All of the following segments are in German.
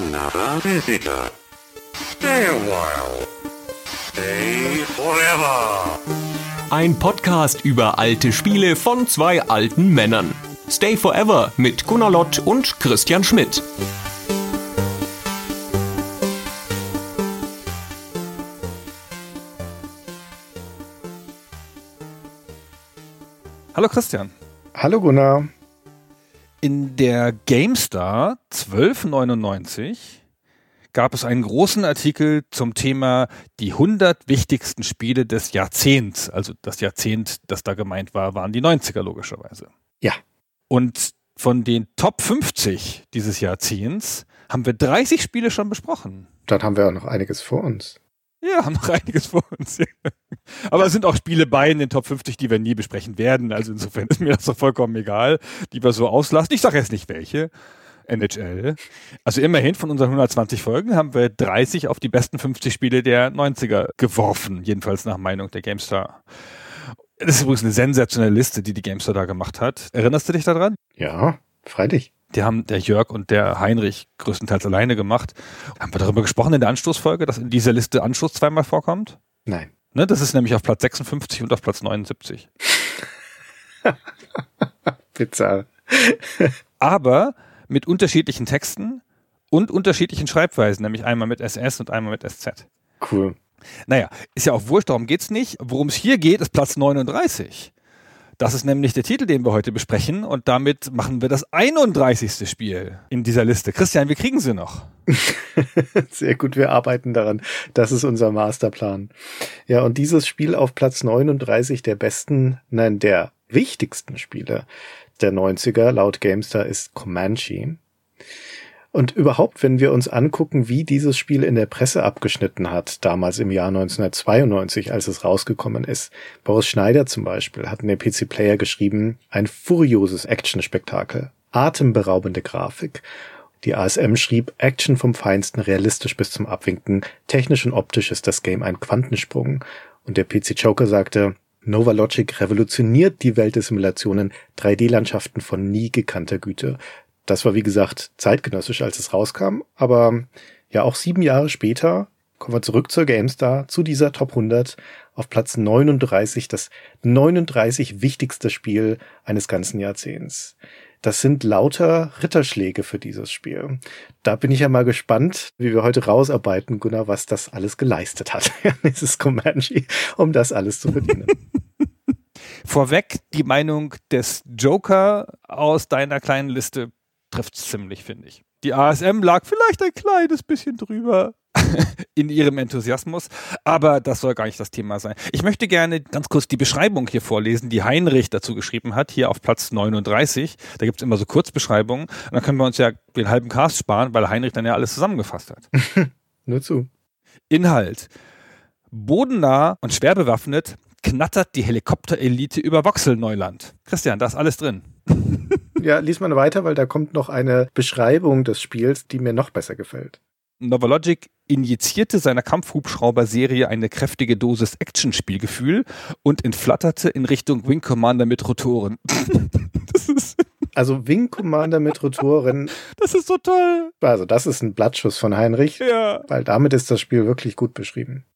another visitor. Stay a while. Stay forever. Ein Podcast über alte Spiele von zwei alten Männern. Stay Forever mit Gunnar Lott und Christian Schmidt. Hallo Christian. Hallo Gunnar. In der GameStar 1299 gab es einen großen Artikel zum Thema die 100 wichtigsten Spiele des Jahrzehnts. Also das Jahrzehnt, das da gemeint war, waren die 90er logischerweise. Ja. Und von den Top 50 dieses Jahrzehnts haben wir 30 Spiele schon besprochen. Dann haben wir auch noch einiges vor uns. Ja, haben noch einiges vor uns. Aber es sind auch Spiele bei in den Top 50, die wir nie besprechen werden. Also insofern ist mir das doch vollkommen egal, die wir so auslassen. Ich sage jetzt nicht welche. NHL. Also immerhin von unseren 120 Folgen haben wir 30 auf die besten 50 Spiele der 90er geworfen. Jedenfalls nach Meinung der GameStar. Das ist übrigens eine sensationelle Liste, die die GameStar da gemacht hat. Erinnerst du dich daran? Ja, freilich. Die haben der Jörg und der Heinrich größtenteils alleine gemacht. Haben wir darüber gesprochen in der Anstoßfolge, dass in dieser Liste Anstoß zweimal vorkommt? Nein. Ne, das ist nämlich auf Platz 56 und auf Platz 79. Bizarr. Aber mit unterschiedlichen Texten und unterschiedlichen Schreibweisen, nämlich einmal mit SS und einmal mit SZ. Cool. Naja, ist ja auch wurscht, darum geht's nicht. Worum es hier geht, ist Platz 39. Das ist nämlich der Titel, den wir heute besprechen und damit machen wir das 31. Spiel in dieser Liste. Christian, wir kriegen sie noch. Sehr gut, wir arbeiten daran. Das ist unser Masterplan. Ja, und dieses Spiel auf Platz 39 der besten, nein, der wichtigsten Spiele der 90er laut GameStar ist Comanche. Und überhaupt, wenn wir uns angucken, wie dieses Spiel in der Presse abgeschnitten hat, damals im Jahr 1992, als es rausgekommen ist. Boris Schneider zum Beispiel hat in der PC Player geschrieben, ein furioses Actionspektakel, atemberaubende Grafik. Die ASM schrieb, Action vom Feinsten, realistisch bis zum Abwinken, technisch und optisch ist das Game ein Quantensprung. Und der PC Joker sagte, Nova Logic revolutioniert die Welt der Simulationen, 3D-Landschaften von nie gekannter Güte. Das war wie gesagt zeitgenössisch, als es rauskam, aber ja auch sieben Jahre später kommen wir zurück zur GameStar, zu dieser Top 100 auf Platz 39, das 39 wichtigste Spiel eines ganzen Jahrzehnts. Das sind lauter Ritterschläge für dieses Spiel. Da bin ich ja mal gespannt, wie wir heute rausarbeiten, Gunnar, was das alles geleistet hat, dieses Comanche, um das alles zu verdienen. Vorweg die Meinung des Joker aus deiner kleinen Liste trifft ziemlich, finde ich. Die ASM lag vielleicht ein kleines bisschen drüber in ihrem Enthusiasmus, aber das soll gar nicht das Thema sein. Ich möchte gerne ganz kurz die Beschreibung hier vorlesen, die Heinrich dazu geschrieben hat, hier auf Platz 39. Da gibt es immer so Kurzbeschreibungen und dann können wir uns ja den halben Cast sparen, weil Heinrich dann ja alles zusammengefasst hat. Nur zu. Inhalt. Bodennah und schwer bewaffnet knattert die Helikopterelite über Voxelneuland. Christian, da ist alles drin. Ja, lies mal weiter, weil da kommt noch eine Beschreibung des Spiels, die mir noch besser gefällt. Novalogic injizierte seiner Kampfhubschrauber-Serie eine kräftige Dosis Actionspielgefühl und entflatterte in Richtung Wing Commander mit Rotoren. also Wing Commander mit Rotoren. Das ist so toll. Also das ist ein Blattschuss von Heinrich. Ja. Weil damit ist das Spiel wirklich gut beschrieben.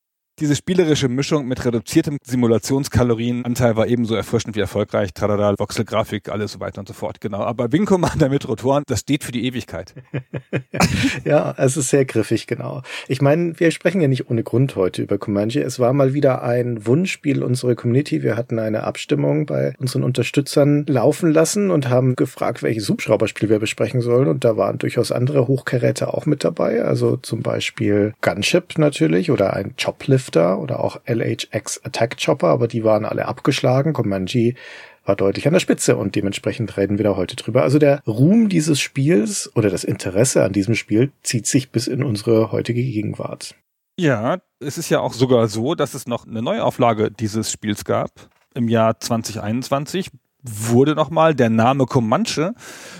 Diese spielerische Mischung mit reduziertem Simulationskalorienanteil war ebenso erfrischend wie erfolgreich. Tralala, Voxelgrafik, alles so weiter und so fort. Genau. Aber Wing Commander mit Rotoren, das steht für die Ewigkeit. ja, es ist sehr griffig, genau. Ich meine, wir sprechen ja nicht ohne Grund heute über Comanche. Es war mal wieder ein Wunschspiel unserer Community. Wir hatten eine Abstimmung bei unseren Unterstützern laufen lassen und haben gefragt, welches Hubschrauberspiel wir besprechen sollen. Und da waren durchaus andere Hochkaräte auch mit dabei. Also zum Beispiel Gunship natürlich oder ein Choplift Lifter oder auch LHX Attack Chopper, aber die waren alle abgeschlagen. Comanche war deutlich an der Spitze und dementsprechend reden wir da heute drüber. Also der Ruhm dieses Spiels oder das Interesse an diesem Spiel zieht sich bis in unsere heutige Gegenwart. Ja, es ist ja auch sogar so, dass es noch eine Neuauflage dieses Spiels gab im Jahr 2021, wurde nochmal der Name Comanche,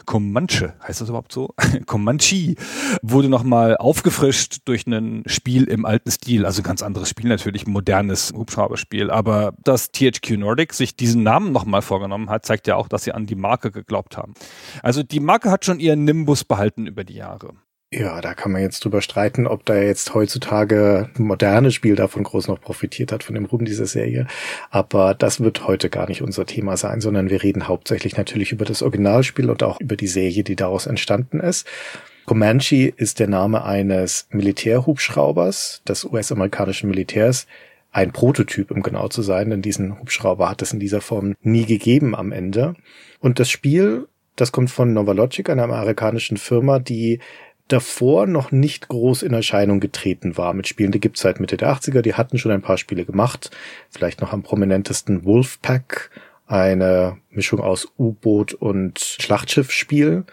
Comanche, heißt das überhaupt so? Comanche, wurde nochmal aufgefrischt durch ein Spiel im alten Stil, also ganz anderes Spiel natürlich, modernes Hubschrauberspiel, aber dass THQ Nordic sich diesen Namen nochmal vorgenommen hat, zeigt ja auch, dass sie an die Marke geglaubt haben. Also die Marke hat schon ihren Nimbus behalten über die Jahre. Ja, da kann man jetzt drüber streiten, ob da jetzt heutzutage ein modernes Spiel davon groß noch profitiert hat, von dem Ruhm dieser Serie. Aber das wird heute gar nicht unser Thema sein, sondern wir reden hauptsächlich natürlich über das Originalspiel und auch über die Serie, die daraus entstanden ist. Comanche ist der Name eines Militärhubschraubers des US-amerikanischen Militärs. Ein Prototyp, um genau zu sein, denn diesen Hubschrauber hat es in dieser Form nie gegeben am Ende. Und das Spiel, das kommt von Novalogic, einer amerikanischen Firma, die davor noch nicht groß in Erscheinung getreten war. Mit Spielen, die gibt's seit Mitte der 80er, die hatten schon ein paar Spiele gemacht. Vielleicht noch am prominentesten Wolfpack, eine Mischung aus U-Boot und Schlachtschiffspiel.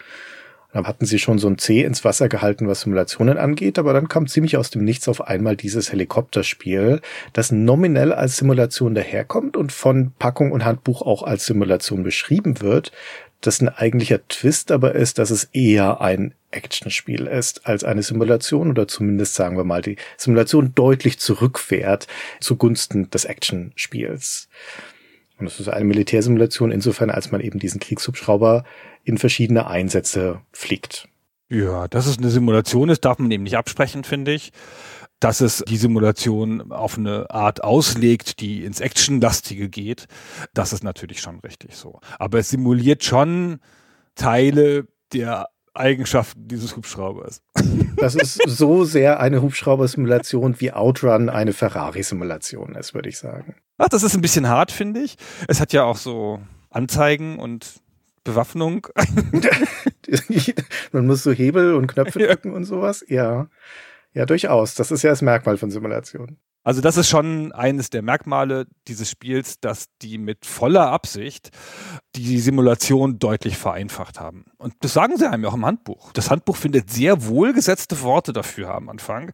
Da hatten sie schon so ein C ins Wasser gehalten, was Simulationen angeht, aber dann kam ziemlich aus dem Nichts auf einmal dieses Helikopterspiel, das nominell als Simulation daherkommt und von Packung und Handbuch auch als Simulation beschrieben wird. Das ein eigentlicher Twist aber ist, dass es eher ein Actionspiel ist als eine Simulation oder zumindest sagen wir mal die Simulation deutlich zurückfährt zugunsten des Actionspiels. Und es ist eine Militärsimulation insofern, als man eben diesen Kriegshubschrauber in verschiedene Einsätze fliegt. Ja, dass es eine Simulation ist, darf man eben nicht absprechen, finde ich. Dass es die Simulation auf eine Art auslegt, die ins Actionlastige geht, das ist natürlich schon richtig so. Aber es simuliert schon Teile der Eigenschaften dieses Hubschraubers. Das ist so sehr eine Hubschrauber-Simulation wie Outrun eine Ferrari-Simulation ist, würde ich sagen. Ach, das ist ein bisschen hart, finde ich. Es hat ja auch so Anzeigen und Bewaffnung. Man muss so Hebel und Knöpfe drücken und sowas. Ja. Ja, durchaus. Das ist ja das Merkmal von Simulationen. Also das ist schon eines der Merkmale dieses Spiels, dass die mit voller Absicht die Simulation deutlich vereinfacht haben. Und das sagen sie einem ja auch im Handbuch. Das Handbuch findet sehr wohlgesetzte Worte dafür am Anfang,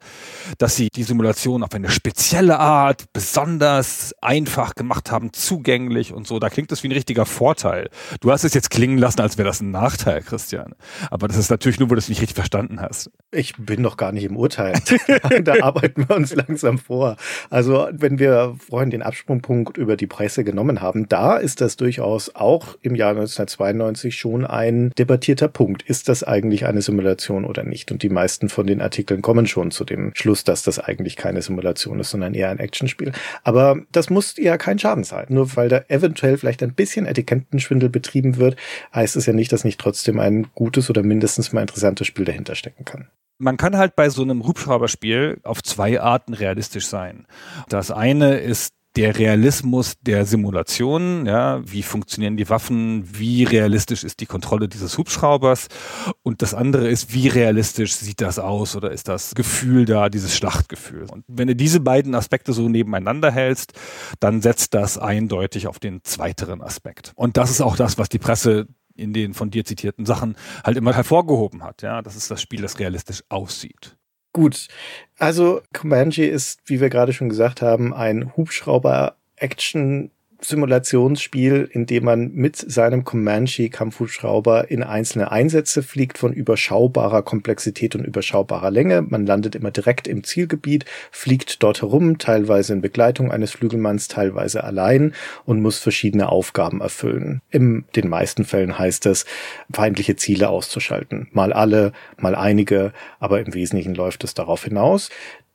dass sie die Simulation auf eine spezielle Art besonders einfach gemacht haben, zugänglich und so. Da klingt das wie ein richtiger Vorteil. Du hast es jetzt klingen lassen, als wäre das ein Nachteil, Christian. Aber das ist natürlich nur, weil du es nicht richtig verstanden hast. Ich bin noch gar nicht im Urteil. da arbeiten wir uns langsam vor. Also wenn wir vorhin den Absprungpunkt über die Presse genommen haben, da ist das durchaus auch im Jahr 1992 schon ein debattierter Punkt. Ist das eigentlich eine Simulation oder nicht? Und die meisten von den Artikeln kommen schon zu dem Schluss, dass das eigentlich keine Simulation ist, sondern eher ein Actionspiel. Aber das muss ja kein Schaden sein. Nur weil da eventuell vielleicht ein bisschen Etikettenschwindel betrieben wird, heißt es ja nicht, dass nicht trotzdem ein gutes oder mindestens mal interessantes Spiel dahinter stecken kann man kann halt bei so einem Hubschrauberspiel auf zwei Arten realistisch sein. Das eine ist der Realismus der Simulation, ja, wie funktionieren die Waffen, wie realistisch ist die Kontrolle dieses Hubschraubers und das andere ist, wie realistisch sieht das aus oder ist das Gefühl da, dieses Schlachtgefühl. Und wenn du diese beiden Aspekte so nebeneinander hältst, dann setzt das eindeutig auf den zweiteren Aspekt. Und das ist auch das, was die Presse in den von dir zitierten Sachen halt immer hervorgehoben hat. Ja, das ist das Spiel, das realistisch aussieht. Gut, also Comanche ist, wie wir gerade schon gesagt haben, ein Hubschrauber-Action- Simulationsspiel, in dem man mit seinem Comanche Kampfhubschrauber in einzelne Einsätze fliegt von überschaubarer Komplexität und überschaubarer Länge. Man landet immer direkt im Zielgebiet, fliegt dort herum, teilweise in Begleitung eines Flügelmanns, teilweise allein und muss verschiedene Aufgaben erfüllen. In den meisten Fällen heißt es, feindliche Ziele auszuschalten. Mal alle, mal einige, aber im Wesentlichen läuft es darauf hinaus.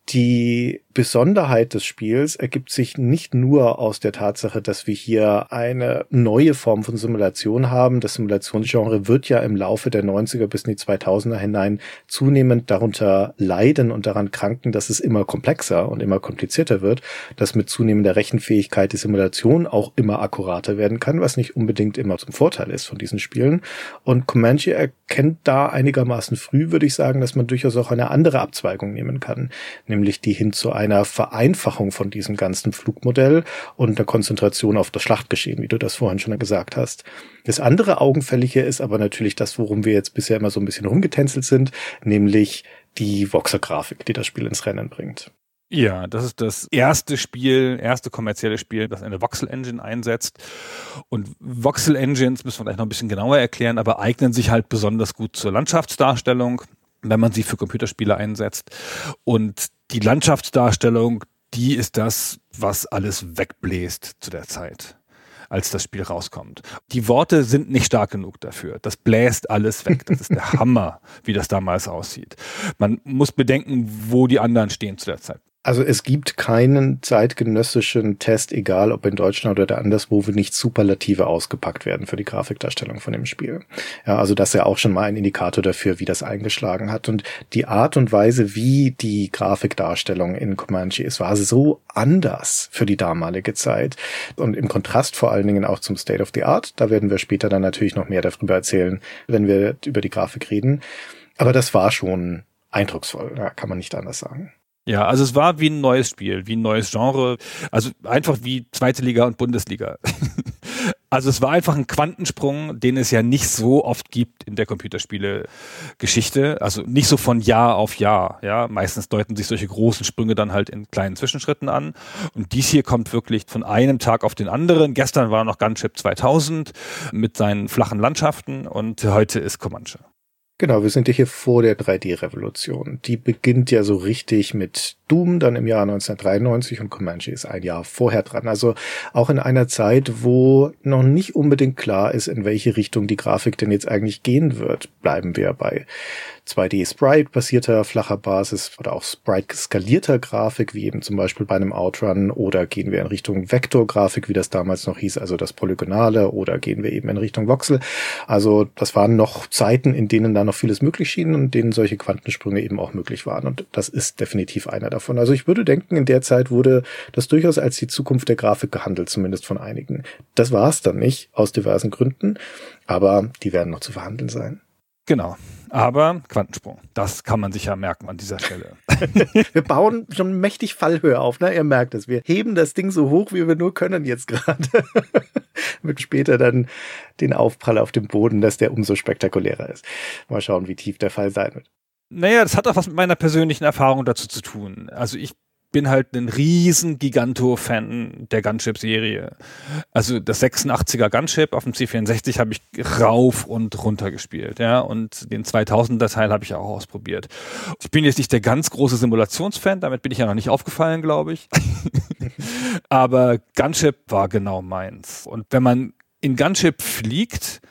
Die Besonderheit des Spiels ergibt sich nicht nur aus der Tatsache, dass wir hier eine neue Form von Simulation haben. Das Simulationsgenre wird ja im Laufe der 90er bis in die 2000er hinein zunehmend darunter leiden und daran kranken, dass es immer komplexer und immer komplizierter wird, dass mit zunehmender Rechenfähigkeit die Simulation auch immer akkurater werden kann, was nicht unbedingt immer zum Vorteil ist von diesen Spielen. Und Comanche erkennt da einigermaßen früh, würde ich sagen, dass man durchaus auch eine andere Abzweigung nehmen kann, nämlich die hin zu einer Vereinfachung von diesem ganzen Flugmodell und einer Konzentration auf das Schlachtgeschehen, wie du das vorhin schon gesagt hast. Das andere Augenfällige ist aber natürlich das, worum wir jetzt bisher immer so ein bisschen rumgetänzelt sind, nämlich die Voxer-Grafik, die das Spiel ins Rennen bringt. Ja, das ist das erste Spiel, erste kommerzielle Spiel, das eine Voxel-Engine einsetzt. Und Voxel-Engines müssen wir gleich noch ein bisschen genauer erklären, aber eignen sich halt besonders gut zur Landschaftsdarstellung, wenn man sie für Computerspiele einsetzt. Und die Landschaftsdarstellung, die ist das, was alles wegbläst zu der Zeit. als das Spiel rauskommt. Die Worte sind nicht stark genug dafür. Das bläst alles weg. Das ist der Hammer, wie das damals aussieht. Man muss bedenken, wo die anderen stehen zu der Zeit. Also es gibt keinen zeitgenössischen Test, egal ob in Deutschland oder anderswo, wo nicht Superlative ausgepackt werden für die Grafikdarstellung von dem Spiel. Ja, also das ist ja auch schon mal ein Indikator dafür, wie das eingeschlagen hat. Und die Art und Weise, wie die Grafikdarstellung in Comanche ist, war so anders für die damalige Zeit. Und im Kontrast vor allen Dingen auch zum State of the Art. Da werden wir später dann natürlich noch mehr darüber erzählen, wenn wir über die Grafik reden. Aber das war schon eindrucksvoll, ja, kann man nicht anders sagen. Ja, also es war wie ein neues Spiel, wie ein neues Genre, also einfach wie zweite Liga und Bundesliga. also es war einfach ein Quantensprung, den es ja nicht so oft gibt in der Computerspiele-Geschichte. Also nicht so von Jahr auf Jahr. Ja, meistens deuten sich solche großen Sprünge dann halt in kleinen Zwischenschritten an. Und dies hier kommt wirklich von einem Tag auf den anderen. Gestern war noch Gunship 2000 mit seinen flachen Landschaften und heute ist Comanche. Genau, wir sind ja hier vor der 3D-Revolution. Die beginnt ja so richtig mit Doom dann im Jahr 1993 und Comanche ist ein Jahr vorher dran. Also auch in einer Zeit, wo noch nicht unbedingt klar ist, in welche Richtung die Grafik denn jetzt eigentlich gehen wird, bleiben wir bei 2D-Sprite basierter flacher Basis oder auch Sprite skalierter Grafik, wie eben zum Beispiel bei einem Outrun, oder gehen wir in Richtung Vektorgrafik, wie das damals noch hieß, also das Polygonale, oder gehen wir eben in Richtung Voxel. Also das waren noch Zeiten, in denen da noch vieles möglich schien und denen solche Quantensprünge eben auch möglich waren. Und das ist definitiv einer davon. Also ich würde denken, in der Zeit wurde das durchaus als die Zukunft der Grafik gehandelt, zumindest von einigen. Das war es dann nicht, aus diversen Gründen, aber die werden noch zu verhandeln sein. Genau. Aber Quantensprung, das kann man sich ja merken an dieser Stelle. wir bauen schon mächtig Fallhöhe auf, ne? Ihr merkt es. Wir heben das Ding so hoch, wie wir nur können jetzt gerade. Mit später dann den Aufprall auf dem Boden, dass der umso spektakulärer ist. Mal schauen, wie tief der Fall sein wird. Naja, das hat auch was mit meiner persönlichen Erfahrung dazu zu tun. Also ich bin halt ein riesen Giganto-Fan der Gunship-Serie. Also das 86er Gunship auf dem C64 habe ich rauf und runter gespielt, ja, und den 2000er Teil habe ich auch ausprobiert. Ich bin jetzt nicht der ganz große Simulationsfan, damit bin ich ja noch nicht aufgefallen, glaube ich. Aber Gunship war genau meins. Und wenn man in Gunship fliegt,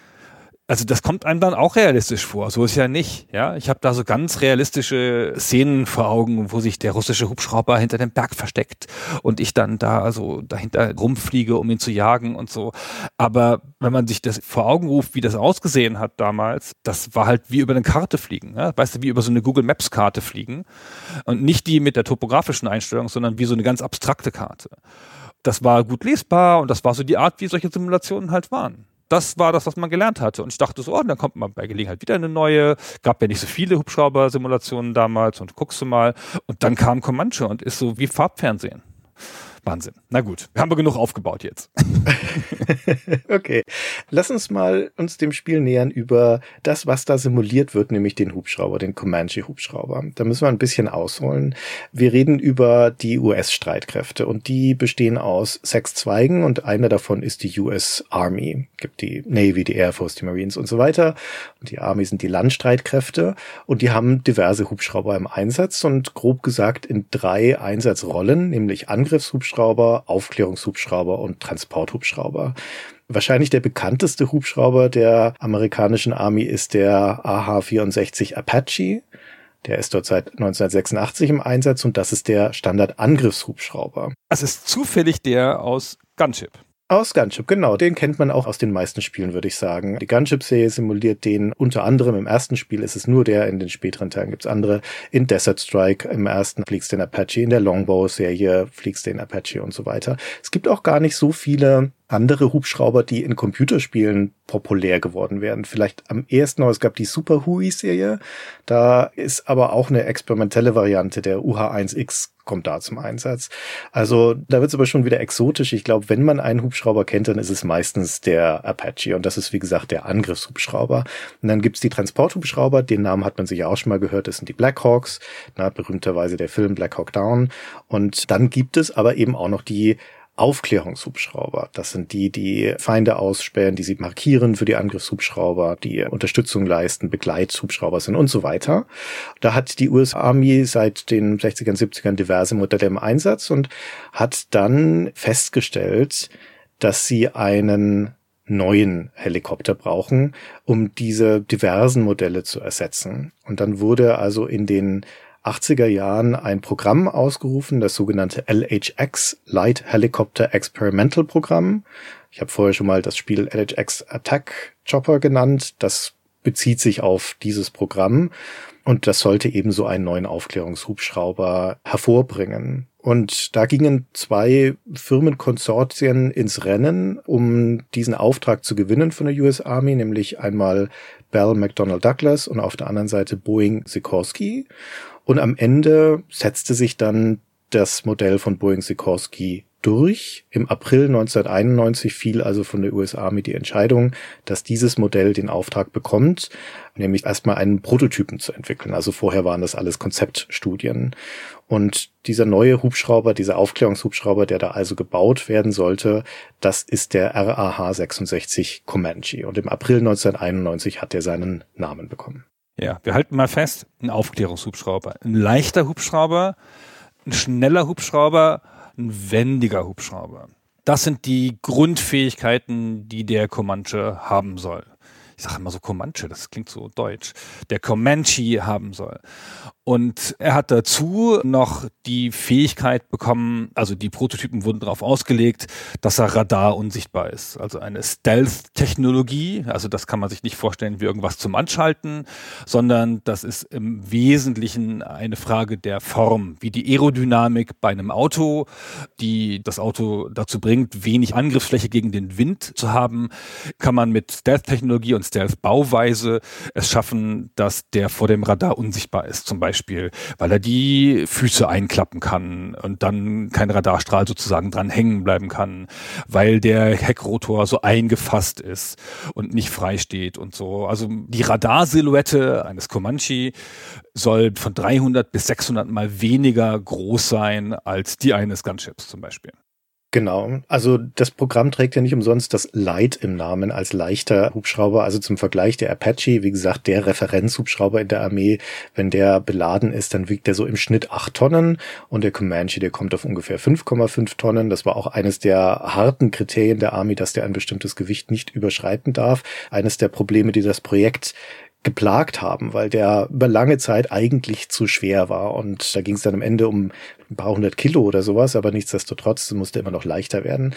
also das kommt einem dann auch realistisch vor. So ist ja nicht. Ja, ich habe da so ganz realistische Szenen vor Augen, wo sich der russische Hubschrauber hinter dem Berg versteckt und ich dann da also dahinter rumfliege, um ihn zu jagen und so. Aber wenn man sich das vor Augen ruft, wie das ausgesehen hat damals, das war halt wie über eine Karte fliegen. Ja? Weißt du, wie über so eine Google Maps Karte fliegen und nicht die mit der topografischen Einstellung, sondern wie so eine ganz abstrakte Karte. Das war gut lesbar und das war so die Art, wie solche Simulationen halt waren das war das, was man gelernt hatte. Und ich dachte so, oh, dann kommt man bei Gelegenheit wieder eine neue. Gab ja nicht so viele Hubschrauber-Simulationen damals und guckst du mal. Und dann kam Comanche und ist so wie Farbfernsehen. Wahnsinn. Na gut, haben wir genug aufgebaut jetzt. okay. Lass uns mal uns dem Spiel nähern über das, was da simuliert wird, nämlich den Hubschrauber, den Comanche-Hubschrauber. Da müssen wir ein bisschen ausholen. Wir reden über die US-Streitkräfte und die bestehen aus sechs Zweigen und einer davon ist die US Army. Es gibt die Navy, die Air Force, die Marines und so weiter. Und die Army sind die Landstreitkräfte und die haben diverse Hubschrauber im Einsatz und grob gesagt in drei Einsatzrollen, nämlich Angriffshubschrauber, Hubschrauber, Aufklärungshubschrauber und Transporthubschrauber. Wahrscheinlich der bekannteste Hubschrauber der amerikanischen Army ist der AH-64 Apache. Der ist dort seit 1986 im Einsatz und das ist der Standard-Angriffshubschrauber. Das ist zufällig der aus Gunship. Aus Gunship, genau. Den kennt man auch aus den meisten Spielen, würde ich sagen. Die Gunship-Serie simuliert den unter anderem im ersten Spiel ist es nur der, in den späteren Teilen gibt's andere. In Desert Strike im ersten fliegst den Apache, in der Longbow-Serie fliegst den Apache und so weiter. Es gibt auch gar nicht so viele andere Hubschrauber, die in Computerspielen populär geworden wären. Vielleicht am ersten, es gab die Super Hui-Serie. Da ist aber auch eine experimentelle Variante. Der UH-1X kommt da zum Einsatz. Also da wird es aber schon wieder exotisch. Ich glaube, wenn man einen Hubschrauber kennt, dann ist es meistens der Apache. Und das ist, wie gesagt, der Angriffshubschrauber. Und dann gibt's die Transporthubschrauber. Den Namen hat man sicher auch schon mal gehört. Das sind die Blackhawks. Na, berühmterweise der Film Black Hawk Down. Und dann gibt es aber eben auch noch die Aufklärungshubschrauber. Das sind die, die Feinde ausspähen, die sie markieren für die Angriffshubschrauber, die Unterstützung leisten, Begleithubschrauber sind und so weiter. Da hat die US Army seit den 60ern, 70ern diverse Modelle im Einsatz und hat dann festgestellt, dass sie einen neuen Helikopter brauchen, um diese diversen Modelle zu ersetzen. Und dann wurde also in den 80er Jahren ein Programm ausgerufen, das sogenannte LHX, Light Helicopter Experimental Programm. Ich habe vorher schon mal das Spiel LHX Attack Chopper genannt. Das bezieht sich auf dieses Programm und das sollte eben so einen neuen Aufklärungshubschrauber hervorbringen. Und da gingen zwei Firmenkonsortien ins Rennen, um diesen Auftrag zu gewinnen von der US Army, nämlich einmal Bell McDonnell Douglas und auf der anderen Seite Boeing Sikorsky. Und am Ende setzte sich dann das Modell von Boeing Sikorsky durch. Im April 1991 fiel also von der US Army die Entscheidung, dass dieses Modell den Auftrag bekommt, nämlich erstmal einen Prototypen zu entwickeln. Also vorher waren das alles Konzeptstudien. Und dieser neue Hubschrauber, dieser Aufklärungshubschrauber, der da also gebaut werden sollte, das ist der RAH 66 Comanche. Und im April 1991 hat er seinen Namen bekommen. Ja, wir halten mal fest, ein Aufklärungshubschrauber, ein leichter Hubschrauber, ein schneller Hubschrauber, ein wendiger Hubschrauber. Das sind die Grundfähigkeiten, die der Comanche haben soll ich sage immer so Comanche, das klingt so deutsch, der Comanche haben soll. Und er hat dazu noch die Fähigkeit bekommen, also die Prototypen wurden darauf ausgelegt, dass er Radar unsichtbar ist. Also eine Stealth-Technologie. Also das kann man sich nicht vorstellen wie irgendwas zum Anschalten, sondern das ist im Wesentlichen eine Frage der Form, wie die Aerodynamik bei einem Auto, die das Auto dazu bringt, wenig Angriffsfläche gegen den Wind zu haben, kann man mit Stealth-Technologie und Stealth-Bauweise es schaffen, dass der vor dem Radar unsichtbar ist. Zum Beispiel Beispiel, weil er die Füße einklappen kann und dann kein Radarstrahl sozusagen dran hängen bleiben kann, weil der Heckrotor so eingefasst ist und nicht frei steht und so. Also die Radarsilhouette eines Comanche soll von 300 bis 600 mal weniger groß sein als die eines Gunships zum Beispiel. Genau. Also das Programm trägt ja nicht umsonst das Light im Namen als leichter Hubschrauber. Also zum Vergleich der Apache, wie gesagt, der Referenzhubschrauber in der Armee, wenn der beladen ist, dann wiegt der so im Schnitt acht Tonnen und der Comanche, der kommt auf ungefähr 5,5 Tonnen. Das war auch eines der harten Kriterien der Armee, dass der ein bestimmtes Gewicht nicht überschreiten darf. Eines der Probleme, die das Projekt geplagt haben, weil der über lange Zeit eigentlich zu schwer war. Und da ging es dann am Ende um ein paar hundert Kilo oder sowas, aber nichtsdestotrotz musste immer noch leichter werden.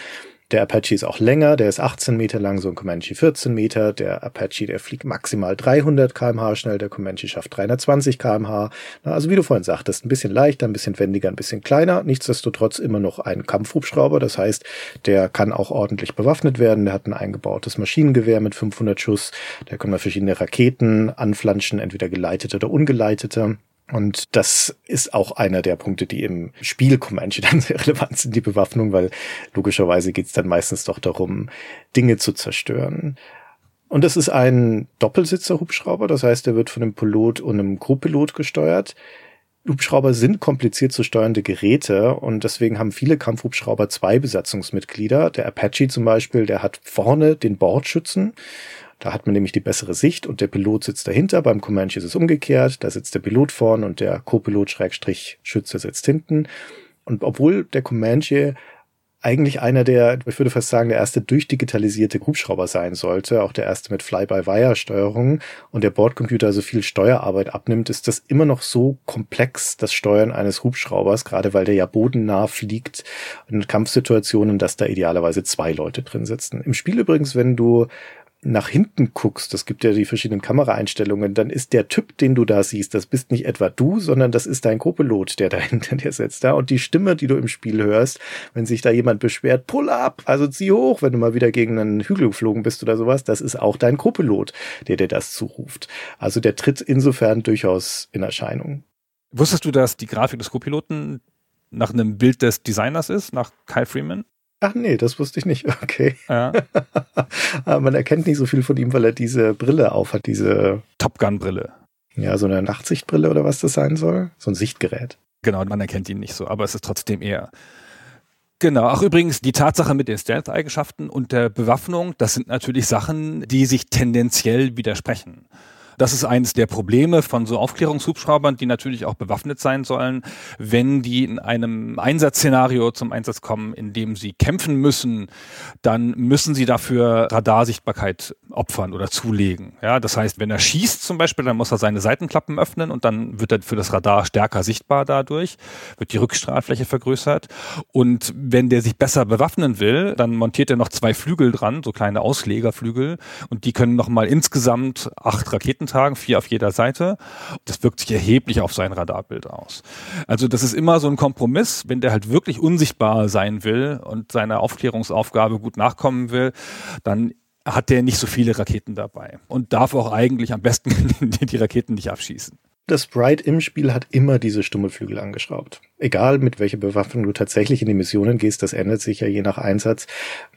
Der Apache ist auch länger, der ist 18 Meter lang, so ein Comanche 14 Meter. Der Apache, der fliegt maximal 300 kmh schnell, der Comanche schafft 320 kmh. Also wie du vorhin sagtest, ein bisschen leichter, ein bisschen wendiger, ein bisschen kleiner. Nichtsdestotrotz immer noch ein Kampfhubschrauber. Das heißt, der kann auch ordentlich bewaffnet werden. Der hat ein eingebautes Maschinengewehr mit 500 Schuss. Der kann mal verschiedene Raketen anflanschen, entweder geleitete oder ungeleitete. Und das ist auch einer der Punkte, die im Spiel Comanche dann sehr relevant sind, die Bewaffnung, weil logischerweise geht es dann meistens doch darum, Dinge zu zerstören. Und das ist ein Doppelsitzer-Hubschrauber, das heißt, er wird von einem Pilot und einem Co-Pilot gesteuert. Hubschrauber sind kompliziert zu steuernde Geräte und deswegen haben viele Kampfhubschrauber zwei Besatzungsmitglieder. Der Apache zum Beispiel, der hat vorne den Bordschützen da hat man nämlich die bessere Sicht und der Pilot sitzt dahinter. Beim Comanche ist es umgekehrt. Da sitzt der Pilot vorn und der Co-Pilot Schrägstrich Schütze sitzt hinten. Und obwohl der Comanche eigentlich einer der, ich würde fast sagen, der erste durchdigitalisierte Hubschrauber sein sollte, auch der erste mit Fly-by-Wire-Steuerung und der Bordcomputer so viel Steuerarbeit abnimmt, ist das immer noch so komplex, das Steuern eines Hubschraubers, gerade weil der ja bodennah fliegt in Kampfsituationen, dass da idealerweise zwei Leute drin sitzen. Im Spiel übrigens, wenn du nach hinten guckst, das gibt ja die verschiedenen Kameraeinstellungen, dann ist der Typ, den du da siehst, das bist nicht etwa du, sondern das ist dein Co-Pilot, der da hinter dir sitzt. Da. Und die Stimme, die du im Spiel hörst, wenn sich da jemand beschwert, pull up, also zieh hoch, wenn du mal wieder gegen einen Hügel geflogen bist oder sowas, das ist auch dein Co-Pilot, der dir das zuruft. Also der tritt insofern durchaus in Erscheinung. Wusstest du, dass die Grafik des Co-Piloten nach einem Bild des Designers ist, nach Kyle Freeman? Ach nee, das wusste ich nicht. Okay. Ja. Man erkennt nicht so viel von ihm, weil er diese Brille aufhat, diese Top Gun Brille. Ja, so eine Nachtsichtbrille oder was das sein soll. So ein Sichtgerät. Genau, man erkennt ihn nicht so, aber es ist trotzdem eher. Genau, auch übrigens die Tatsache mit den Stealth-Eigenschaften und der Bewaffnung, das sind natürlich Sachen, die sich tendenziell widersprechen. Das ist eines der Probleme von so Aufklärungshubschraubern, die natürlich auch bewaffnet sein sollen, wenn die in einem Einsatzszenario zum Einsatz kommen, in dem sie kämpfen müssen, dann müssen sie dafür Radarsichtbarkeit opfern oder zulegen. Ja, das heißt, wenn er schießt zum Beispiel, dann muss er seine Seitenklappen öffnen und dann wird er für das Radar stärker sichtbar dadurch, wird die Rückstrahlfläche vergrößert. Und wenn der sich besser bewaffnen will, dann montiert er noch zwei Flügel dran, so kleine Auslegerflügel, und die können nochmal insgesamt acht Raketen tragen, vier auf jeder Seite. Das wirkt sich erheblich auf sein Radarbild aus. Also das ist immer so ein Kompromiss, wenn der halt wirklich unsichtbar sein will und seiner Aufklärungsaufgabe gut nachkommen will, dann hat der nicht so viele Raketen dabei und darf auch eigentlich am besten die Raketen nicht abschießen. Das Sprite im Spiel hat immer diese Stummelflügel angeschraubt. Egal mit welcher Bewaffnung du tatsächlich in die Missionen gehst, das ändert sich ja je nach Einsatz.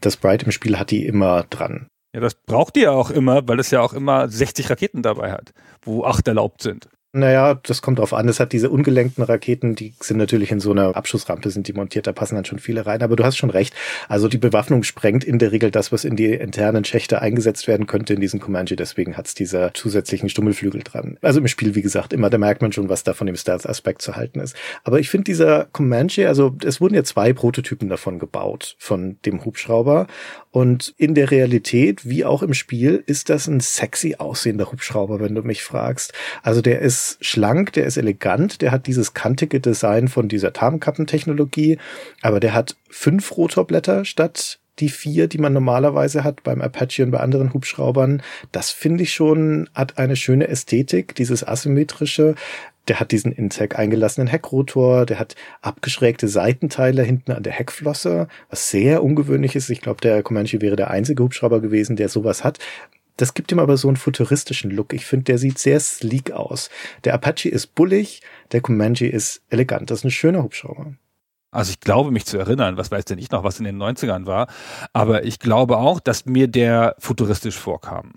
Das Sprite im Spiel hat die immer dran. Ja, das braucht ihr auch immer, weil es ja auch immer 60 Raketen dabei hat, wo acht erlaubt sind. Naja, das kommt drauf an. Es hat diese ungelenkten Raketen, die sind natürlich in so einer Abschussrampe sind die montiert, da passen dann schon viele rein. Aber du hast schon recht. Also die Bewaffnung sprengt in der Regel das, was in die internen Schächte eingesetzt werden könnte in diesen Comanche. Deswegen hat's diese zusätzlichen Stummelflügel dran. Also im Spiel, wie gesagt, immer, da merkt man schon, was da von dem Stealth-Aspekt zu halten ist. Aber ich finde dieser Comanche, also es wurden ja zwei Prototypen davon gebaut, von dem Hubschrauber. Und in der Realität, wie auch im Spiel, ist das ein sexy aussehender Hubschrauber, wenn du mich fragst. Also der ist schlank, der ist elegant, der hat dieses kantige Design von dieser Tarnkappentechnologie, aber der hat fünf Rotorblätter statt die vier, die man normalerweise hat beim Apache und bei anderen Hubschraubern. Das finde ich schon, hat eine schöne Ästhetik, dieses asymmetrische. Der hat diesen Intec eingelassenen Heckrotor, der hat abgeschrägte Seitenteile hinten an der Heckflosse, was sehr ungewöhnlich ist. Ich glaube, der Comanche wäre der einzige Hubschrauber gewesen, der sowas hat. Das gibt ihm aber so einen futuristischen Look. Ich finde, der sieht sehr sleek aus. Der Apache ist bullig, der Comanche ist elegant. Das ist ein schöner Hubschrauber. Also ich glaube mich zu erinnern, was weiß denn ich noch, was in den 90ern war, aber ich glaube auch, dass mir der futuristisch vorkam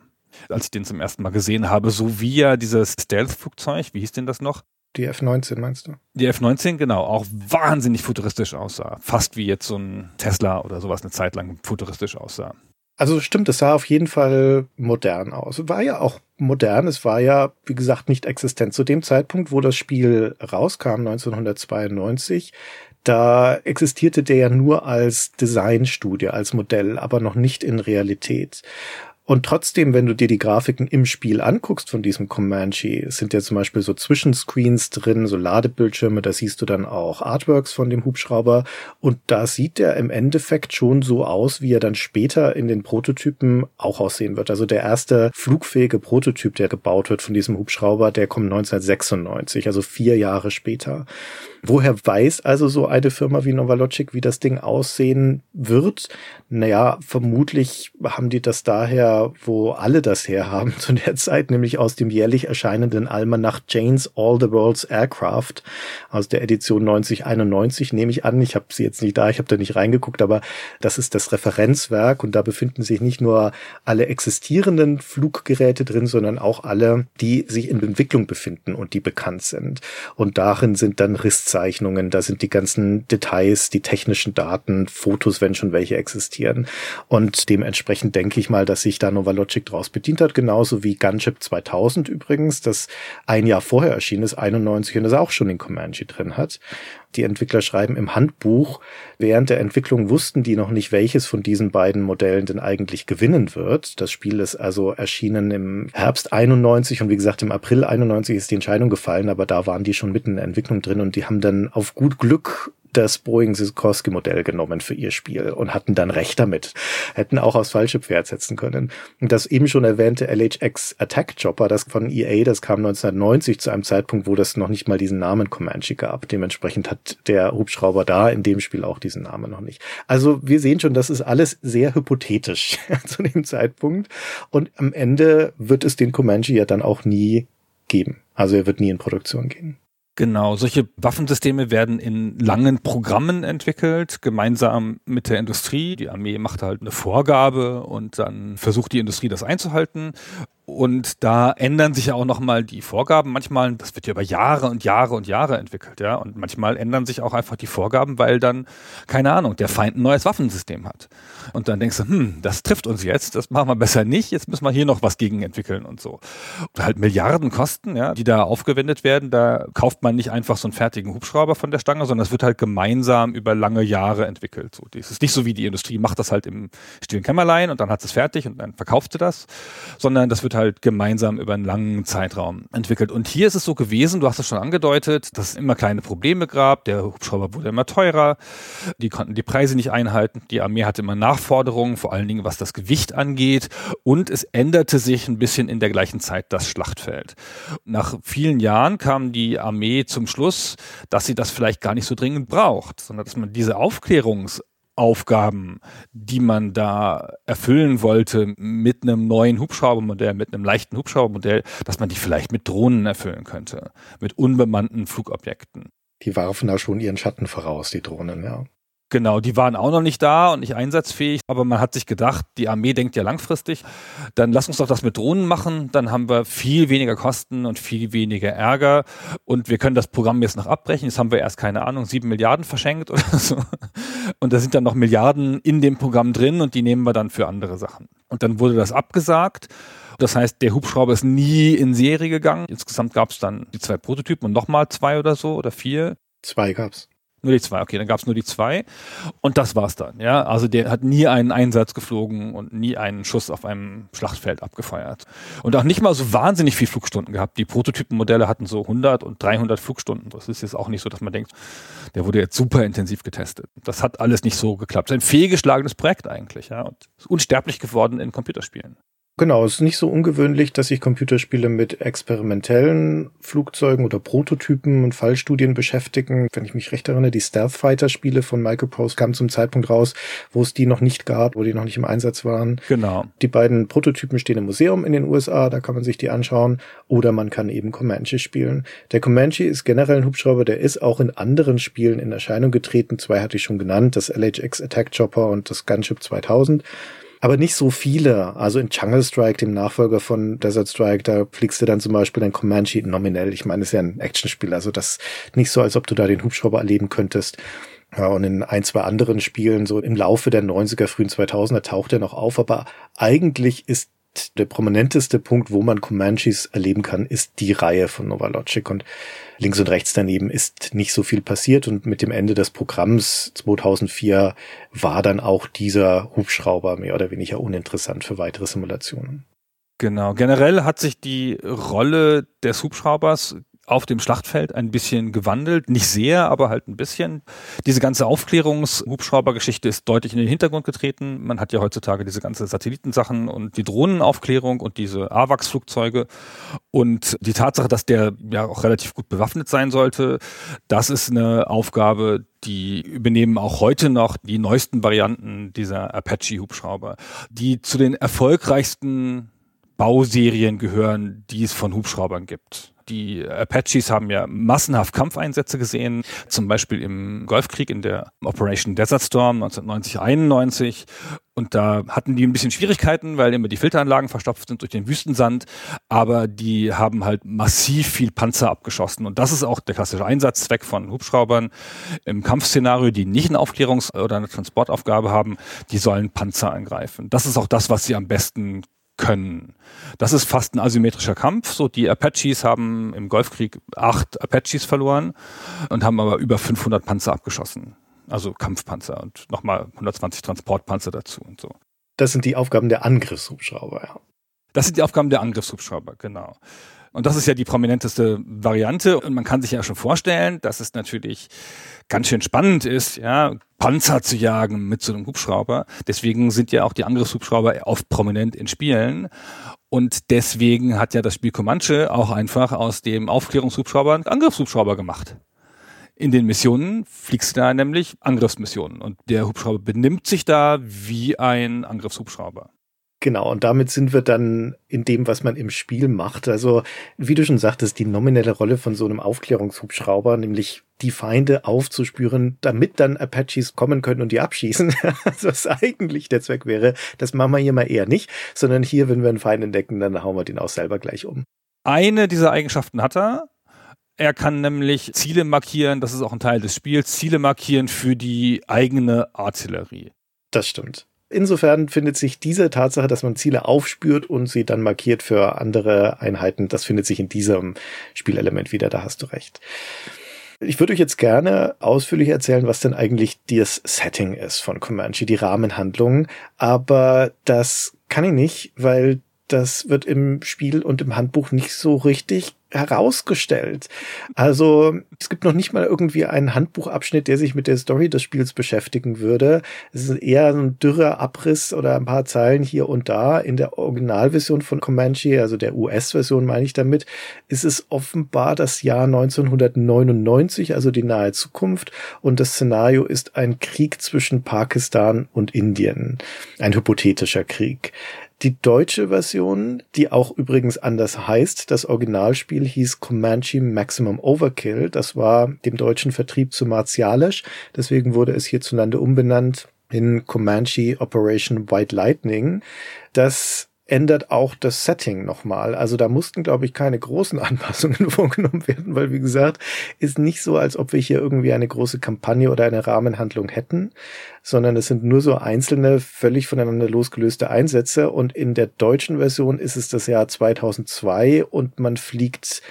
als ich den zum ersten Mal gesehen habe, so wie ja dieses Stealth-Flugzeug, wie hieß denn das noch? Die F-19 meinst du? Die F-19, genau, auch wahnsinnig futuristisch aussah. Fast wie jetzt so ein Tesla oder sowas eine Zeit lang futuristisch aussah. Also stimmt, es sah auf jeden Fall modern aus. War ja auch modern. Es war ja, wie gesagt, nicht existent. Zu dem Zeitpunkt, wo das Spiel rauskam, 1992, da existierte der ja nur als Designstudie, als Modell, aber noch nicht in Realität. Und trotzdem, wenn du dir die Grafiken im Spiel anguckst von diesem Comanche, sind ja zum Beispiel so Zwischenscreens drin, so Ladebildschirme, da siehst du dann auch Artworks von dem Hubschrauber und da sieht er im Endeffekt schon so aus, wie er dann später in den Prototypen auch aussehen wird. Also der erste flugfähige Prototyp, der gebaut wird von diesem Hubschrauber, der kommt 1996, also vier Jahre später. Woher weiß also so eine Firma wie Novalogic, wie das Ding aussehen wird? Naja, vermutlich haben die das daher, wo alle das herhaben zu der Zeit, nämlich aus dem jährlich erscheinenden Almanach Jane's All the World's Aircraft aus der Edition 9091, nehme ich an. Ich habe sie jetzt nicht da, ich habe da nicht reingeguckt, aber das ist das Referenzwerk und da befinden sich nicht nur alle existierenden Fluggeräte drin, sondern auch alle, die sich in Entwicklung befinden und die bekannt sind. Und darin sind dann Riss Aufzeichnungen, da sind die ganzen Details, die technischen Daten, Fotos, wenn schon welche existieren. Und dementsprechend denke ich mal, dass sich da Novalogic draus bedient hat, genauso wie Gunship 2000 übrigens, das ein Jahr vorher erschienen ist, 91 und das auch schon den Comanche drin hat. Die Entwickler schreiben im Handbuch, während der Entwicklung wussten die noch nicht, welches von diesen beiden Modellen denn eigentlich gewinnen wird. Das Spiel ist also erschienen im Herbst 91 und wie gesagt im April 91 ist die Entscheidung gefallen, aber da waren die schon mitten in der Entwicklung drin und die haben dann auf gut Glück das Boeing Sikorsky Modell genommen für ihr Spiel und hatten dann recht damit. Hätten auch aufs falsche Pferd setzen können. Und das eben schon erwähnte LHX Attack Chopper, das von EA, das kam 1990 zu einem Zeitpunkt, wo das noch nicht mal diesen Namen Comanche gab. Dementsprechend hat der Hubschrauber da in dem Spiel auch diesen Namen noch nicht. Also wir sehen schon, das ist alles sehr hypothetisch zu dem Zeitpunkt. Und am Ende wird es den Comanche ja dann auch nie geben. Also er wird nie in Produktion gehen. Genau, solche Waffensysteme werden in langen Programmen entwickelt, gemeinsam mit der Industrie. Die Armee macht halt eine Vorgabe und dann versucht die Industrie das einzuhalten. Und da ändern sich ja auch nochmal die Vorgaben. Manchmal, das wird ja über Jahre und Jahre und Jahre entwickelt, ja. Und manchmal ändern sich auch einfach die Vorgaben, weil dann, keine Ahnung, der Feind ein neues Waffensystem hat. Und dann denkst du, hm, das trifft uns jetzt, das machen wir besser nicht, jetzt müssen wir hier noch was gegen entwickeln und so. Und halt Milliarden Kosten, ja, die da aufgewendet werden, da kauft man nicht einfach so einen fertigen Hubschrauber von der Stange, sondern es wird halt gemeinsam über lange Jahre entwickelt. So, das ist nicht so wie die Industrie macht das halt im stillen Kämmerlein und dann hat es fertig und dann verkauft sie das, sondern das wird halt gemeinsam über einen langen Zeitraum entwickelt. Und hier ist es so gewesen, du hast es schon angedeutet, dass es immer kleine Probleme gab, der Hubschrauber wurde immer teurer, die konnten die Preise nicht einhalten, die Armee hatte immer Nachforderungen, vor allen Dingen was das Gewicht angeht und es änderte sich ein bisschen in der gleichen Zeit das Schlachtfeld. Nach vielen Jahren kam die Armee zum Schluss, dass sie das vielleicht gar nicht so dringend braucht, sondern dass man diese Aufklärungs Aufgaben, die man da erfüllen wollte mit einem neuen Hubschraubermodell, mit einem leichten Hubschraubermodell, dass man die vielleicht mit Drohnen erfüllen könnte, mit unbemannten Flugobjekten. Die warfen da schon ihren Schatten voraus, die Drohnen, ja. Genau, die waren auch noch nicht da und nicht einsatzfähig, aber man hat sich gedacht, die Armee denkt ja langfristig, dann lass uns doch das mit Drohnen machen, dann haben wir viel weniger Kosten und viel weniger Ärger und wir können das Programm jetzt noch abbrechen, jetzt haben wir erst keine Ahnung, sieben Milliarden verschenkt oder so und da sind dann noch Milliarden in dem Programm drin und die nehmen wir dann für andere Sachen. Und dann wurde das abgesagt das heißt, der Hubschrauber ist nie in Serie gegangen. Insgesamt gab es dann die zwei Prototypen und nochmal zwei oder so oder vier. Zwei gab's. Nur die zwei, okay, dann gab es nur die zwei und das war's dann, ja. Also der hat nie einen Einsatz geflogen und nie einen Schuss auf einem Schlachtfeld abgefeuert. Und auch nicht mal so wahnsinnig viel Flugstunden gehabt. Die Prototypenmodelle hatten so 100 und 300 Flugstunden. Das ist jetzt auch nicht so, dass man denkt, der wurde jetzt super intensiv getestet. Das hat alles nicht so geklappt. Ein fehlgeschlagenes Projekt eigentlich, ja. Und ist unsterblich geworden in Computerspielen. Genau, es ist nicht so ungewöhnlich, dass sich Computerspiele mit experimentellen Flugzeugen oder Prototypen und Fallstudien beschäftigen. Wenn ich mich recht erinnere, die Stealth Fighter Spiele von Microprose kamen zum Zeitpunkt raus, wo es die noch nicht gab, wo die noch nicht im Einsatz waren. Genau. Die beiden Prototypen stehen im Museum in den USA, da kann man sich die anschauen. Oder man kann eben Comanche spielen. Der Comanche ist generell ein Hubschrauber, der ist auch in anderen Spielen in Erscheinung getreten. Zwei hatte ich schon genannt, das LHX Attack Chopper und das Gunship 2000 aber nicht so viele. Also in Jungle Strike, dem Nachfolger von Desert Strike, da fliegst du dann zum Beispiel dein Comanche nominell. Ich meine, es ist ja ein Actionspiel, also das nicht so, als ob du da den Hubschrauber erleben könntest. Ja, und in ein, zwei anderen Spielen, so im Laufe der 90er, frühen 2000er taucht er noch auf, aber eigentlich ist der prominenteste Punkt, wo man Comanches erleben kann, ist die Reihe von Nova Logic und links und rechts daneben ist nicht so viel passiert und mit dem Ende des Programms 2004 war dann auch dieser Hubschrauber mehr oder weniger uninteressant für weitere Simulationen. Genau. Generell hat sich die Rolle des Hubschraubers auf dem Schlachtfeld ein bisschen gewandelt. Nicht sehr, aber halt ein bisschen. Diese ganze Aufklärungs-Hubschrauber-Geschichte ist deutlich in den Hintergrund getreten. Man hat ja heutzutage diese ganze Satellitensachen und die Drohnenaufklärung und diese AWACS-Flugzeuge. Und die Tatsache, dass der ja auch relativ gut bewaffnet sein sollte, das ist eine Aufgabe, die übernehmen auch heute noch die neuesten Varianten dieser Apache-Hubschrauber, die zu den erfolgreichsten Bauserien gehören, die es von Hubschraubern gibt. Die Apaches haben ja massenhaft Kampfeinsätze gesehen, zum Beispiel im Golfkrieg in der Operation Desert Storm 1990, 91. Und da hatten die ein bisschen Schwierigkeiten, weil immer die Filteranlagen verstopft sind durch den Wüstensand. Aber die haben halt massiv viel Panzer abgeschossen. Und das ist auch der klassische Einsatzzweck von Hubschraubern im Kampfszenario, die nicht eine Aufklärungs- oder eine Transportaufgabe haben. Die sollen Panzer angreifen. Das ist auch das, was sie am besten können. Das ist fast ein asymmetrischer Kampf. So, die Apaches haben im Golfkrieg acht Apaches verloren und haben aber über 500 Panzer abgeschossen. Also Kampfpanzer und nochmal 120 Transportpanzer dazu und so. Das sind die Aufgaben der Angriffshubschrauber, ja. Das sind die Aufgaben der Angriffshubschrauber, genau. Und das ist ja die prominenteste Variante. Und man kann sich ja schon vorstellen, dass es natürlich ganz schön spannend ist, ja, Panzer zu jagen mit so einem Hubschrauber. Deswegen sind ja auch die Angriffshubschrauber oft prominent in Spielen. Und deswegen hat ja das Spiel Comanche auch einfach aus dem Aufklärungshubschrauber einen Angriffshubschrauber gemacht. In den Missionen fliegst du da nämlich Angriffsmissionen und der Hubschrauber benimmt sich da wie ein Angriffshubschrauber. Genau, und damit sind wir dann in dem, was man im Spiel macht. Also, wie du schon sagtest, die nominelle Rolle von so einem Aufklärungshubschrauber, nämlich die Feinde aufzuspüren, damit dann Apaches kommen können und die abschießen. also was eigentlich der Zweck wäre, das machen wir hier mal eher nicht, sondern hier, wenn wir einen Feind entdecken, dann hauen wir den auch selber gleich um. Eine dieser Eigenschaften hat er. Er kann nämlich Ziele markieren, das ist auch ein Teil des Spiels, Ziele markieren für die eigene Artillerie. Das stimmt. Insofern findet sich diese Tatsache, dass man Ziele aufspürt und sie dann markiert für andere Einheiten, das findet sich in diesem Spielelement wieder, da hast du recht. Ich würde euch jetzt gerne ausführlich erzählen, was denn eigentlich das Setting ist von Comanche, die Rahmenhandlung, aber das kann ich nicht, weil das wird im Spiel und im Handbuch nicht so richtig herausgestellt. Also es gibt noch nicht mal irgendwie einen Handbuchabschnitt, der sich mit der Story des Spiels beschäftigen würde. Es ist eher ein dürrer Abriss oder ein paar Zeilen hier und da. In der Originalversion von Comanche, also der US-Version meine ich damit, ist es offenbar das Jahr 1999, also die nahe Zukunft. Und das Szenario ist ein Krieg zwischen Pakistan und Indien. Ein hypothetischer Krieg. Die deutsche Version, die auch übrigens anders heißt, das Originalspiel hieß Comanche Maximum Overkill. Das war dem deutschen Vertrieb zu martialisch. Deswegen wurde es hierzulande umbenannt in Comanche Operation White Lightning. Das ändert auch das Setting nochmal. Also da mussten, glaube ich, keine großen Anpassungen vorgenommen werden, weil, wie gesagt, ist nicht so, als ob wir hier irgendwie eine große Kampagne oder eine Rahmenhandlung hätten, sondern es sind nur so einzelne, völlig voneinander losgelöste Einsätze. Und in der deutschen Version ist es das Jahr 2002 und man fliegt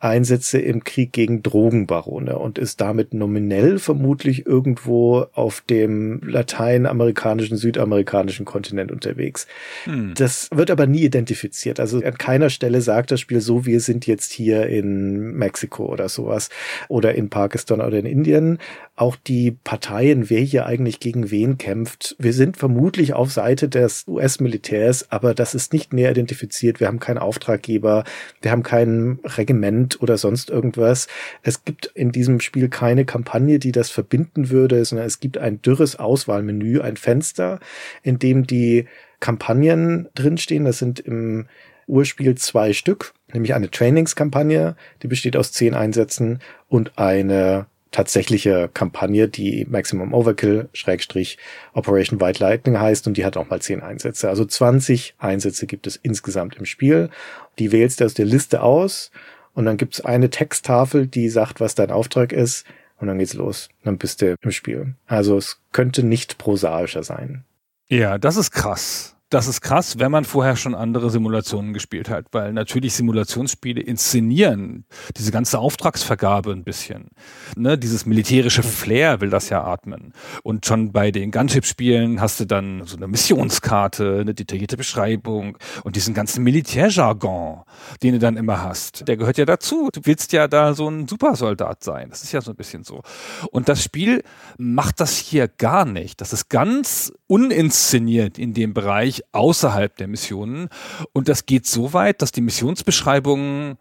Einsätze im Krieg gegen Drogenbarone und ist damit nominell vermutlich irgendwo auf dem lateinamerikanischen, südamerikanischen Kontinent unterwegs. Hm. Das wird aber nie identifiziert. Also an keiner Stelle sagt das Spiel so, wir sind jetzt hier in Mexiko oder sowas oder in Pakistan oder in Indien. Auch die Parteien, wer hier eigentlich gegen wen kämpft, wir sind vermutlich auf Seite des US-Militärs, aber das ist nicht näher identifiziert. Wir haben keinen Auftraggeber, wir haben kein Regiment oder sonst irgendwas. Es gibt in diesem Spiel keine Kampagne, die das verbinden würde, sondern es gibt ein dürres Auswahlmenü, ein Fenster, in dem die Kampagnen drinstehen. Das sind im Urspiel zwei Stück, nämlich eine Trainingskampagne, die besteht aus zehn Einsätzen und eine tatsächliche Kampagne, die Maximum Overkill Schrägstrich Operation White Lightning heißt und die hat auch mal zehn Einsätze. Also 20 Einsätze gibt es insgesamt im Spiel. Die wählst du aus der Liste aus und dann gibt's eine Texttafel, die sagt, was dein Auftrag ist und dann geht's los. Dann bist du im Spiel. Also es könnte nicht prosaischer sein. Ja, das ist krass das ist krass, wenn man vorher schon andere Simulationen gespielt hat, weil natürlich Simulationsspiele inszenieren diese ganze Auftragsvergabe ein bisschen. Ne, dieses militärische Flair will das ja atmen. Und schon bei den Gunship-Spielen hast du dann so eine Missionskarte, eine detaillierte Beschreibung und diesen ganzen Militärjargon, den du dann immer hast. Der gehört ja dazu. Du willst ja da so ein Supersoldat sein. Das ist ja so ein bisschen so. Und das Spiel macht das hier gar nicht. Das ist ganz uninszeniert in dem Bereich außerhalb der Missionen. Und das geht so weit, dass die Missionsbeschreibungen,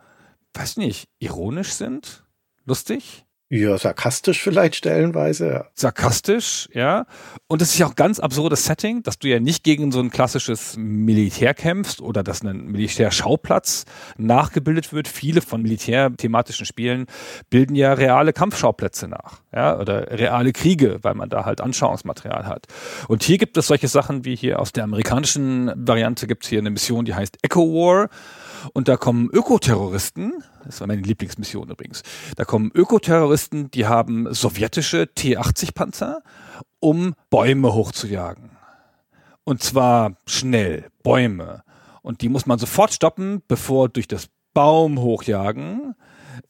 weiß nicht, ironisch sind, lustig. Ja, sarkastisch vielleicht stellenweise. Sarkastisch, ja. Und es ist ja auch ganz absurdes Setting, dass du ja nicht gegen so ein klassisches Militär kämpfst oder dass ein Militärschauplatz nachgebildet wird. Viele von militärthematischen Spielen bilden ja reale Kampfschauplätze nach, ja, oder reale Kriege, weil man da halt Anschauungsmaterial hat. Und hier gibt es solche Sachen wie hier aus der amerikanischen Variante gibt es hier eine Mission, die heißt Echo War. Und da kommen Ökoterroristen, das war meine Lieblingsmission übrigens, da kommen Ökoterroristen, die haben sowjetische T-80-Panzer, um Bäume hochzujagen. Und zwar schnell, Bäume. Und die muss man sofort stoppen, bevor durch das Baum hochjagen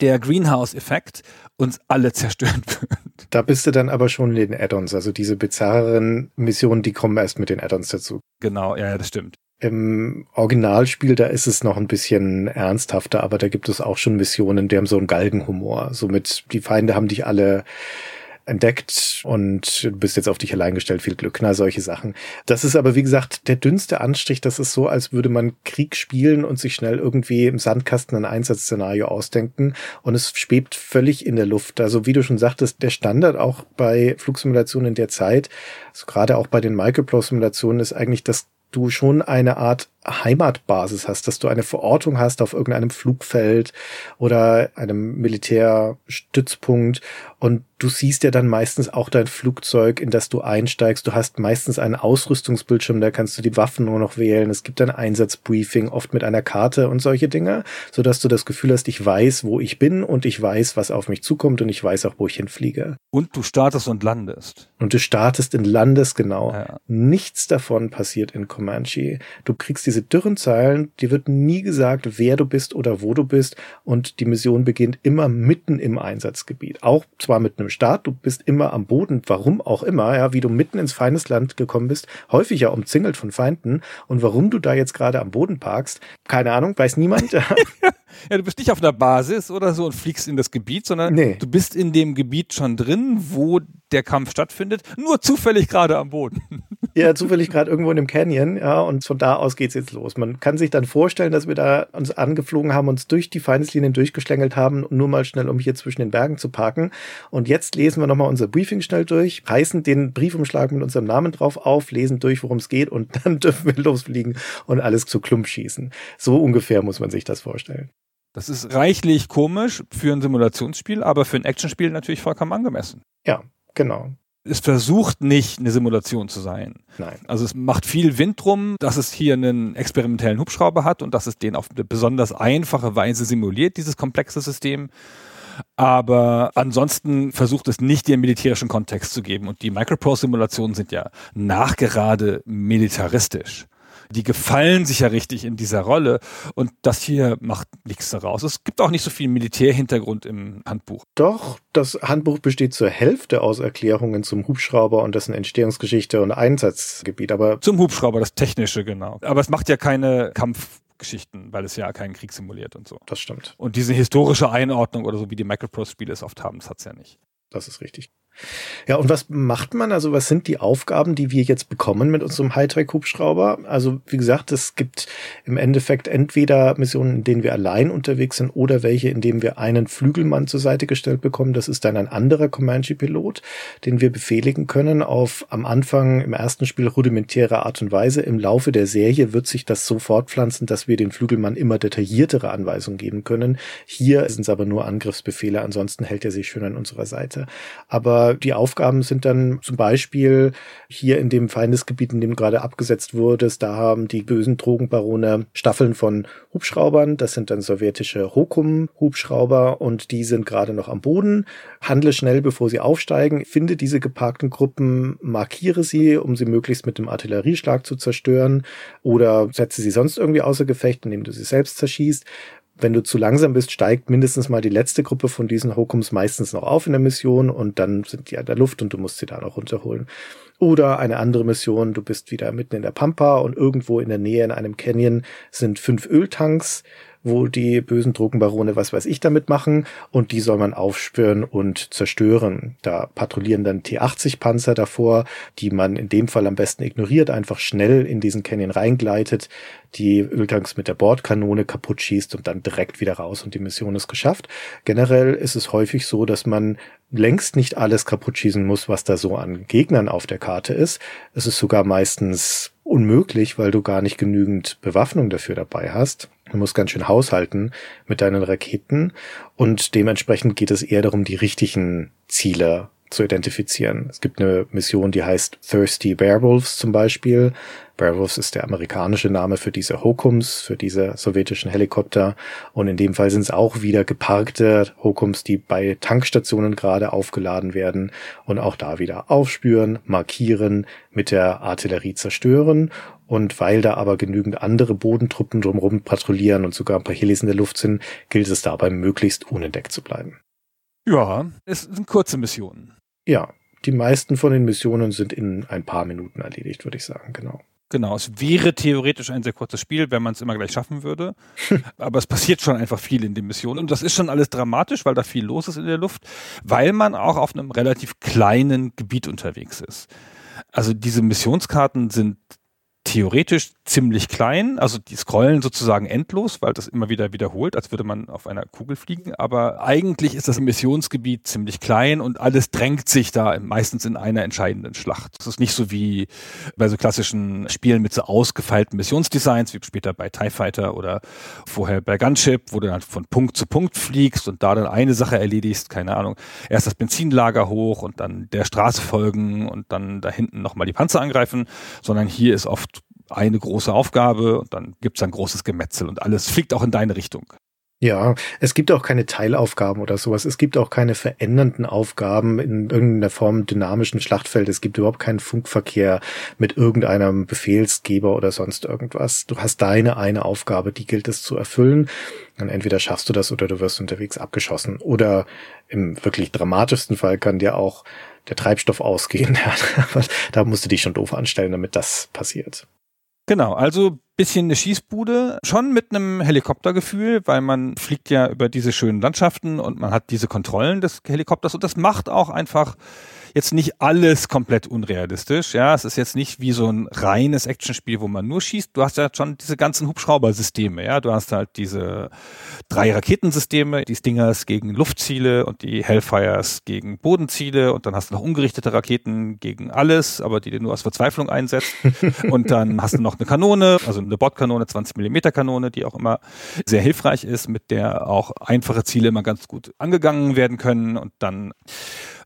der Greenhouse-Effekt uns alle zerstören wird. Da bist du dann aber schon in den Add-ons, also diese bizarren Missionen, die kommen erst mit den Add-ons dazu. Genau, ja, das stimmt. Im Originalspiel, da ist es noch ein bisschen ernsthafter, aber da gibt es auch schon Missionen, die haben so einen Galgenhumor. Somit, die Feinde haben dich alle entdeckt und du bist jetzt auf dich allein gestellt, viel Glück, na, solche Sachen. Das ist aber, wie gesagt, der dünnste Anstrich. Das ist so, als würde man Krieg spielen und sich schnell irgendwie im Sandkasten ein Einsatzszenario ausdenken und es schwebt völlig in der Luft. Also, wie du schon sagtest, der Standard auch bei Flugsimulationen der Zeit, also gerade auch bei den Microprose-Simulationen ist eigentlich das du schon eine Art Heimatbasis hast, dass du eine Verortung hast auf irgendeinem Flugfeld oder einem Militärstützpunkt und du siehst ja dann meistens auch dein Flugzeug, in das du einsteigst. Du hast meistens einen Ausrüstungsbildschirm, da kannst du die Waffen nur noch wählen. Es gibt ein Einsatzbriefing, oft mit einer Karte und solche Dinge, so dass du das Gefühl hast, ich weiß, wo ich bin und ich weiß, was auf mich zukommt und ich weiß auch, wo ich hinfliege. Und du startest und landest. Und du startest in Landes, genau. Ja. Nichts davon passiert in Comanche. Du kriegst diese dürren Zeilen, dir wird nie gesagt, wer du bist oder wo du bist und die Mission beginnt immer mitten im Einsatzgebiet. Auch zwar mit einem Start, du bist immer am Boden, warum auch immer, ja, wie du mitten ins feines Land gekommen bist, häufig ja umzingelt von Feinden und warum du da jetzt gerade am Boden parkst, keine Ahnung, weiß niemand. ja, du bist nicht auf einer Basis oder so und fliegst in das Gebiet, sondern nee. du bist in dem Gebiet schon drin, wo der Kampf stattfindet, nur zufällig gerade am Boden. Ja, zufällig gerade irgendwo in einem Canyon, ja, und von da aus geht's jetzt los. Man kann sich dann vorstellen, dass wir da uns angeflogen haben, uns durch die Feindeslinien durchgeschlängelt haben, nur mal schnell, um hier zwischen den Bergen zu parken. Und jetzt lesen wir nochmal unser Briefing schnell durch, reißen den Briefumschlag mit unserem Namen drauf auf, lesen durch, worum es geht, und dann dürfen wir losfliegen und alles zu Klump schießen. So ungefähr muss man sich das vorstellen. Das ist reichlich komisch für ein Simulationsspiel, aber für ein Actionspiel natürlich vollkommen angemessen. Ja, genau es versucht nicht eine Simulation zu sein. Nein. Also es macht viel Wind drum, dass es hier einen experimentellen Hubschrauber hat und dass es den auf eine besonders einfache Weise simuliert, dieses komplexe System. Aber ansonsten versucht es nicht den militärischen Kontext zu geben. Und die Microprose-Simulationen sind ja nachgerade militaristisch die gefallen sich ja richtig in dieser Rolle. Und das hier macht nichts daraus. Es gibt auch nicht so viel Militärhintergrund im Handbuch. Doch, das Handbuch besteht zur Hälfte aus Erklärungen zum Hubschrauber und dessen Entstehungsgeschichte und Einsatzgebiet. Aber zum Hubschrauber, das Technische, genau. Aber es macht ja keine Kampfgeschichten, weil es ja keinen Krieg simuliert und so. Das stimmt. Und diese historische Einordnung oder so, wie die Microprose-Spiele es oft haben, das hat es ja nicht. Das ist richtig. Ja, und was macht man? Also was sind die Aufgaben, die wir jetzt bekommen mit unserem Hightech-Hubschrauber? Also wie gesagt, es gibt im Endeffekt entweder Missionen, in denen wir allein unterwegs sind oder welche, in denen wir einen Flügelmann zur Seite gestellt bekommen. Das ist dann ein anderer Comanche-Pilot, den wir befehligen können auf am Anfang im ersten Spiel rudimentäre Art und Weise. Im Laufe der Serie wird sich das so fortpflanzen, dass wir den Flügelmann immer detailliertere Anweisungen geben können. Hier sind es aber nur Angriffsbefehle, ansonsten hält er sich schön an unserer Seite. Aber die Aufgaben sind dann zum Beispiel hier in dem Feindesgebiet, in dem gerade abgesetzt wurde, da haben die bösen Drogenbarone Staffeln von Hubschraubern. Das sind dann sowjetische Hokum-Hubschrauber und die sind gerade noch am Boden. Handle schnell, bevor sie aufsteigen. Finde diese geparkten Gruppen, markiere sie, um sie möglichst mit dem Artillerieschlag zu zerstören oder setze sie sonst irgendwie außer Gefecht, indem du sie selbst zerschießt wenn du zu langsam bist, steigt mindestens mal die letzte Gruppe von diesen Hokums meistens noch auf in der Mission und dann sind die an der Luft und du musst sie da noch runterholen. Oder eine andere Mission, du bist wieder mitten in der Pampa und irgendwo in der Nähe in einem Canyon sind fünf Öltanks wo die bösen Drogenbarone was weiß ich damit machen und die soll man aufspüren und zerstören. Da patrouillieren dann T-80-Panzer davor, die man in dem Fall am besten ignoriert, einfach schnell in diesen Canyon reingleitet, die Öltanks mit der Bordkanone kaputt schießt und dann direkt wieder raus und die Mission ist geschafft. Generell ist es häufig so, dass man längst nicht alles kaputt schießen muss, was da so an Gegnern auf der Karte ist. Es ist sogar meistens unmöglich, weil du gar nicht genügend Bewaffnung dafür dabei hast. Du musst ganz schön haushalten mit deinen Raketen und dementsprechend geht es eher darum, die richtigen Ziele zu identifizieren. Es gibt eine Mission, die heißt Thirsty Bearwolves zum Beispiel. Bearwolves ist der amerikanische Name für diese Hokums, für diese sowjetischen Helikopter. Und in dem Fall sind es auch wieder geparkte Hokums, die bei Tankstationen gerade aufgeladen werden und auch da wieder aufspüren, markieren, mit der Artillerie zerstören. Und weil da aber genügend andere Bodentruppen drumherum patrouillieren und sogar ein paar Helis in der Luft sind, gilt es dabei möglichst unentdeckt zu bleiben. Ja, es sind kurze Missionen. Ja, die meisten von den Missionen sind in ein paar Minuten erledigt, würde ich sagen, genau. Genau, es wäre theoretisch ein sehr kurzes Spiel, wenn man es immer gleich schaffen würde. Aber es passiert schon einfach viel in den Missionen. Und das ist schon alles dramatisch, weil da viel los ist in der Luft, weil man auch auf einem relativ kleinen Gebiet unterwegs ist. Also diese Missionskarten sind theoretisch ziemlich klein, also die scrollen sozusagen endlos, weil das immer wieder wiederholt, als würde man auf einer Kugel fliegen, aber eigentlich ist das Missionsgebiet ziemlich klein und alles drängt sich da meistens in einer entscheidenden Schlacht. Das ist nicht so wie bei so klassischen Spielen mit so ausgefeilten Missionsdesigns, wie später bei TIE Fighter oder vorher bei Gunship, wo du dann von Punkt zu Punkt fliegst und da dann eine Sache erledigst, keine Ahnung, erst das Benzinlager hoch und dann der Straße folgen und dann da hinten nochmal die Panzer angreifen, sondern hier ist oft eine große Aufgabe und dann gibt's ein großes Gemetzel und alles fliegt auch in deine Richtung. Ja, es gibt auch keine Teilaufgaben oder sowas. Es gibt auch keine verändernden Aufgaben in irgendeiner Form dynamischen Schlachtfeld. Es gibt überhaupt keinen Funkverkehr mit irgendeinem Befehlsgeber oder sonst irgendwas. Du hast deine eine Aufgabe, die gilt es zu erfüllen. Und entweder schaffst du das oder du wirst unterwegs abgeschossen. Oder im wirklich dramatischsten Fall kann dir auch der Treibstoff ausgehen. da musst du dich schon doof anstellen, damit das passiert. Genau, also bisschen eine Schießbude, schon mit einem Helikoptergefühl, weil man fliegt ja über diese schönen Landschaften und man hat diese Kontrollen des Helikopters und das macht auch einfach jetzt nicht alles komplett unrealistisch. Ja, es ist jetzt nicht wie so ein reines Actionspiel, wo man nur schießt. Du hast ja schon diese ganzen Hubschraubersysteme. Ja, du hast halt diese drei Raketensysteme, die Stingers gegen Luftziele und die Hellfires gegen Bodenziele und dann hast du noch ungerichtete Raketen gegen alles, aber die du nur aus Verzweiflung einsetzt. und dann hast du noch eine Kanone, also eine Bordkanone, 20 Millimeter Kanone, die auch immer sehr hilfreich ist, mit der auch einfache Ziele immer ganz gut angegangen werden können und dann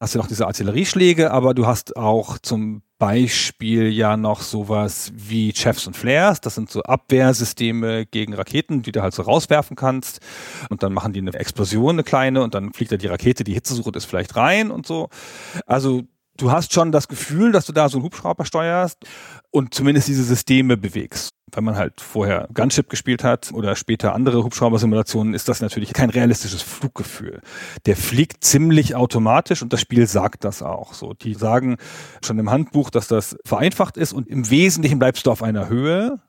hast du noch diese Artillerieschläge, aber du hast auch zum Beispiel ja noch sowas wie Chefs und Flares. Das sind so Abwehrsysteme gegen Raketen, die du halt so rauswerfen kannst. Und dann machen die eine Explosion, eine kleine, und dann fliegt da die Rakete, die Hitze sucht, ist vielleicht rein und so. Also du hast schon das Gefühl, dass du da so einen Hubschrauber steuerst und zumindest diese Systeme bewegst wenn man halt vorher Gunship gespielt hat oder später andere Hubschrauber-Simulationen, ist das natürlich kein realistisches Fluggefühl. Der fliegt ziemlich automatisch und das Spiel sagt das auch so. Die sagen schon im Handbuch, dass das vereinfacht ist und im Wesentlichen bleibst du auf einer Höhe,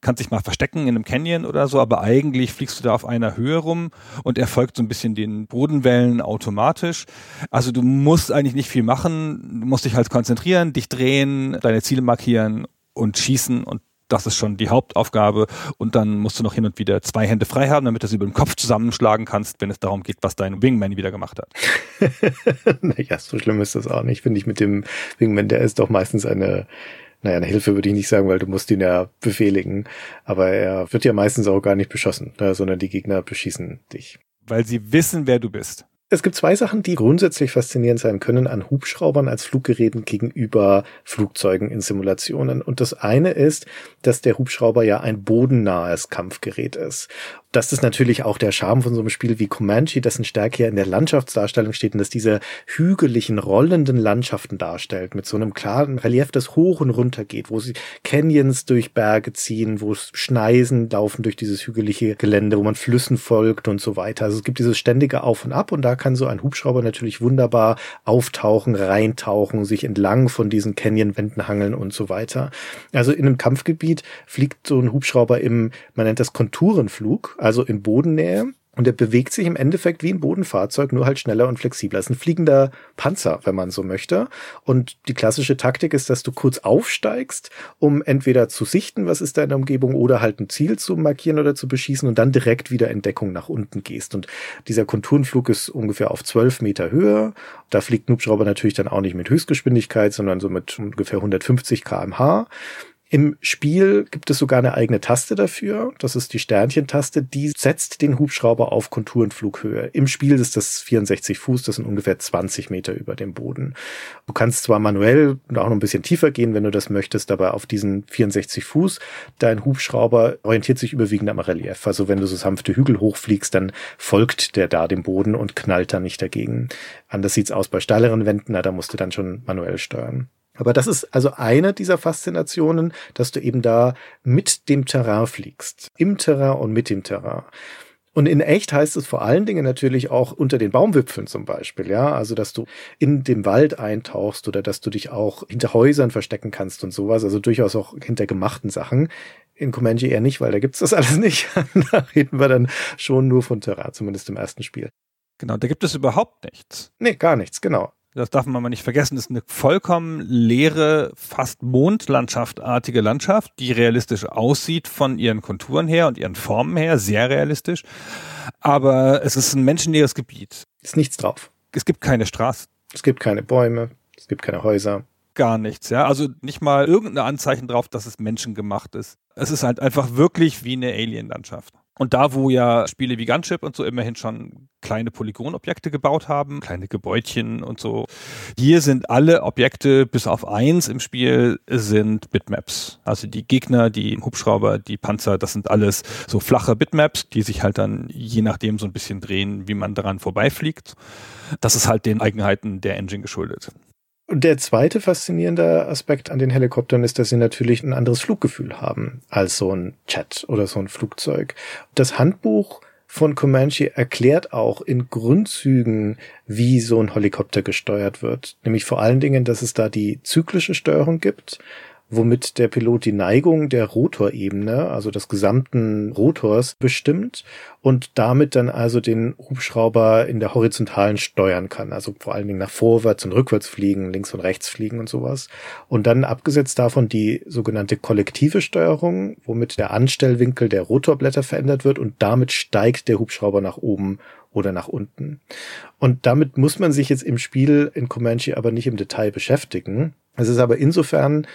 kannst dich mal verstecken in einem Canyon oder so, aber eigentlich fliegst du da auf einer Höhe rum und er folgt so ein bisschen den Bodenwellen automatisch. Also du musst eigentlich nicht viel machen, du musst dich halt konzentrieren, dich drehen, deine Ziele markieren und schießen und das ist schon die Hauptaufgabe. Und dann musst du noch hin und wieder zwei Hände frei haben, damit du sie über den Kopf zusammenschlagen kannst, wenn es darum geht, was dein Wingman wieder gemacht hat. naja, so schlimm ist das auch nicht, finde ich, mit dem Wingman. Der ist doch meistens eine, naja, eine Hilfe würde ich nicht sagen, weil du musst ihn ja befehligen. Aber er wird ja meistens auch gar nicht beschossen, ne, sondern die Gegner beschießen dich. Weil sie wissen, wer du bist. Es gibt zwei Sachen, die grundsätzlich faszinierend sein können an Hubschraubern als Fluggeräten gegenüber Flugzeugen in Simulationen. Und das eine ist, dass der Hubschrauber ja ein bodennahes Kampfgerät ist das ist natürlich auch der Charme von so einem Spiel wie Comanche, dessen Stärke ja in der Landschaftsdarstellung steht und dass diese hügeligen, rollenden Landschaften darstellt, mit so einem klaren Relief, das hoch und runter geht, wo sie Canyons durch Berge ziehen, wo Schneisen laufen durch dieses hügelige Gelände, wo man Flüssen folgt und so weiter. Also es gibt dieses ständige Auf und Ab und da kann so ein Hubschrauber natürlich wunderbar auftauchen, reintauchen, sich entlang von diesen Canyonwänden hangeln und so weiter. Also in einem Kampfgebiet fliegt so ein Hubschrauber im, man nennt das Konturenflug, also in Bodennähe. Und er bewegt sich im Endeffekt wie ein Bodenfahrzeug, nur halt schneller und flexibler. Es ist ein fliegender Panzer, wenn man so möchte. Und die klassische Taktik ist, dass du kurz aufsteigst, um entweder zu sichten, was ist da in der Umgebung, oder halt ein Ziel zu markieren oder zu beschießen und dann direkt wieder in Deckung nach unten gehst. Und dieser Konturenflug ist ungefähr auf 12 Meter Höhe. Da fliegt ein Hubschrauber natürlich dann auch nicht mit Höchstgeschwindigkeit, sondern so mit ungefähr 150 kmh. Im Spiel gibt es sogar eine eigene Taste dafür. Das ist die Sternchentaste. Die setzt den Hubschrauber auf Konturenflughöhe. Im Spiel ist das 64 Fuß. Das sind ungefähr 20 Meter über dem Boden. Du kannst zwar manuell und auch noch ein bisschen tiefer gehen, wenn du das möchtest, aber auf diesen 64 Fuß, dein Hubschrauber orientiert sich überwiegend am Relief. Also wenn du so sanfte Hügel hochfliegst, dann folgt der da dem Boden und knallt da nicht dagegen. Anders sieht's aus bei steileren Wänden. Na, da musst du dann schon manuell steuern. Aber das ist also eine dieser Faszinationen, dass du eben da mit dem Terrain fliegst. Im Terrain und mit dem Terrain. Und in echt heißt es vor allen Dingen natürlich auch unter den Baumwipfeln zum Beispiel, ja. Also, dass du in dem Wald eintauchst oder dass du dich auch hinter Häusern verstecken kannst und sowas. Also durchaus auch hinter gemachten Sachen. In Comanche eher nicht, weil da gibt's das alles nicht. da reden wir dann schon nur von Terrain, zumindest im ersten Spiel. Genau, da gibt es überhaupt nichts. Nee, gar nichts, genau. Das darf man mal nicht vergessen, ist eine vollkommen leere, fast mondlandschaftartige Landschaft, die realistisch aussieht von ihren Konturen her und ihren Formen her, sehr realistisch. Aber es ist ein menschenleeres Gebiet. Ist nichts drauf. Es gibt keine Straße. Es gibt keine Bäume, es gibt keine Häuser. Gar nichts, ja. Also nicht mal irgendein Anzeichen drauf, dass es menschengemacht ist. Es ist halt einfach wirklich wie eine Alien-Landschaft. Und da, wo ja Spiele wie Gunship und so immerhin schon kleine Polygonobjekte gebaut haben, kleine Gebäudchen und so, hier sind alle Objekte bis auf eins im Spiel sind Bitmaps. Also die Gegner, die Hubschrauber, die Panzer, das sind alles so flache Bitmaps, die sich halt dann je nachdem so ein bisschen drehen, wie man daran vorbeifliegt. Das ist halt den Eigenheiten der Engine geschuldet. Und der zweite faszinierende Aspekt an den Helikoptern ist, dass sie natürlich ein anderes Fluggefühl haben als so ein Jet oder so ein Flugzeug. Das Handbuch von Comanche erklärt auch in Grundzügen, wie so ein Helikopter gesteuert wird. Nämlich vor allen Dingen, dass es da die zyklische Steuerung gibt womit der Pilot die Neigung der Rotorebene, also des gesamten Rotors, bestimmt und damit dann also den Hubschrauber in der horizontalen steuern kann. Also vor allen Dingen nach vorwärts und rückwärts fliegen, links und rechts fliegen und sowas. Und dann abgesetzt davon die sogenannte kollektive Steuerung, womit der Anstellwinkel der Rotorblätter verändert wird und damit steigt der Hubschrauber nach oben oder nach unten. Und damit muss man sich jetzt im Spiel in Comanche aber nicht im Detail beschäftigen. Es ist aber insofern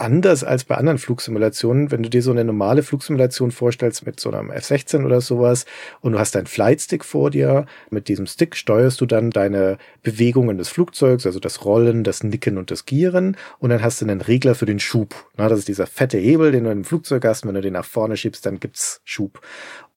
anders als bei anderen Flugsimulationen. Wenn du dir so eine normale Flugsimulation vorstellst mit so einem F-16 oder sowas und du hast deinen Flightstick vor dir, mit diesem Stick steuerst du dann deine Bewegungen des Flugzeugs, also das Rollen, das Nicken und das Gieren und dann hast du einen Regler für den Schub. Na, das ist dieser fette Hebel, den du im Flugzeug hast. Wenn du den nach vorne schiebst, dann gibt's Schub.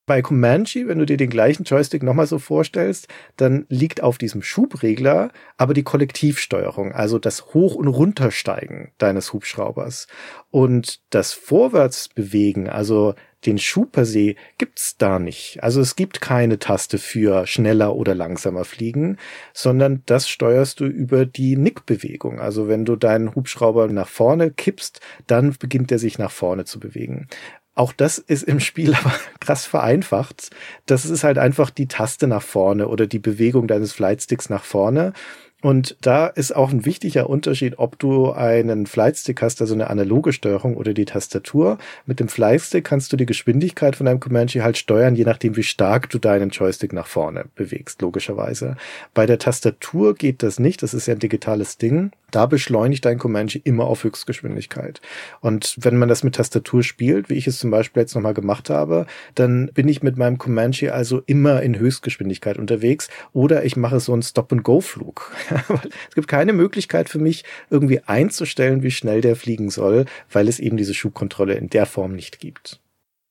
Bei Comanche, wenn du dir den gleichen Joystick nochmal so vorstellst, dann liegt auf diesem Schubregler aber die Kollektivsteuerung, also das Hoch- und Runtersteigen deines Hubschraubers. Und das Vorwärtsbewegen, also den Schub per se, gibt's da nicht. Also es gibt keine Taste für schneller oder langsamer fliegen, sondern das steuerst du über die Nickbewegung. Also wenn du deinen Hubschrauber nach vorne kippst, dann beginnt er sich nach vorne zu bewegen. Auch das ist im Spiel aber krass vereinfacht. Das ist halt einfach die Taste nach vorne oder die Bewegung deines Flightsticks nach vorne. Und da ist auch ein wichtiger Unterschied, ob du einen Flightstick hast, also eine analoge Steuerung oder die Tastatur. Mit dem Flightstick kannst du die Geschwindigkeit von deinem Comanche halt steuern, je nachdem, wie stark du deinen Joystick nach vorne bewegst, logischerweise. Bei der Tastatur geht das nicht, das ist ja ein digitales Ding. Da beschleunigt dein Comanche immer auf Höchstgeschwindigkeit. Und wenn man das mit Tastatur spielt, wie ich es zum Beispiel jetzt nochmal gemacht habe, dann bin ich mit meinem Comanche also immer in Höchstgeschwindigkeit unterwegs oder ich mache so einen Stop-and-Go-Flug. es gibt keine Möglichkeit für mich, irgendwie einzustellen, wie schnell der fliegen soll, weil es eben diese Schubkontrolle in der Form nicht gibt.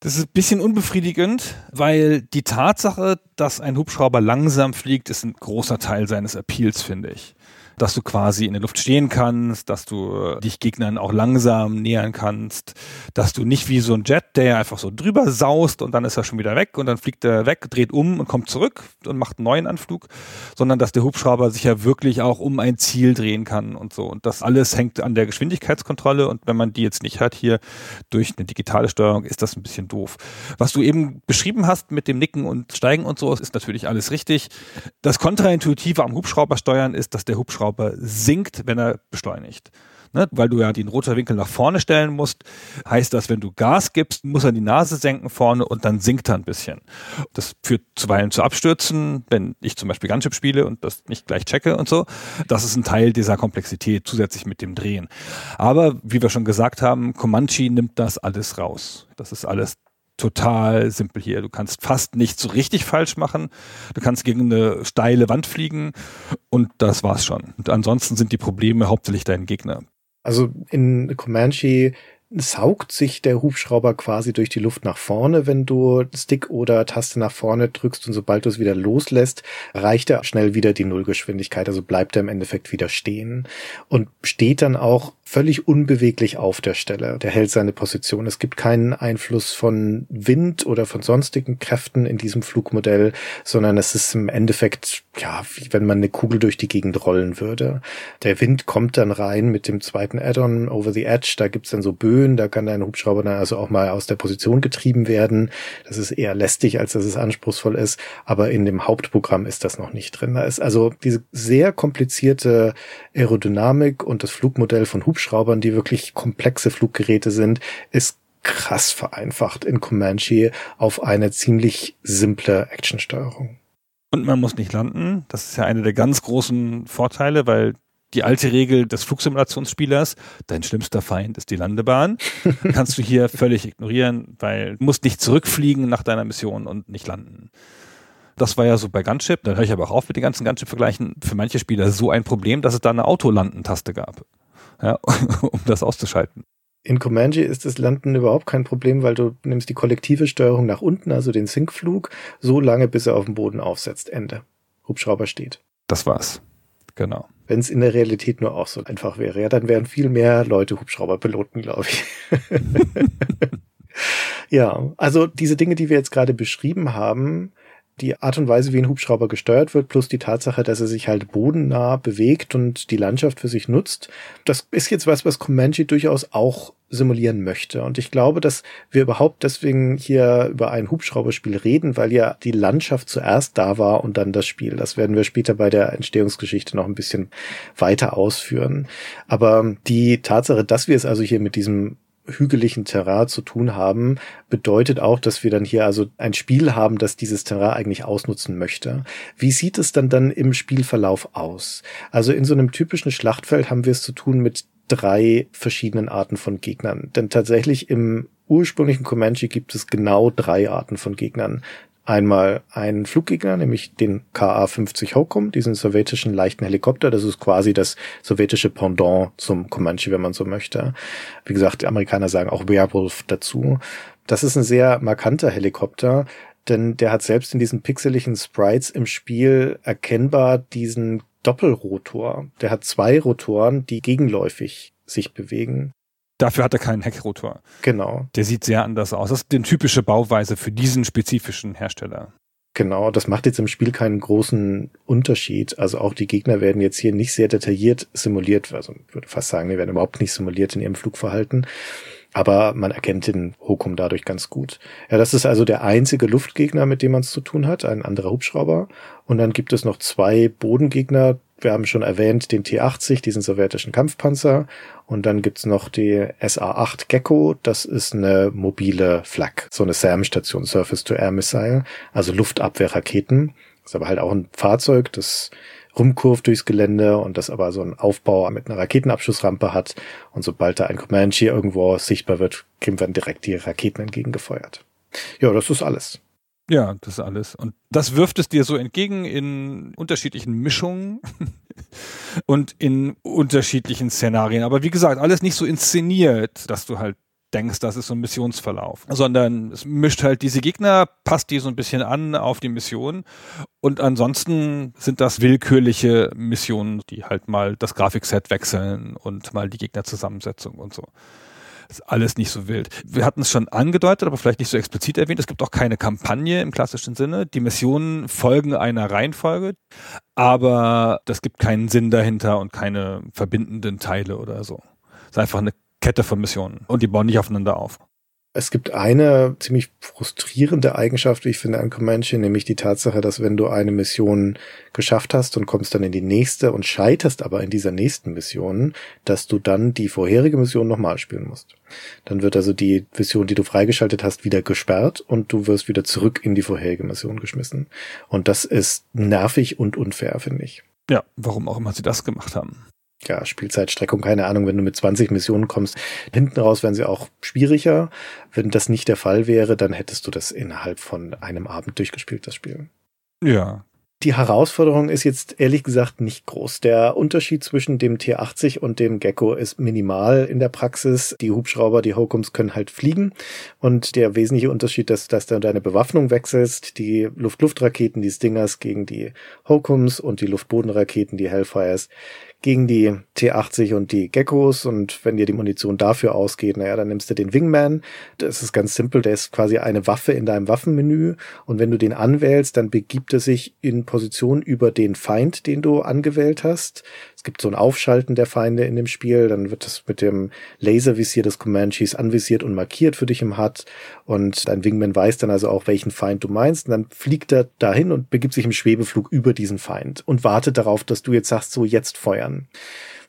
Das ist ein bisschen unbefriedigend, weil die Tatsache, dass ein Hubschrauber langsam fliegt, ist ein großer Teil seines Appeals, finde ich dass du quasi in der Luft stehen kannst, dass du dich Gegnern auch langsam nähern kannst, dass du nicht wie so ein Jet, der einfach so drüber saust und dann ist er schon wieder weg und dann fliegt er weg, dreht um und kommt zurück und macht einen neuen Anflug, sondern dass der Hubschrauber sich ja wirklich auch um ein Ziel drehen kann und so. Und das alles hängt an der Geschwindigkeitskontrolle und wenn man die jetzt nicht hat hier durch eine digitale Steuerung, ist das ein bisschen doof. Was du eben beschrieben hast mit dem Nicken und Steigen und so, ist natürlich alles richtig. Das Kontraintuitive am Hubschrauber steuern ist, dass der Hubschrauber Hubschrauber sinkt, wenn er beschleunigt. Ne, weil du ja den Rotorwinkel nach vorne stellen musst, heißt das, wenn du Gas gibst, muss er die Nase senken vorne und dann sinkt er ein bisschen. Das führt zuweilen zu Abstürzen, wenn ich zum Beispiel Gunship spiele und das nicht gleich checke und so. Das ist ein Teil dieser Komplexität zusätzlich mit dem Drehen. Aber wie wir schon gesagt haben, Comanche nimmt das alles raus. Das ist alles total simpel hier. Du kannst fast nichts so richtig falsch machen. Du kannst gegen eine steile Wand fliegen und das war's schon. Und ansonsten sind die Probleme hauptsächlich dein Gegner. Also in Comanche saugt sich der Hubschrauber quasi durch die Luft nach vorne, wenn du Stick oder Taste nach vorne drückst und sobald du es wieder loslässt, reicht er schnell wieder die Nullgeschwindigkeit, also bleibt er im Endeffekt wieder stehen und steht dann auch völlig unbeweglich auf der Stelle. Der hält seine Position. Es gibt keinen Einfluss von Wind oder von sonstigen Kräften in diesem Flugmodell, sondern es ist im Endeffekt, ja, wie wenn man eine Kugel durch die Gegend rollen würde. Der Wind kommt dann rein mit dem zweiten Add-on Over the Edge. Da gibt's dann so Böen, da kann dein Hubschrauber dann also auch mal aus der Position getrieben werden. Das ist eher lästig, als dass es anspruchsvoll ist. Aber in dem Hauptprogramm ist das noch nicht drin. Da ist also diese sehr komplizierte Aerodynamik und das Flugmodell von Hubschraubern, die wirklich komplexe Fluggeräte sind, ist krass vereinfacht in Comanche auf eine ziemlich simple Actionsteuerung. Und man muss nicht landen. Das ist ja einer der ganz großen Vorteile, weil die alte Regel des Flugsimulationsspielers, dein schlimmster Feind ist die Landebahn, kannst du hier völlig ignorieren, weil du musst nicht zurückfliegen nach deiner Mission und nicht landen. Das war ja so bei Gunship, da höre ich aber auch auf mit den ganzen Gunship-Vergleichen, für manche Spieler so ein Problem, dass es da eine Autolanden-Taste gab, ja, um das auszuschalten. In Comanche ist das Landen überhaupt kein Problem, weil du nimmst die kollektive Steuerung nach unten, also den Sinkflug, so lange, bis er auf dem Boden aufsetzt. Ende. Hubschrauber steht. Das war's. Genau. Wenn es in der Realität nur auch so einfach wäre, ja, dann wären viel mehr Leute Hubschrauberpiloten, glaube ich. ja, also diese Dinge, die wir jetzt gerade beschrieben haben, die Art und Weise, wie ein Hubschrauber gesteuert wird, plus die Tatsache, dass er sich halt bodennah bewegt und die Landschaft für sich nutzt, das ist jetzt was, was Comanche durchaus auch simulieren möchte. Und ich glaube, dass wir überhaupt deswegen hier über ein Hubschrauberspiel reden, weil ja die Landschaft zuerst da war und dann das Spiel. Das werden wir später bei der Entstehungsgeschichte noch ein bisschen weiter ausführen. Aber die Tatsache, dass wir es also hier mit diesem hügeligen Terrain zu tun haben, bedeutet auch, dass wir dann hier also ein Spiel haben, das dieses Terrain eigentlich ausnutzen möchte. Wie sieht es dann dann im Spielverlauf aus? Also in so einem typischen Schlachtfeld haben wir es zu tun mit drei verschiedenen Arten von Gegnern. Denn tatsächlich im ursprünglichen Comanche gibt es genau drei Arten von Gegnern einmal einen Fluggegner, nämlich den KA-50 Hokum, diesen sowjetischen leichten Helikopter. Das ist quasi das sowjetische Pendant zum Comanche, wenn man so möchte. Wie gesagt, die Amerikaner sagen auch Werewolf dazu. Das ist ein sehr markanter Helikopter, denn der hat selbst in diesen pixeligen Sprites im Spiel erkennbar diesen Doppelrotor. Der hat zwei Rotoren, die gegenläufig sich bewegen. Dafür hat er keinen Heckrotor. Genau. Der sieht sehr anders aus. Das ist die typische Bauweise für diesen spezifischen Hersteller. Genau, das macht jetzt im Spiel keinen großen Unterschied. Also auch die Gegner werden jetzt hier nicht sehr detailliert simuliert. Also ich würde fast sagen, die werden überhaupt nicht simuliert in ihrem Flugverhalten. Aber man erkennt den Hokum dadurch ganz gut. Ja, das ist also der einzige Luftgegner, mit dem man es zu tun hat, ein anderer Hubschrauber. Und dann gibt es noch zwei Bodengegner, wir haben schon erwähnt den T-80, diesen sowjetischen Kampfpanzer. Und dann gibt's noch die SA-8 Gecko. Das ist eine mobile Flak, so eine SAM-Station, Surface-to-Air-Missile, also Luftabwehrraketen. ist aber halt auch ein Fahrzeug, das rumkurvt durchs Gelände und das aber so einen Aufbau mit einer Raketenabschussrampe hat. Und sobald da ein Comanche irgendwo sichtbar wird, kriegen wir direkt die Raketen entgegengefeuert. Ja, das ist alles. Ja, das ist alles. Und das wirft es dir so entgegen in unterschiedlichen Mischungen und in unterschiedlichen Szenarien. Aber wie gesagt, alles nicht so inszeniert, dass du halt denkst, das ist so ein Missionsverlauf, sondern es mischt halt diese Gegner, passt die so ein bisschen an auf die Mission und ansonsten sind das willkürliche Missionen, die halt mal das Grafikset wechseln und mal die Gegnerzusammensetzung und so. Ist alles nicht so wild. Wir hatten es schon angedeutet, aber vielleicht nicht so explizit erwähnt. Es gibt auch keine Kampagne im klassischen Sinne. Die Missionen folgen einer Reihenfolge, aber das gibt keinen Sinn dahinter und keine verbindenden Teile oder so. Es ist einfach eine Kette von Missionen und die bauen nicht aufeinander auf. Es gibt eine ziemlich frustrierende Eigenschaft, wie ich finde, an Comanche, nämlich die Tatsache, dass wenn du eine Mission geschafft hast und kommst dann in die nächste und scheiterst aber in dieser nächsten Mission, dass du dann die vorherige Mission nochmal spielen musst. Dann wird also die Mission, die du freigeschaltet hast, wieder gesperrt und du wirst wieder zurück in die vorherige Mission geschmissen. Und das ist nervig und unfair, finde ich. Ja, warum auch immer sie das gemacht haben ja, Spielzeitstreckung, keine Ahnung, wenn du mit 20 Missionen kommst, hinten raus wären sie auch schwieriger. Wenn das nicht der Fall wäre, dann hättest du das innerhalb von einem Abend durchgespielt, das Spiel. Ja, die Herausforderung ist jetzt ehrlich gesagt nicht groß. Der Unterschied zwischen dem T80 und dem Gecko ist minimal in der Praxis. Die Hubschrauber, die Hokums können halt fliegen. Und der wesentliche Unterschied ist, dass du deine Bewaffnung wechselst. Die Luft-Luft-Raketen, die Stingers gegen die Hokums und die Luftbodenraketen, die Hellfires gegen die T80 und die Geckos und wenn dir die Munition dafür ausgeht, naja, dann nimmst du den Wingman. Das ist ganz simpel, der ist quasi eine Waffe in deinem Waffenmenü und wenn du den anwählst, dann begibt er sich in Position über den Feind, den du angewählt hast. Es gibt so ein Aufschalten der Feinde in dem Spiel, dann wird das mit dem Laservisier des Comanches anvisiert und markiert für dich im HUD und dein Wingman weiß dann also auch, welchen Feind du meinst und dann fliegt er dahin und begibt sich im Schwebeflug über diesen Feind und wartet darauf, dass du jetzt sagst, so jetzt feuern.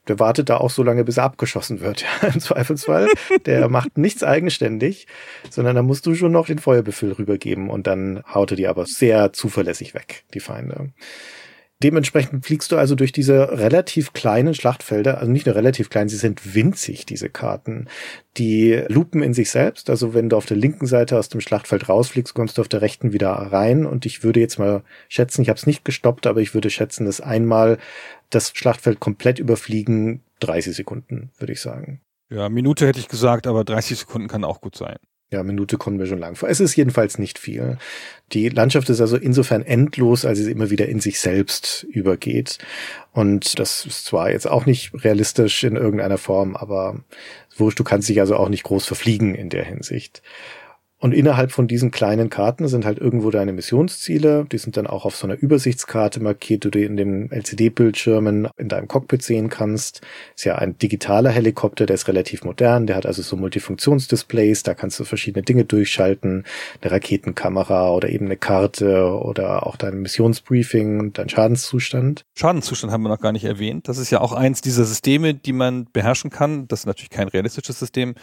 Der wartet da auch so lange, bis er abgeschossen wird, ja, im Zweifelsfall. Der macht nichts eigenständig, sondern da musst du schon noch den Feuerbefehl rübergeben und dann haut er die aber sehr zuverlässig weg, die Feinde. Dementsprechend fliegst du also durch diese relativ kleinen Schlachtfelder, also nicht nur relativ klein, sie sind winzig, diese Karten. Die lupen in sich selbst, also wenn du auf der linken Seite aus dem Schlachtfeld rausfliegst, kommst du auf der rechten wieder rein und ich würde jetzt mal schätzen, ich habe es nicht gestoppt, aber ich würde schätzen, dass einmal das Schlachtfeld komplett überfliegen 30 Sekunden, würde ich sagen. Ja, Minute hätte ich gesagt, aber 30 Sekunden kann auch gut sein. Ja, Minute kommen wir schon lang vor. Es ist jedenfalls nicht viel. Die Landschaft ist also insofern endlos, als sie immer wieder in sich selbst übergeht. Und das ist zwar jetzt auch nicht realistisch in irgendeiner Form, aber wurscht, du kannst dich also auch nicht groß verfliegen in der Hinsicht. Und innerhalb von diesen kleinen Karten sind halt irgendwo deine Missionsziele. Die sind dann auch auf so einer Übersichtskarte markiert, die du in den LCD-Bildschirmen in deinem Cockpit sehen kannst. Ist ja ein digitaler Helikopter, der ist relativ modern. Der hat also so Multifunktionsdisplays. Da kannst du verschiedene Dinge durchschalten. Eine Raketenkamera oder eben eine Karte oder auch dein Missionsbriefing und dein Schadenszustand. Schadenszustand haben wir noch gar nicht erwähnt. Das ist ja auch eins dieser Systeme, die man beherrschen kann. Das ist natürlich kein realistisches System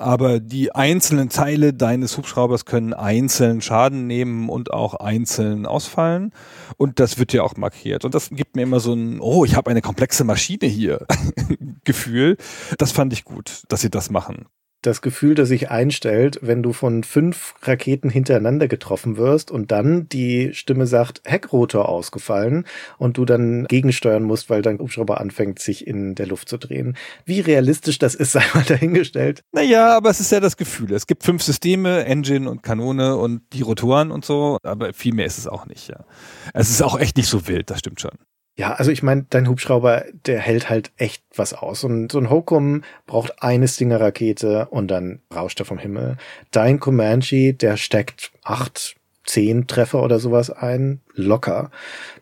aber die einzelnen Teile deines Hubschraubers können einzeln Schaden nehmen und auch einzeln ausfallen. Und das wird ja auch markiert. Und das gibt mir immer so ein, oh, ich habe eine komplexe Maschine hier Gefühl. Das fand ich gut, dass sie das machen das Gefühl, das sich einstellt, wenn du von fünf Raketen hintereinander getroffen wirst und dann die Stimme sagt, Heckrotor ausgefallen und du dann gegensteuern musst, weil dein Hubschrauber anfängt, sich in der Luft zu drehen. Wie realistisch das ist, sei mal dahingestellt. Naja, aber es ist ja das Gefühl. Es gibt fünf Systeme, Engine und Kanone und die Rotoren und so, aber viel mehr ist es auch nicht, ja. Es ist auch echt nicht so wild, das stimmt schon. Ja, also ich meine, dein Hubschrauber, der hält halt echt was aus. Und so ein Hokum braucht eine Stinger-Rakete und dann rauscht er vom Himmel. Dein Comanche, der steckt acht, zehn Treffer oder sowas ein, locker,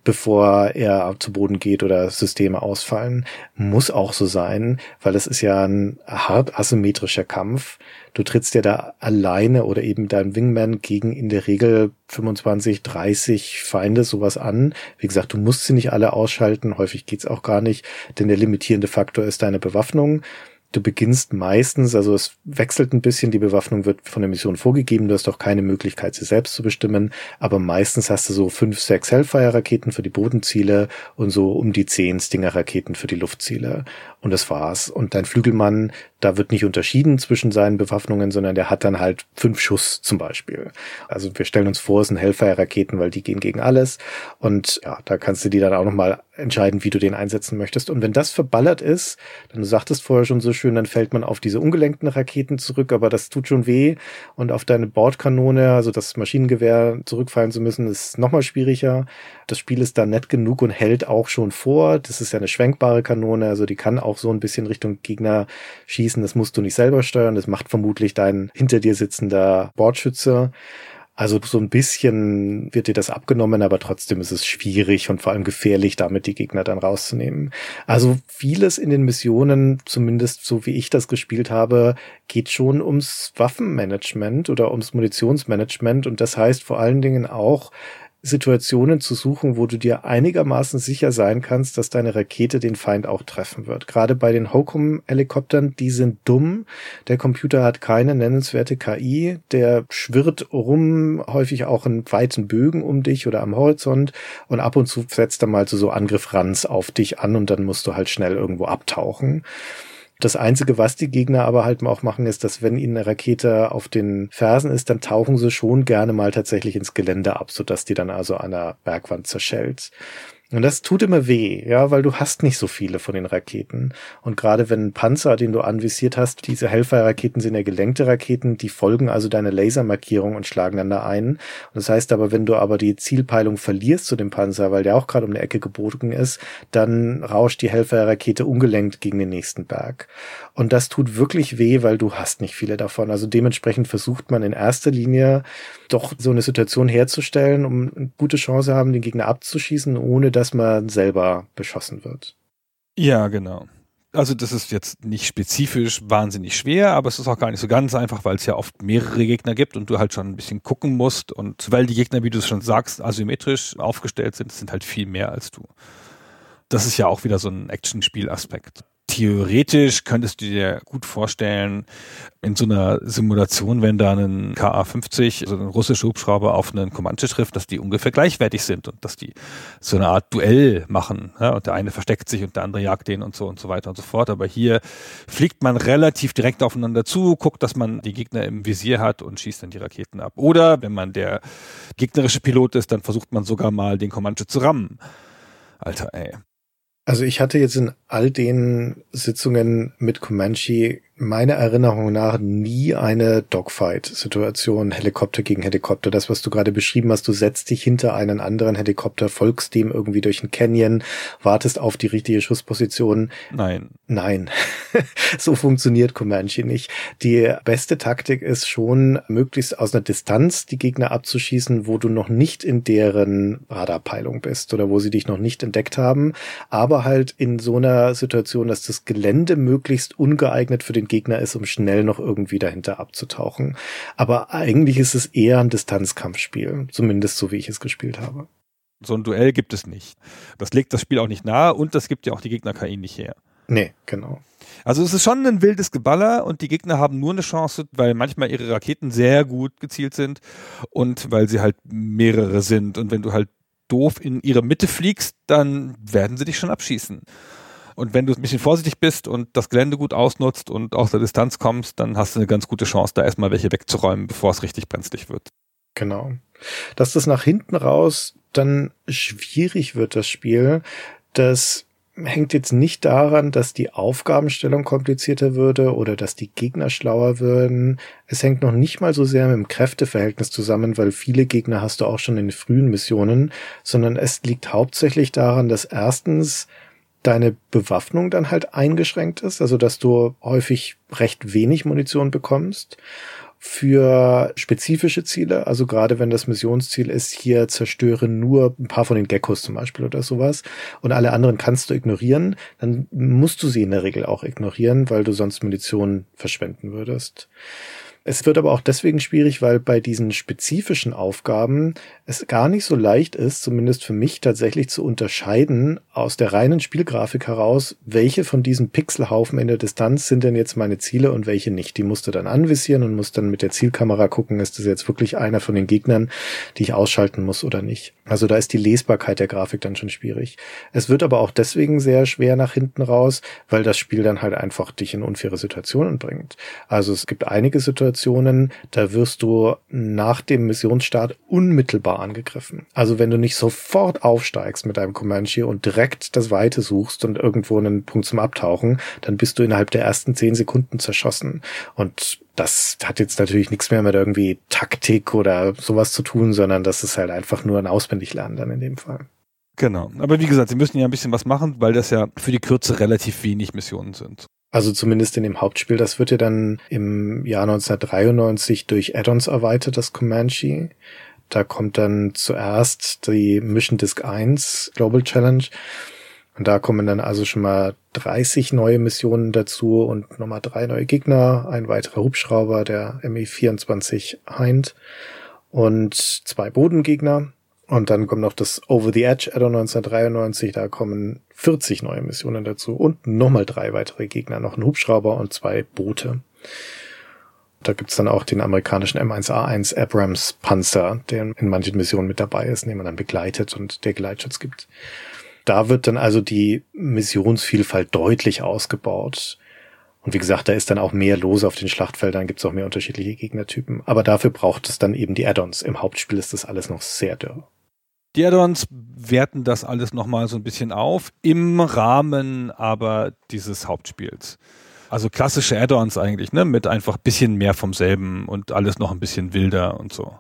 bevor er zu Boden geht oder Systeme ausfallen. Muss auch so sein, weil es ist ja ein hart asymmetrischer Kampf. Du trittst ja da alleine oder eben dein Wingman gegen in der Regel 25, 30 Feinde sowas an. Wie gesagt, du musst sie nicht alle ausschalten. Häufig geht's auch gar nicht, denn der limitierende Faktor ist deine Bewaffnung. Du beginnst meistens, also es wechselt ein bisschen, die Bewaffnung wird von der Mission vorgegeben, du hast auch keine Möglichkeit, sie selbst zu bestimmen, aber meistens hast du so fünf, sechs Hellfire-Raketen für die Bodenziele und so um die zehn Stinger-Raketen für die Luftziele. Und das war's. Und dein Flügelmann, da wird nicht unterschieden zwischen seinen Bewaffnungen, sondern der hat dann halt fünf Schuss zum Beispiel. Also wir stellen uns vor, es sind Hellfire-Raketen, weil die gehen gegen alles. Und ja, da kannst du die dann auch nochmal entscheiden, wie du den einsetzen möchtest. Und wenn das verballert ist, dann du sagtest vorher schon so schön, dann fällt man auf diese ungelenkten Raketen zurück, aber das tut schon weh. Und auf deine Bordkanone, also das Maschinengewehr zurückfallen zu müssen, ist nochmal schwieriger. Das Spiel ist da nett genug und hält auch schon vor. Das ist ja eine schwenkbare Kanone, also die kann auch so ein bisschen Richtung Gegner schießen. Das musst du nicht selber steuern. Das macht vermutlich dein hinter dir sitzender Bordschütze. Also so ein bisschen wird dir das abgenommen, aber trotzdem ist es schwierig und vor allem gefährlich, damit die Gegner dann rauszunehmen. Also vieles in den Missionen, zumindest so wie ich das gespielt habe, geht schon ums Waffenmanagement oder ums Munitionsmanagement und das heißt vor allen Dingen auch, Situationen zu suchen, wo du dir einigermaßen sicher sein kannst, dass deine Rakete den Feind auch treffen wird. Gerade bei den Hokum-Helikoptern, die sind dumm. Der Computer hat keine nennenswerte KI. Der schwirrt rum, häufig auch in weiten Bögen um dich oder am Horizont. Und ab und zu setzt er mal so Angriffranz auf dich an und dann musst du halt schnell irgendwo abtauchen. Das Einzige, was die Gegner aber halt auch machen, ist, dass wenn ihnen eine Rakete auf den Fersen ist, dann tauchen sie schon gerne mal tatsächlich ins Gelände ab, sodass die dann also an der Bergwand zerschellt. Und das tut immer weh, ja, weil du hast nicht so viele von den Raketen. Und gerade wenn ein Panzer, den du anvisiert hast, diese Hellfire-Raketen sind ja gelenkte Raketen, die folgen also deiner Lasermarkierung und schlagen dann da ein. Und das heißt aber, wenn du aber die Zielpeilung verlierst zu dem Panzer, weil der auch gerade um die Ecke gebogen ist, dann rauscht die Hellfire-Rakete ungelenkt gegen den nächsten Berg. Und das tut wirklich weh, weil du hast nicht viele davon. Also dementsprechend versucht man in erster Linie doch so eine Situation herzustellen, um eine gute Chance haben, den Gegner abzuschießen, ohne dass man selber beschossen wird. Ja, genau. Also das ist jetzt nicht spezifisch wahnsinnig schwer, aber es ist auch gar nicht so ganz einfach, weil es ja oft mehrere Gegner gibt und du halt schon ein bisschen gucken musst und weil die Gegner, wie du es schon sagst, asymmetrisch aufgestellt sind, sind halt viel mehr als du. Das ist ja auch wieder so ein Actionspielaspekt theoretisch könntest du dir gut vorstellen, in so einer Simulation, wenn da ein KA-50, also ein russischer Hubschrauber auf einen Comanche trifft, dass die ungefähr gleichwertig sind und dass die so eine Art Duell machen. Ja, und der eine versteckt sich und der andere jagt den und so und so weiter und so fort. Aber hier fliegt man relativ direkt aufeinander zu, guckt, dass man die Gegner im Visier hat und schießt dann die Raketen ab. Oder wenn man der gegnerische Pilot ist, dann versucht man sogar mal den Comanche zu rammen. Alter, ey. Also ich hatte jetzt in all den Sitzungen mit Comanche meiner Erinnerung nach nie eine Dogfight-Situation, Helikopter gegen Helikopter. Das, was du gerade beschrieben hast, du setzt dich hinter einen anderen Helikopter, folgst dem irgendwie durch ein Canyon, wartest auf die richtige Schussposition. Nein. Nein. so funktioniert Comanche nicht. Die beste Taktik ist schon, möglichst aus einer Distanz die Gegner abzuschießen, wo du noch nicht in deren Radarpeilung bist oder wo sie dich noch nicht entdeckt haben, aber halt in so einer Situation, dass das Gelände möglichst ungeeignet für den Gegner ist, um schnell noch irgendwie dahinter abzutauchen. Aber eigentlich ist es eher ein Distanzkampfspiel, zumindest so wie ich es gespielt habe. So ein Duell gibt es nicht. Das legt das Spiel auch nicht nahe und das gibt ja auch die Gegner-KI nicht her. Nee, genau. Also es ist schon ein wildes Geballer und die Gegner haben nur eine Chance, weil manchmal ihre Raketen sehr gut gezielt sind und weil sie halt mehrere sind. Und wenn du halt doof in ihre Mitte fliegst, dann werden sie dich schon abschießen. Und wenn du ein bisschen vorsichtig bist und das Gelände gut ausnutzt und aus der Distanz kommst, dann hast du eine ganz gute Chance, da erstmal welche wegzuräumen, bevor es richtig brenzlig wird. Genau. Dass das nach hinten raus dann schwierig wird, das Spiel, das hängt jetzt nicht daran, dass die Aufgabenstellung komplizierter würde oder dass die Gegner schlauer würden. Es hängt noch nicht mal so sehr mit dem Kräfteverhältnis zusammen, weil viele Gegner hast du auch schon in frühen Missionen, sondern es liegt hauptsächlich daran, dass erstens deine Bewaffnung dann halt eingeschränkt ist, also dass du häufig recht wenig Munition bekommst für spezifische Ziele, also gerade wenn das Missionsziel ist, hier zerstöre nur ein paar von den Geckos zum Beispiel oder sowas und alle anderen kannst du ignorieren, dann musst du sie in der Regel auch ignorieren, weil du sonst Munition verschwenden würdest. Es wird aber auch deswegen schwierig, weil bei diesen spezifischen Aufgaben es gar nicht so leicht ist, zumindest für mich tatsächlich zu unterscheiden aus der reinen Spielgrafik heraus, welche von diesen Pixelhaufen in der Distanz sind denn jetzt meine Ziele und welche nicht. Die musst du dann anvisieren und musst dann mit der Zielkamera gucken, ist das jetzt wirklich einer von den Gegnern, die ich ausschalten muss oder nicht. Also da ist die Lesbarkeit der Grafik dann schon schwierig. Es wird aber auch deswegen sehr schwer nach hinten raus, weil das Spiel dann halt einfach dich in unfaire Situationen bringt. Also es gibt einige Situationen, da wirst du nach dem Missionsstart unmittelbar angegriffen. Also wenn du nicht sofort aufsteigst mit deinem Comanche und direkt das Weite suchst und irgendwo einen Punkt zum Abtauchen, dann bist du innerhalb der ersten zehn Sekunden zerschossen. Und das hat jetzt natürlich nichts mehr mit irgendwie Taktik oder sowas zu tun, sondern das ist halt einfach nur ein Auswendiglernen dann in dem Fall. Genau. Aber wie gesagt, sie müssen ja ein bisschen was machen, weil das ja für die Kürze relativ wenig Missionen sind. Also zumindest in dem Hauptspiel. Das wird ja dann im Jahr 1993 durch Add-ons erweitert, das Comanche. Da kommt dann zuerst die Mission Disk 1 Global Challenge. Und da kommen dann also schon mal 30 neue Missionen dazu und nochmal drei neue Gegner, ein weiterer Hubschrauber, der ME-24 Hind und zwei Bodengegner. Und dann kommt noch das Over the Edge Addon 1993, da kommen 40 neue Missionen dazu und nochmal drei weitere Gegner, noch ein Hubschrauber und zwei Boote. Da gibt's dann auch den amerikanischen M1A1 Abrams Panzer, der in manchen Missionen mit dabei ist, den man dann begleitet und der Geleitschutz gibt. Da wird dann also die Missionsvielfalt deutlich ausgebaut. Und wie gesagt, da ist dann auch mehr los auf den Schlachtfeldern, gibt's auch mehr unterschiedliche Gegnertypen. Aber dafür braucht es dann eben die Add-ons. Im Hauptspiel ist das alles noch sehr dürr. Die Add-ons werten das alles nochmal so ein bisschen auf, im Rahmen aber dieses Hauptspiels. Also klassische Add-ons eigentlich, ne? Mit einfach bisschen mehr vom selben und alles noch ein bisschen wilder und so.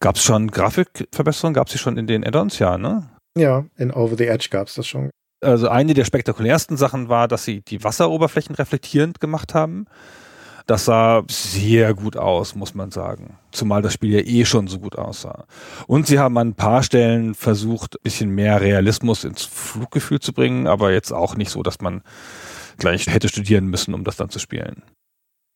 Gab es schon Grafikverbesserungen? Gab es die schon in den Add-ons? Ja, ne? Ja, in Over the Edge gab es das schon. Also eine der spektakulärsten Sachen war, dass sie die Wasseroberflächen reflektierend gemacht haben. Das sah sehr gut aus, muss man sagen. Zumal das Spiel ja eh schon so gut aussah. Und sie haben an ein paar Stellen versucht, ein bisschen mehr Realismus ins Fluggefühl zu bringen, aber jetzt auch nicht so, dass man gleich hätte studieren müssen, um das dann zu spielen.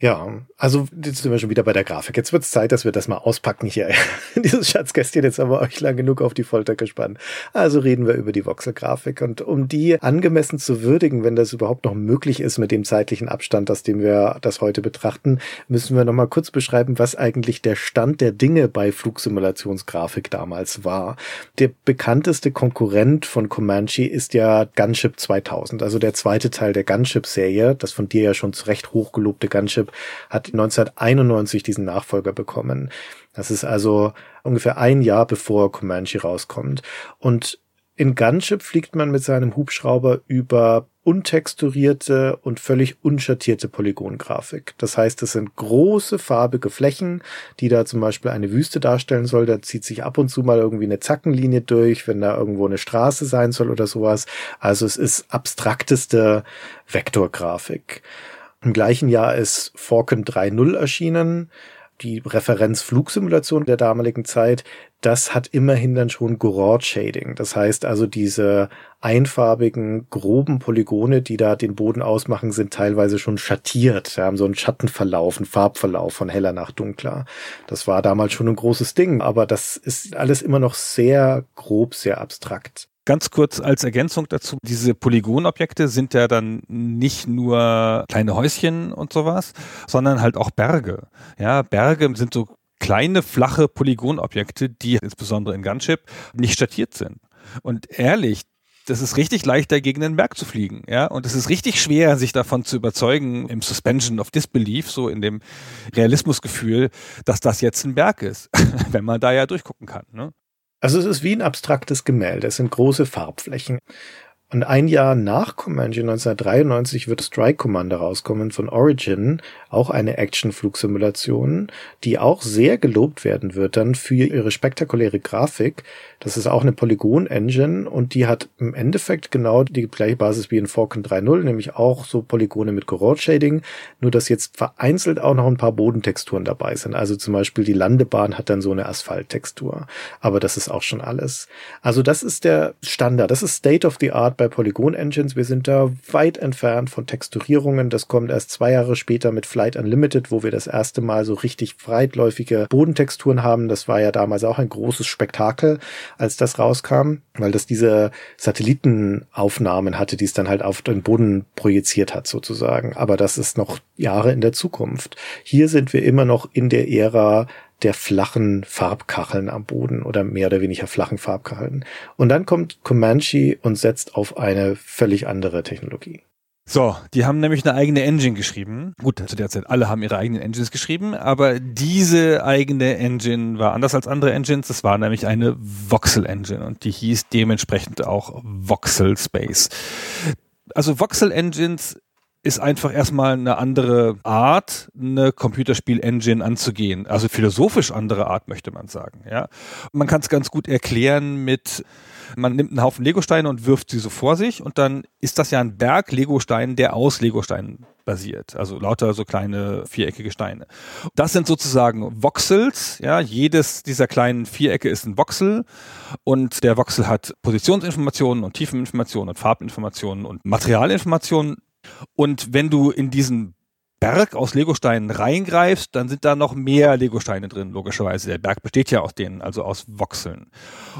Ja, also jetzt sind wir schon wieder bei der Grafik. Jetzt wird es Zeit, dass wir das mal auspacken hier. Dieses Schatzkästchen jetzt haben wir euch lang genug auf die Folter gespannt. Also reden wir über die Voxel-Grafik. Und um die angemessen zu würdigen, wenn das überhaupt noch möglich ist mit dem zeitlichen Abstand, aus dem wir das heute betrachten, müssen wir nochmal kurz beschreiben, was eigentlich der Stand der Dinge bei Flugsimulationsgrafik damals war. Der bekannteste Konkurrent von Comanche ist ja Gunship 2000, also der zweite Teil der Gunship-Serie, das von dir ja schon zu Recht hochgelobte Gunship hat 1991 diesen Nachfolger bekommen. Das ist also ungefähr ein Jahr bevor Comanche rauskommt. Und in Gunship fliegt man mit seinem Hubschrauber über untexturierte und völlig unschattierte Polygongrafik. Das heißt, es sind große farbige Flächen, die da zum Beispiel eine Wüste darstellen soll. Da zieht sich ab und zu mal irgendwie eine Zackenlinie durch, wenn da irgendwo eine Straße sein soll oder sowas. Also es ist abstrakteste Vektorgrafik. Im gleichen Jahr ist Falcon 3.0 erschienen, die Referenz Flugsimulation der damaligen Zeit. Das hat immerhin dann schon Gouraud Shading. Das heißt also, diese einfarbigen, groben Polygone, die da den Boden ausmachen, sind teilweise schon schattiert. Sie haben so einen Schattenverlauf, einen Farbverlauf von heller nach dunkler. Das war damals schon ein großes Ding, aber das ist alles immer noch sehr grob, sehr abstrakt. Ganz kurz als Ergänzung dazu, diese Polygonobjekte sind ja dann nicht nur kleine Häuschen und sowas, sondern halt auch Berge. Ja, Berge sind so kleine, flache Polygonobjekte, die insbesondere in Gunship nicht statiert sind. Und ehrlich, das ist richtig leicht, gegen den Berg zu fliegen, ja. Und es ist richtig schwer, sich davon zu überzeugen, im Suspension of Disbelief, so in dem Realismusgefühl, dass das jetzt ein Berg ist, wenn man da ja durchgucken kann, ne? Also es ist wie ein abstraktes Gemälde. Es sind große Farbflächen. Und ein Jahr nach Comanche 1993 wird Strike Commander rauskommen von Origin, auch eine Action-Flugsimulation, die auch sehr gelobt werden wird dann für ihre spektakuläre Grafik. Das ist auch eine Polygon-Engine und die hat im Endeffekt genau die gleiche Basis wie in Falcon 3.0, nämlich auch so Polygone mit Gouraud-Shading, nur dass jetzt vereinzelt auch noch ein paar Bodentexturen dabei sind. Also zum Beispiel die Landebahn hat dann so eine Asphalttextur. Aber das ist auch schon alles. Also das ist der Standard. Das ist State of the Art bei Polygon Engines. Wir sind da weit entfernt von Texturierungen. Das kommt erst zwei Jahre später mit Flight Unlimited, wo wir das erste Mal so richtig breitläufige Bodentexturen haben. Das war ja damals auch ein großes Spektakel, als das rauskam, weil das diese Satellitenaufnahmen hatte, die es dann halt auf den Boden projiziert hat sozusagen. Aber das ist noch Jahre in der Zukunft. Hier sind wir immer noch in der Ära der flachen Farbkacheln am Boden oder mehr oder weniger flachen Farbkacheln. Und dann kommt Comanche und setzt auf eine völlig andere Technologie. So, die haben nämlich eine eigene Engine geschrieben. Gut, zu der Zeit alle haben ihre eigenen Engines geschrieben, aber diese eigene Engine war anders als andere Engines. Das war nämlich eine Voxel Engine und die hieß dementsprechend auch Voxel Space. Also Voxel Engines ist einfach erstmal eine andere Art, eine Computerspiel-Engine anzugehen. Also philosophisch andere Art, möchte man sagen. Ja, man kann es ganz gut erklären mit, man nimmt einen Haufen Legosteine und wirft sie so vor sich und dann ist das ja ein Berg Legosteinen, der aus Legosteinen basiert. Also lauter so kleine viereckige Steine. Das sind sozusagen Voxels. Ja, jedes dieser kleinen Vierecke ist ein Voxel und der Voxel hat Positionsinformationen und Tiefeninformationen und Farbinformationen und Materialinformationen und wenn du in diesen Berg aus Legosteinen reingreifst, dann sind da noch mehr Legosteine drin, logischerweise. Der Berg besteht ja aus denen, also aus Voxeln.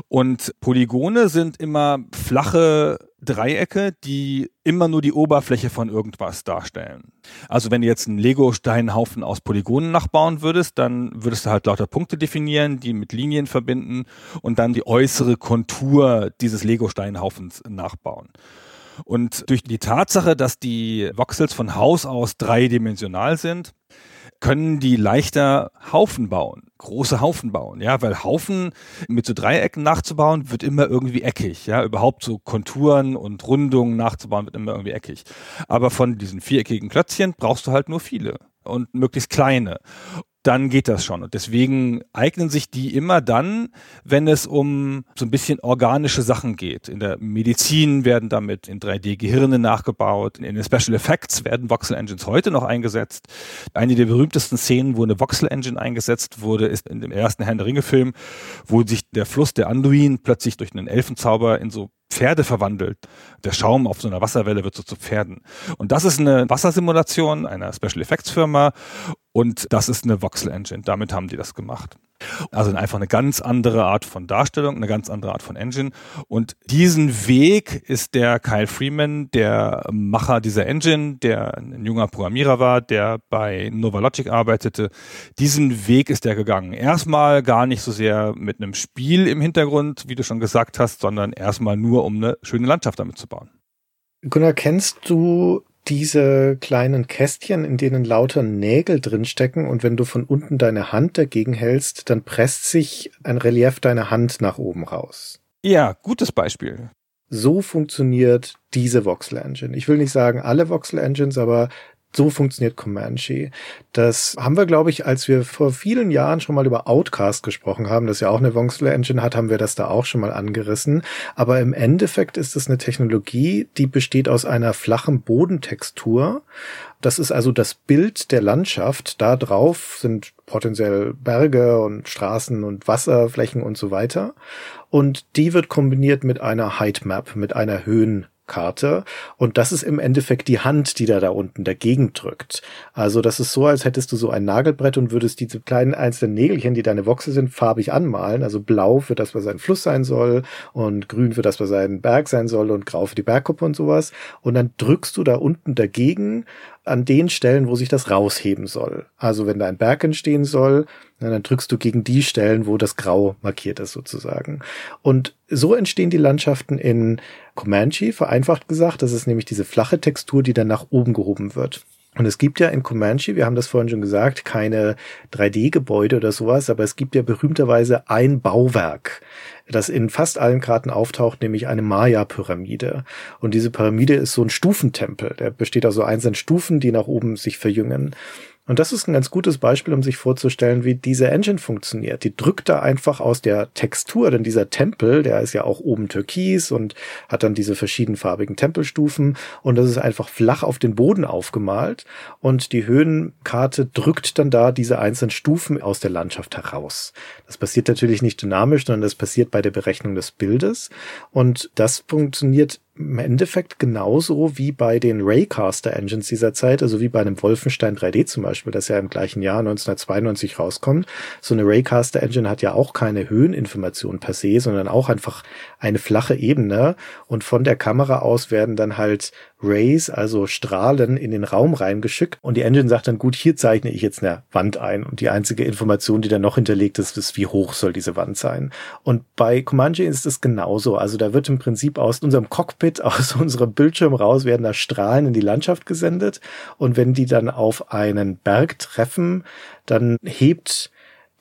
Und Polygone sind immer flache Dreiecke, die immer nur die Oberfläche von irgendwas darstellen. Also wenn du jetzt einen Lego-Steinhaufen aus Polygonen nachbauen würdest, dann würdest du halt lauter Punkte definieren, die mit Linien verbinden und dann die äußere Kontur dieses Lego-Steinhaufens nachbauen. Und durch die Tatsache, dass die Voxels von Haus aus dreidimensional sind, können die leichter Haufen bauen, große Haufen bauen, ja, weil Haufen mit so Dreiecken nachzubauen wird immer irgendwie eckig, ja, überhaupt so Konturen und Rundungen nachzubauen wird immer irgendwie eckig. Aber von diesen viereckigen Klötzchen brauchst du halt nur viele und möglichst kleine dann geht das schon. Und deswegen eignen sich die immer dann, wenn es um so ein bisschen organische Sachen geht. In der Medizin werden damit in 3D-Gehirne nachgebaut. In den Special Effects werden Voxel Engines heute noch eingesetzt. Eine der berühmtesten Szenen, wo eine Voxel Engine eingesetzt wurde, ist in dem ersten Herrn der Ringe-Film, wo sich der Fluss der Anduin plötzlich durch einen Elfenzauber in so Pferde verwandelt. Der Schaum auf so einer Wasserwelle wird so zu Pferden. Und das ist eine Wassersimulation einer Special Effects Firma und das ist eine Voxel Engine. Damit haben die das gemacht. Also einfach eine ganz andere Art von Darstellung, eine ganz andere Art von Engine. Und diesen Weg ist der Kyle Freeman, der Macher dieser Engine, der ein junger Programmierer war, der bei Novalogic arbeitete. Diesen Weg ist er gegangen. Erstmal gar nicht so sehr mit einem Spiel im Hintergrund, wie du schon gesagt hast, sondern erstmal nur, um eine schöne Landschaft damit zu bauen. Gunnar, kennst du diese kleinen Kästchen, in denen lauter Nägel drinstecken und wenn du von unten deine Hand dagegen hältst, dann presst sich ein Relief deiner Hand nach oben raus. Ja, gutes Beispiel. So funktioniert diese Voxel Engine. Ich will nicht sagen alle Voxel Engines, aber so funktioniert Comanche. Das haben wir, glaube ich, als wir vor vielen Jahren schon mal über Outcast gesprochen haben, das ja auch eine Voxel Engine hat, haben wir das da auch schon mal angerissen. Aber im Endeffekt ist es eine Technologie, die besteht aus einer flachen Bodentextur. Das ist also das Bild der Landschaft. Da drauf sind potenziell Berge und Straßen und Wasserflächen und so weiter. Und die wird kombiniert mit einer Height Map, mit einer Höhen Karte. Und das ist im Endeffekt die Hand, die da da unten dagegen drückt. Also das ist so, als hättest du so ein Nagelbrett und würdest diese kleinen einzelnen Nägelchen, die deine Voxel sind, farbig anmalen. Also blau für das, was ein Fluss sein soll und grün für das, was ein Berg sein soll und grau für die Bergkuppe und sowas. Und dann drückst du da unten dagegen an den Stellen, wo sich das rausheben soll. Also wenn da ein Berg entstehen soll, dann drückst du gegen die Stellen, wo das Grau markiert ist sozusagen. Und so entstehen die Landschaften in Comanche, vereinfacht gesagt. Das ist nämlich diese flache Textur, die dann nach oben gehoben wird. Und es gibt ja in Comanche, wir haben das vorhin schon gesagt, keine 3D-Gebäude oder sowas, aber es gibt ja berühmterweise ein Bauwerk, das in fast allen Karten auftaucht, nämlich eine Maya-Pyramide. Und diese Pyramide ist so ein Stufentempel. Der besteht aus so einzelnen Stufen, die nach oben sich verjüngen. Und das ist ein ganz gutes Beispiel, um sich vorzustellen, wie diese Engine funktioniert. Die drückt da einfach aus der Textur, denn dieser Tempel, der ist ja auch oben türkis und hat dann diese verschiedenfarbigen Tempelstufen und das ist einfach flach auf den Boden aufgemalt und die Höhenkarte drückt dann da diese einzelnen Stufen aus der Landschaft heraus. Das passiert natürlich nicht dynamisch, sondern das passiert bei der Berechnung des Bildes und das funktioniert im Endeffekt genauso wie bei den Raycaster Engines dieser Zeit, also wie bei einem Wolfenstein 3D zum Beispiel, das ja im gleichen Jahr 1992 rauskommt. So eine Raycaster Engine hat ja auch keine Höheninformation per se, sondern auch einfach eine flache Ebene und von der Kamera aus werden dann halt Rays, also Strahlen, in den Raum reingeschickt und die Engine sagt dann, gut, hier zeichne ich jetzt eine Wand ein und die einzige Information, die dann noch hinterlegt ist, ist, wie hoch soll diese Wand sein. Und bei Comanche ist es genauso. Also da wird im Prinzip aus unserem Cockpit, aus unserem Bildschirm raus, werden da Strahlen in die Landschaft gesendet und wenn die dann auf einen Berg treffen, dann hebt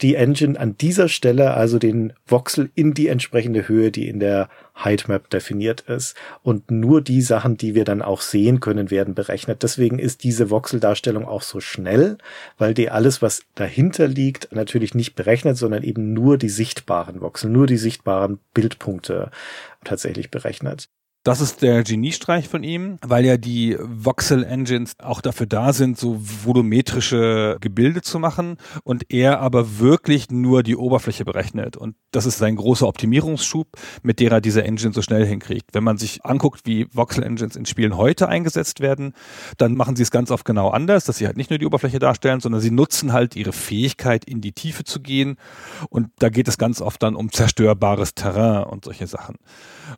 die Engine an dieser Stelle also den Voxel in die entsprechende Höhe, die in der Heightmap definiert ist. Und nur die Sachen, die wir dann auch sehen können, werden berechnet. Deswegen ist diese Voxeldarstellung auch so schnell, weil die alles, was dahinter liegt, natürlich nicht berechnet, sondern eben nur die sichtbaren Voxel, nur die sichtbaren Bildpunkte tatsächlich berechnet. Das ist der Geniestreich von ihm, weil ja die Voxel Engines auch dafür da sind, so volumetrische Gebilde zu machen und er aber wirklich nur die Oberfläche berechnet. Und das ist sein großer Optimierungsschub, mit der er diese Engine so schnell hinkriegt. Wenn man sich anguckt, wie Voxel Engines in Spielen heute eingesetzt werden, dann machen sie es ganz oft genau anders, dass sie halt nicht nur die Oberfläche darstellen, sondern sie nutzen halt ihre Fähigkeit, in die Tiefe zu gehen. Und da geht es ganz oft dann um zerstörbares Terrain und solche Sachen.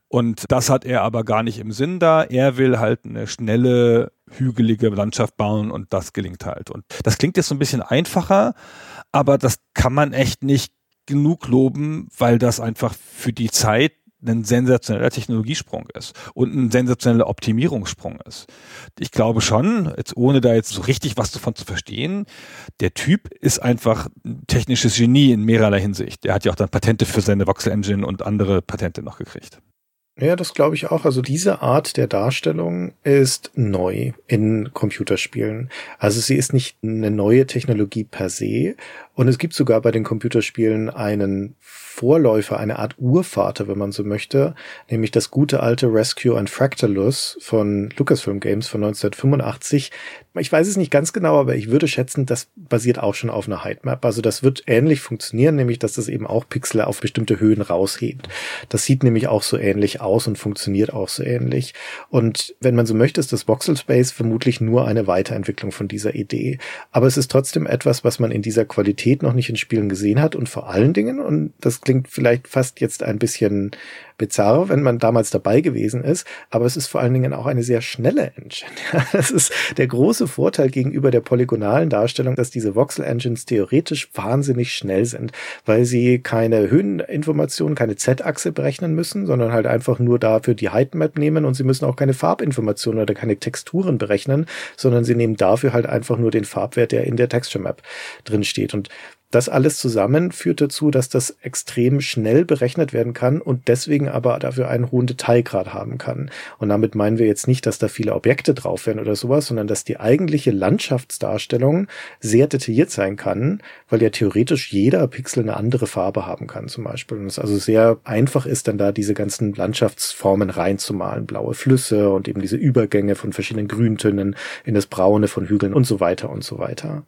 Und das hat er aber gar nicht im Sinn da. Er will halt eine schnelle, hügelige Landschaft bauen und das gelingt halt. Und das klingt jetzt so ein bisschen einfacher, aber das kann man echt nicht genug loben, weil das einfach für die Zeit ein sensationeller Technologiesprung ist und ein sensationeller Optimierungssprung ist. Ich glaube schon, jetzt ohne da jetzt so richtig was davon zu verstehen, der Typ ist einfach ein technisches Genie in mehrerlei Hinsicht. Der hat ja auch dann Patente für seine Voxel Engine und andere Patente noch gekriegt. Ja, das glaube ich auch. Also diese Art der Darstellung ist neu in Computerspielen. Also sie ist nicht eine neue Technologie per se. Und es gibt sogar bei den Computerspielen einen Vorläufer, eine Art Urvater, wenn man so möchte, nämlich das gute alte Rescue and Fractalus von Lucasfilm Games von 1985. Ich weiß es nicht ganz genau, aber ich würde schätzen, das basiert auch schon auf einer Heightmap. Also das wird ähnlich funktionieren, nämlich dass das eben auch Pixel auf bestimmte Höhen raushebt. Das sieht nämlich auch so ähnlich aus und funktioniert auch so ähnlich. Und wenn man so möchte, ist das Voxel Space vermutlich nur eine Weiterentwicklung von dieser Idee. Aber es ist trotzdem etwas, was man in dieser Qualität noch nicht in Spielen gesehen hat und vor allen Dingen, und das klingt vielleicht fast jetzt ein bisschen bizarr, wenn man damals dabei gewesen ist, aber es ist vor allen Dingen auch eine sehr schnelle Engine. das ist der große Vorteil gegenüber der polygonalen Darstellung, dass diese Voxel Engines theoretisch wahnsinnig schnell sind, weil sie keine Höheninformationen, keine Z-Achse berechnen müssen, sondern halt einfach nur dafür die Heightmap nehmen und sie müssen auch keine Farbinformationen oder keine Texturen berechnen, sondern sie nehmen dafür halt einfach nur den Farbwert, der in der Texture Map drin steht. Und das alles zusammen führt dazu, dass das extrem schnell berechnet werden kann und deswegen aber dafür einen hohen Detailgrad haben kann. Und damit meinen wir jetzt nicht, dass da viele Objekte drauf werden oder sowas, sondern dass die eigentliche Landschaftsdarstellung sehr detailliert sein kann, weil ja theoretisch jeder Pixel eine andere Farbe haben kann zum Beispiel. Und es also sehr einfach ist, dann da diese ganzen Landschaftsformen reinzumalen. Blaue Flüsse und eben diese Übergänge von verschiedenen Grüntönen in das Braune von Hügeln und so weiter und so weiter.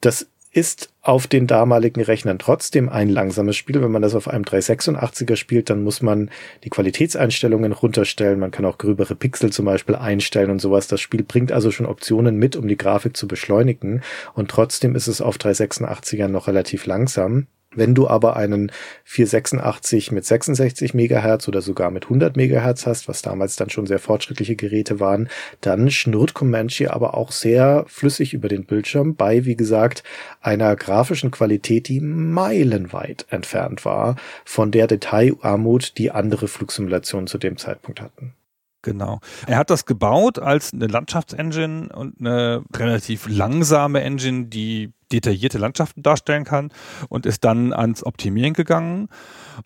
Das ist auf den damaligen Rechnern trotzdem ein langsames Spiel. Wenn man das auf einem 386er spielt, dann muss man die Qualitätseinstellungen runterstellen. Man kann auch gröbere Pixel zum Beispiel einstellen und sowas. Das Spiel bringt also schon Optionen mit, um die Grafik zu beschleunigen. Und trotzdem ist es auf 386ern noch relativ langsam. Wenn du aber einen 486 mit 66 Megahertz oder sogar mit 100 Megahertz hast, was damals dann schon sehr fortschrittliche Geräte waren, dann schnurrt Comanche aber auch sehr flüssig über den Bildschirm bei, wie gesagt, einer grafischen Qualität, die meilenweit entfernt war von der Detailarmut, die andere Flugsimulationen zu dem Zeitpunkt hatten. Genau. Er hat das gebaut als eine Landschaftsengine und eine relativ langsame Engine, die detaillierte Landschaften darstellen kann und ist dann ans Optimieren gegangen.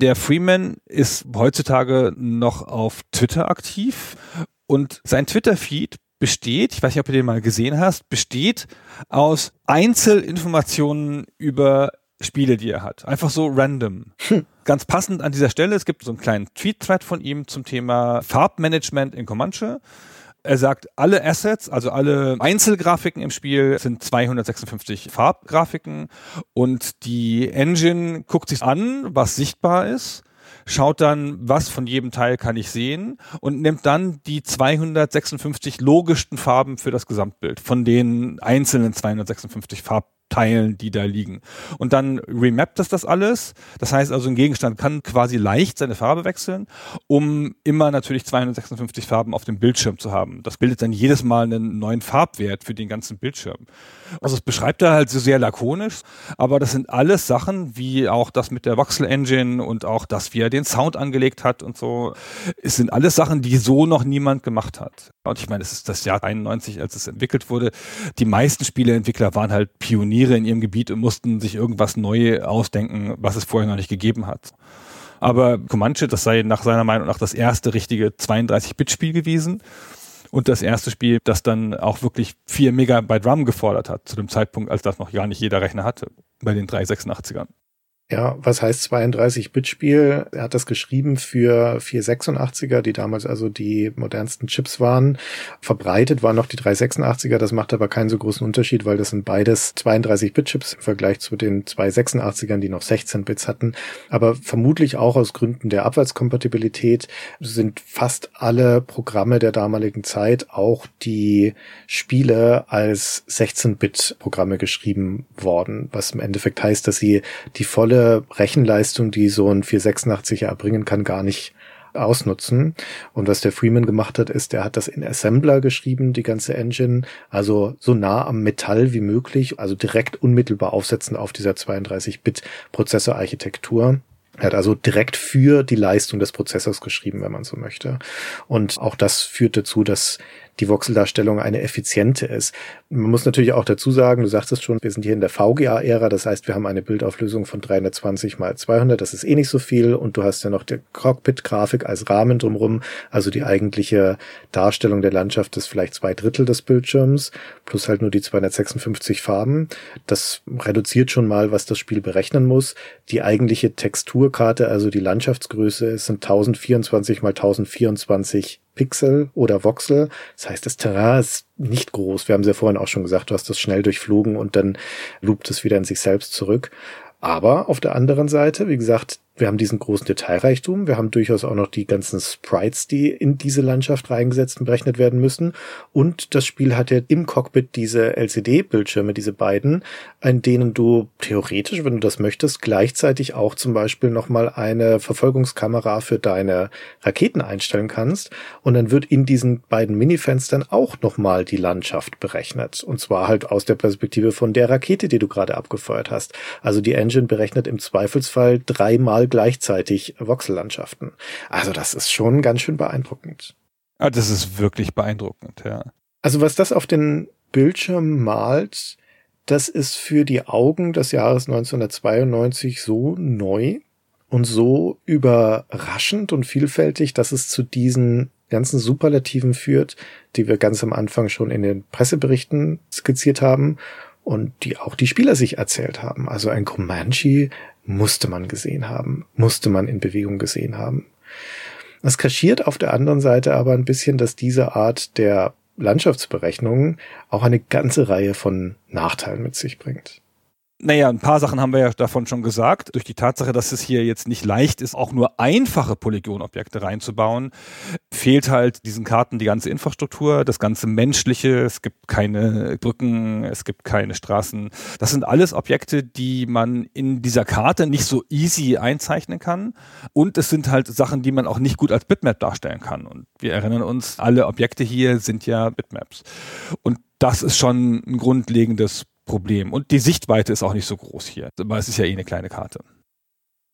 Der Freeman ist heutzutage noch auf Twitter aktiv und sein Twitter-Feed besteht, ich weiß nicht, ob du den mal gesehen hast, besteht aus Einzelinformationen über Spiele, die er hat. Einfach so random. Hm. Ganz passend an dieser Stelle, es gibt so einen kleinen Tweet-Thread von ihm zum Thema Farbmanagement in Comanche. Er sagt, alle Assets, also alle Einzelgrafiken im Spiel sind 256 Farbgrafiken und die Engine guckt sich an, was sichtbar ist, schaut dann, was von jedem Teil kann ich sehen und nimmt dann die 256 logischsten Farben für das Gesamtbild von den einzelnen 256 Farb Teilen, die da liegen. Und dann remappt es das alles. Das heißt also, ein Gegenstand kann quasi leicht seine Farbe wechseln, um immer natürlich 256 Farben auf dem Bildschirm zu haben. Das bildet dann jedes Mal einen neuen Farbwert für den ganzen Bildschirm. Also es beschreibt er halt so sehr lakonisch, aber das sind alles Sachen, wie auch das mit der Voxel Engine und auch das, wie er den Sound angelegt hat und so. Es sind alles Sachen, die so noch niemand gemacht hat. Und ich meine, es ist das Jahr 91, als es entwickelt wurde. Die meisten Spieleentwickler waren halt Pioniere in ihrem Gebiet und mussten sich irgendwas neu ausdenken, was es vorher noch nicht gegeben hat. Aber Comanche, das sei nach seiner Meinung nach das erste richtige 32-Bit-Spiel gewesen und das erste Spiel, das dann auch wirklich 4 Megabyte RAM gefordert hat, zu dem Zeitpunkt, als das noch gar nicht jeder Rechner hatte, bei den 386ern. Ja, was heißt 32-Bit-Spiel? Er hat das geschrieben für 486er, die damals also die modernsten Chips waren. Verbreitet waren noch die 386er, das macht aber keinen so großen Unterschied, weil das sind beides 32-Bit-Chips im Vergleich zu den 286ern, die noch 16 Bits hatten. Aber vermutlich auch aus Gründen der Abwärtskompatibilität sind fast alle Programme der damaligen Zeit, auch die Spiele, als 16-Bit-Programme geschrieben worden, was im Endeffekt heißt, dass sie die volle volle Rechenleistung, die so ein 486er erbringen kann, gar nicht ausnutzen. Und was der Freeman gemacht hat, ist, er hat das in Assembler geschrieben, die ganze Engine, also so nah am Metall wie möglich, also direkt unmittelbar aufsetzen auf dieser 32-Bit-Prozessorarchitektur. Er hat also direkt für die Leistung des Prozessors geschrieben, wenn man so möchte. Und auch das führt dazu, dass die Voxeldarstellung eine effiziente ist. Man muss natürlich auch dazu sagen, du sagtest schon, wir sind hier in der VGA-Ära, das heißt, wir haben eine Bildauflösung von 320 mal 200, das ist eh nicht so viel und du hast ja noch die Cockpit-Grafik als Rahmen drumrum, also die eigentliche Darstellung der Landschaft ist vielleicht zwei Drittel des Bildschirms, plus halt nur die 256 Farben. Das reduziert schon mal, was das Spiel berechnen muss. Die eigentliche Texturkarte, also die Landschaftsgröße, sind 1024 mal 1024 Pixel oder Voxel. Das heißt, das Terrain ist nicht groß. Wir haben es ja vorhin auch schon gesagt, du hast das schnell durchflogen und dann loopt es wieder in sich selbst zurück. Aber auf der anderen Seite, wie gesagt, wir haben diesen großen Detailreichtum, wir haben durchaus auch noch die ganzen Sprites, die in diese Landschaft reingesetzt und berechnet werden müssen. Und das Spiel hat ja im Cockpit diese LCD-Bildschirme, diese beiden, in denen du theoretisch, wenn du das möchtest, gleichzeitig auch zum Beispiel nochmal eine Verfolgungskamera für deine Raketen einstellen kannst. Und dann wird in diesen beiden Minifenstern auch nochmal die Landschaft berechnet. Und zwar halt aus der Perspektive von der Rakete, die du gerade abgefeuert hast. Also die Engine berechnet im Zweifelsfall dreimal überall gleichzeitig Voxellandschaften. Also das ist schon ganz schön beeindruckend. Ah, das ist wirklich beeindruckend, ja. Also was das auf den Bildschirm malt, das ist für die Augen des Jahres 1992 so neu und so überraschend und vielfältig, dass es zu diesen ganzen Superlativen führt, die wir ganz am Anfang schon in den Presseberichten skizziert haben und die auch die Spieler sich erzählt haben. Also ein Comanche musste man gesehen haben, musste man in Bewegung gesehen haben. Es kaschiert auf der anderen Seite aber ein bisschen, dass diese Art der Landschaftsberechnungen auch eine ganze Reihe von Nachteilen mit sich bringt. Naja, ein paar Sachen haben wir ja davon schon gesagt. Durch die Tatsache, dass es hier jetzt nicht leicht ist, auch nur einfache Polygonobjekte reinzubauen, fehlt halt diesen Karten die ganze Infrastruktur, das ganze Menschliche. Es gibt keine Brücken, es gibt keine Straßen. Das sind alles Objekte, die man in dieser Karte nicht so easy einzeichnen kann. Und es sind halt Sachen, die man auch nicht gut als Bitmap darstellen kann. Und wir erinnern uns, alle Objekte hier sind ja Bitmaps. Und das ist schon ein grundlegendes Problem. Und die Sichtweite ist auch nicht so groß hier, aber es ist ja eh eine kleine Karte.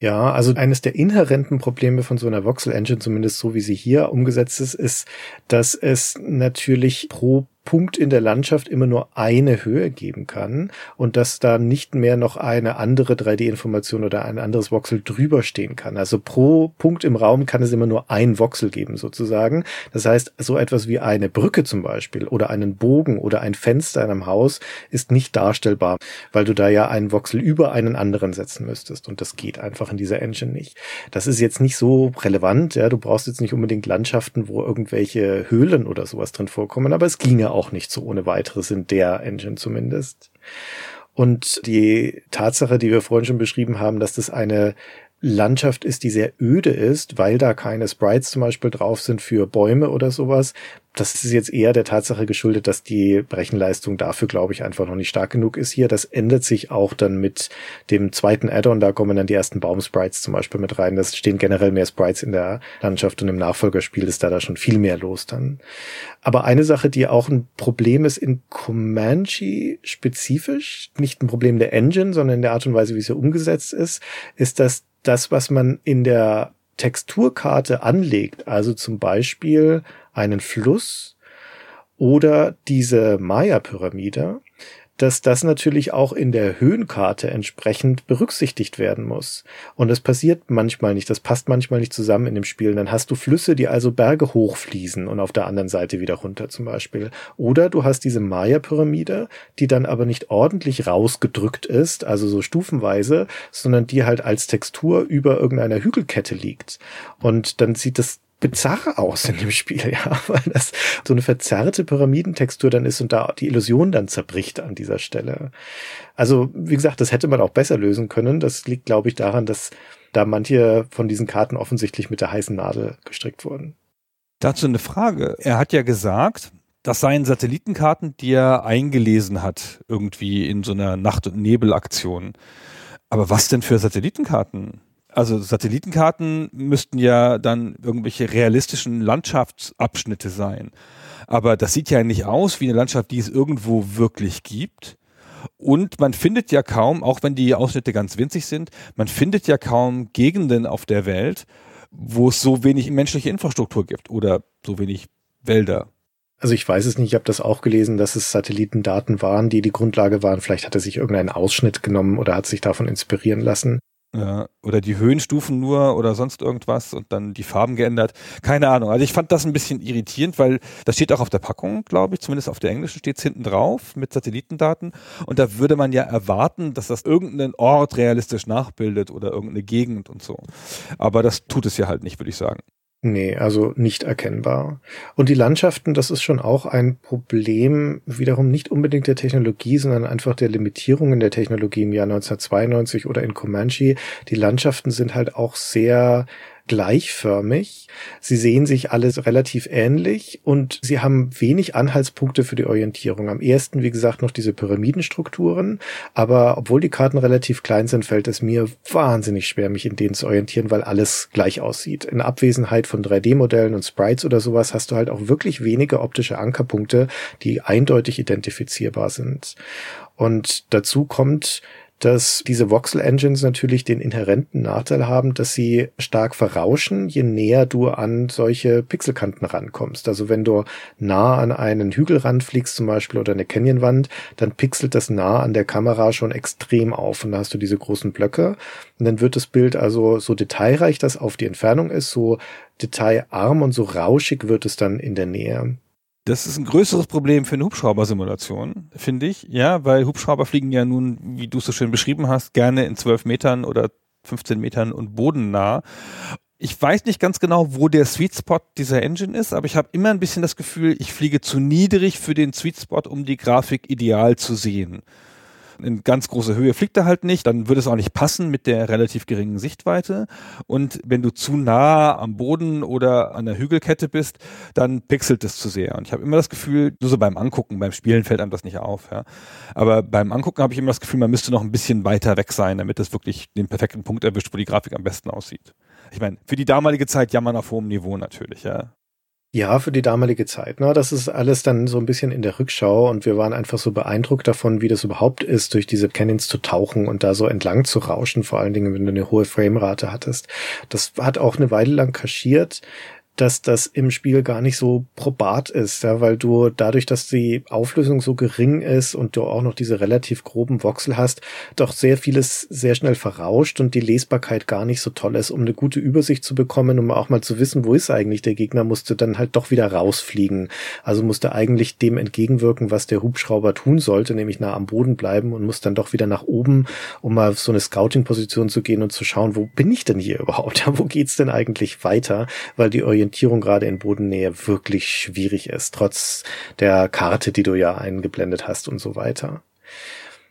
Ja, also eines der inhärenten Probleme von so einer Voxel Engine, zumindest so wie sie hier umgesetzt ist, ist, dass es natürlich pro Punkt in der Landschaft immer nur eine Höhe geben kann und dass da nicht mehr noch eine andere 3D-Information oder ein anderes Voxel drüber stehen kann. Also pro Punkt im Raum kann es immer nur ein Voxel geben sozusagen. Das heißt, so etwas wie eine Brücke zum Beispiel oder einen Bogen oder ein Fenster in einem Haus ist nicht darstellbar, weil du da ja einen Voxel über einen anderen setzen müsstest und das geht einfach in dieser Engine nicht. Das ist jetzt nicht so relevant, ja, du brauchst jetzt nicht unbedingt Landschaften, wo irgendwelche Höhlen oder sowas drin vorkommen, aber es ginge auch auch nicht so ohne weiteres in der Engine zumindest. Und die Tatsache, die wir vorhin schon beschrieben haben, dass das eine Landschaft ist, die sehr öde ist, weil da keine Sprites zum Beispiel drauf sind für Bäume oder sowas, das ist jetzt eher der Tatsache geschuldet, dass die Rechenleistung dafür, glaube ich, einfach noch nicht stark genug ist hier. Das ändert sich auch dann mit dem zweiten Add-on. Da kommen dann die ersten Baumsprites zum Beispiel mit rein. Das stehen generell mehr Sprites in der Landschaft und im Nachfolgerspiel ist da da schon viel mehr los dann. Aber eine Sache, die auch ein Problem ist in Comanche spezifisch, nicht ein Problem der Engine, sondern in der Art und Weise, wie sie umgesetzt ist, ist, dass das, was man in der Texturkarte anlegt, also zum Beispiel einen Fluss oder diese Maya-Pyramide, dass das natürlich auch in der Höhenkarte entsprechend berücksichtigt werden muss. Und das passiert manchmal nicht, das passt manchmal nicht zusammen in dem Spiel. Dann hast du Flüsse, die also Berge hochfließen und auf der anderen Seite wieder runter zum Beispiel. Oder du hast diese Maya-Pyramide, die dann aber nicht ordentlich rausgedrückt ist, also so stufenweise, sondern die halt als Textur über irgendeiner Hügelkette liegt. Und dann sieht das bizarr aus in dem Spiel, ja, weil das so eine verzerrte Pyramidentextur dann ist und da die Illusion dann zerbricht an dieser Stelle. Also, wie gesagt, das hätte man auch besser lösen können. Das liegt, glaube ich, daran, dass da manche von diesen Karten offensichtlich mit der heißen Nadel gestrickt wurden. Dazu eine Frage. Er hat ja gesagt, das seien Satellitenkarten, die er eingelesen hat, irgendwie in so einer Nacht- und Nebelaktion. Aber was denn für Satellitenkarten? Also Satellitenkarten müssten ja dann irgendwelche realistischen Landschaftsabschnitte sein. Aber das sieht ja nicht aus wie eine Landschaft, die es irgendwo wirklich gibt. Und man findet ja kaum, auch wenn die Ausschnitte ganz winzig sind, man findet ja kaum Gegenden auf der Welt, wo es so wenig menschliche Infrastruktur gibt oder so wenig Wälder. Also ich weiß es nicht, ich habe das auch gelesen, dass es Satellitendaten waren, die die Grundlage waren. Vielleicht hat er sich irgendeinen Ausschnitt genommen oder hat sich davon inspirieren lassen. Ja, oder die Höhenstufen nur oder sonst irgendwas und dann die Farben geändert. Keine Ahnung. Also ich fand das ein bisschen irritierend, weil das steht auch auf der Packung, glaube ich, zumindest auf der englischen steht es hinten drauf mit Satellitendaten. Und da würde man ja erwarten, dass das irgendeinen Ort realistisch nachbildet oder irgendeine Gegend und so. Aber das tut es ja halt nicht, würde ich sagen. Nee, also nicht erkennbar. Und die Landschaften, das ist schon auch ein Problem, wiederum nicht unbedingt der Technologie, sondern einfach der Limitierungen der Technologie im Jahr 1992 oder in Comanche. Die Landschaften sind halt auch sehr gleichförmig. Sie sehen sich alles relativ ähnlich und sie haben wenig Anhaltspunkte für die Orientierung. Am ersten, wie gesagt, noch diese Pyramidenstrukturen. Aber obwohl die Karten relativ klein sind, fällt es mir wahnsinnig schwer, mich in denen zu orientieren, weil alles gleich aussieht. In Abwesenheit von 3D-Modellen und Sprites oder sowas hast du halt auch wirklich wenige optische Ankerpunkte, die eindeutig identifizierbar sind. Und dazu kommt, dass diese Voxel-Engines natürlich den inhärenten Nachteil haben, dass sie stark verrauschen, je näher du an solche Pixelkanten rankommst. Also wenn du nah an einen Hügelrand fliegst zum Beispiel oder eine Canyonwand, dann pixelt das nah an der Kamera schon extrem auf und da hast du diese großen Blöcke und dann wird das Bild also so detailreich, das auf die Entfernung ist, so detailarm und so rauschig wird es dann in der Nähe. Das ist ein größeres Problem für eine Hubschraubersimulation, finde ich. Ja, weil Hubschrauber fliegen ja nun, wie du es so schön beschrieben hast, gerne in 12 Metern oder 15 Metern und bodennah. Ich weiß nicht ganz genau, wo der Sweet Spot dieser Engine ist, aber ich habe immer ein bisschen das Gefühl, ich fliege zu niedrig für den Sweet Spot, um die Grafik ideal zu sehen in ganz große Höhe fliegt er halt nicht, dann würde es auch nicht passen mit der relativ geringen Sichtweite. Und wenn du zu nah am Boden oder an der Hügelkette bist, dann pixelt es zu sehr. Und ich habe immer das Gefühl, nur so beim Angucken, beim Spielen fällt einem das nicht auf. Ja. Aber beim Angucken habe ich immer das Gefühl, man müsste noch ein bisschen weiter weg sein, damit es wirklich den perfekten Punkt erwischt, wo die Grafik am besten aussieht. Ich meine, für die damalige Zeit jammern auf hohem Niveau natürlich, ja. Ja, für die damalige Zeit. Ne? Das ist alles dann so ein bisschen in der Rückschau und wir waren einfach so beeindruckt davon, wie das überhaupt ist, durch diese Canyons zu tauchen und da so entlang zu rauschen, vor allen Dingen, wenn du eine hohe Framerate hattest. Das hat auch eine Weile lang kaschiert dass das im Spiel gar nicht so probat ist, ja, weil du dadurch, dass die Auflösung so gering ist und du auch noch diese relativ groben Voxel hast, doch sehr vieles sehr schnell verrauscht und die Lesbarkeit gar nicht so toll ist. Um eine gute Übersicht zu bekommen, um auch mal zu wissen, wo ist eigentlich der Gegner, musste dann halt doch wieder rausfliegen. Also musste eigentlich dem entgegenwirken, was der Hubschrauber tun sollte, nämlich nah am Boden bleiben und muss dann doch wieder nach oben, um mal auf so eine Scouting-Position zu gehen und zu schauen, wo bin ich denn hier überhaupt? Ja, wo geht's denn eigentlich weiter? Weil die Orientierung gerade in Bodennähe wirklich schwierig ist, trotz der Karte, die du ja eingeblendet hast und so weiter.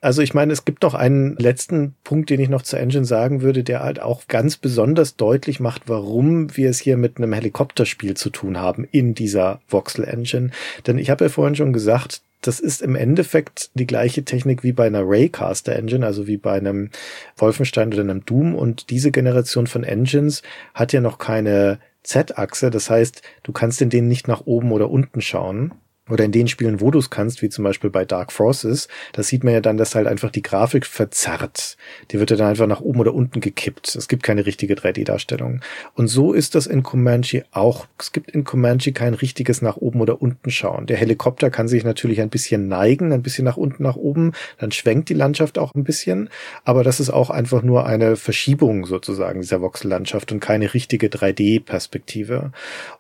Also ich meine, es gibt noch einen letzten Punkt, den ich noch zur Engine sagen würde, der halt auch ganz besonders deutlich macht, warum wir es hier mit einem Helikopterspiel zu tun haben in dieser Voxel Engine. Denn ich habe ja vorhin schon gesagt, das ist im Endeffekt die gleiche Technik wie bei einer Raycaster Engine, also wie bei einem Wolfenstein oder einem Doom. Und diese Generation von Engines hat ja noch keine Z-Achse. Das heißt, du kannst in denen nicht nach oben oder unten schauen oder in den Spielen, wo du es kannst, wie zum Beispiel bei Dark Forces, da sieht man ja dann, dass halt einfach die Grafik verzerrt. Die wird ja dann einfach nach oben oder unten gekippt. Es gibt keine richtige 3D-Darstellung. Und so ist das in Comanche auch. Es gibt in Comanche kein richtiges nach oben oder unten schauen. Der Helikopter kann sich natürlich ein bisschen neigen, ein bisschen nach unten, nach oben. Dann schwenkt die Landschaft auch ein bisschen. Aber das ist auch einfach nur eine Verschiebung sozusagen dieser Voxellandschaft und keine richtige 3D-Perspektive.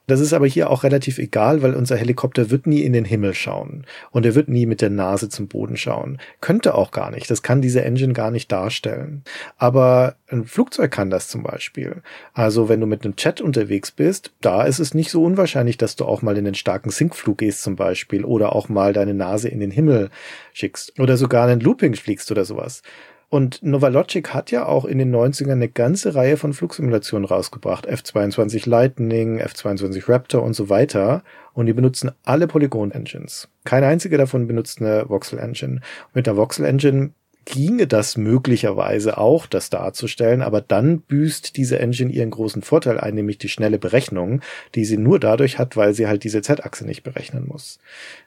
Das ist aber hier auch relativ egal, weil unser Helikopter wird nie in den Himmel schauen und er wird nie mit der Nase zum Boden schauen. Könnte auch gar nicht. Das kann diese Engine gar nicht darstellen. Aber ein Flugzeug kann das zum Beispiel. Also wenn du mit einem Chat unterwegs bist, da ist es nicht so unwahrscheinlich, dass du auch mal in den starken Sinkflug gehst zum Beispiel oder auch mal deine Nase in den Himmel schickst oder sogar einen Looping fliegst oder sowas. Und Novalogic hat ja auch in den 90ern eine ganze Reihe von Flugsimulationen rausgebracht. F-22 Lightning, F-22 Raptor und so weiter. Und die benutzen alle Polygon-Engines. Kein einziger davon benutzt eine Voxel-Engine. Mit der Voxel-Engine ginge das möglicherweise auch, das darzustellen, aber dann büßt diese Engine ihren großen Vorteil ein, nämlich die schnelle Berechnung, die sie nur dadurch hat, weil sie halt diese Z-Achse nicht berechnen muss.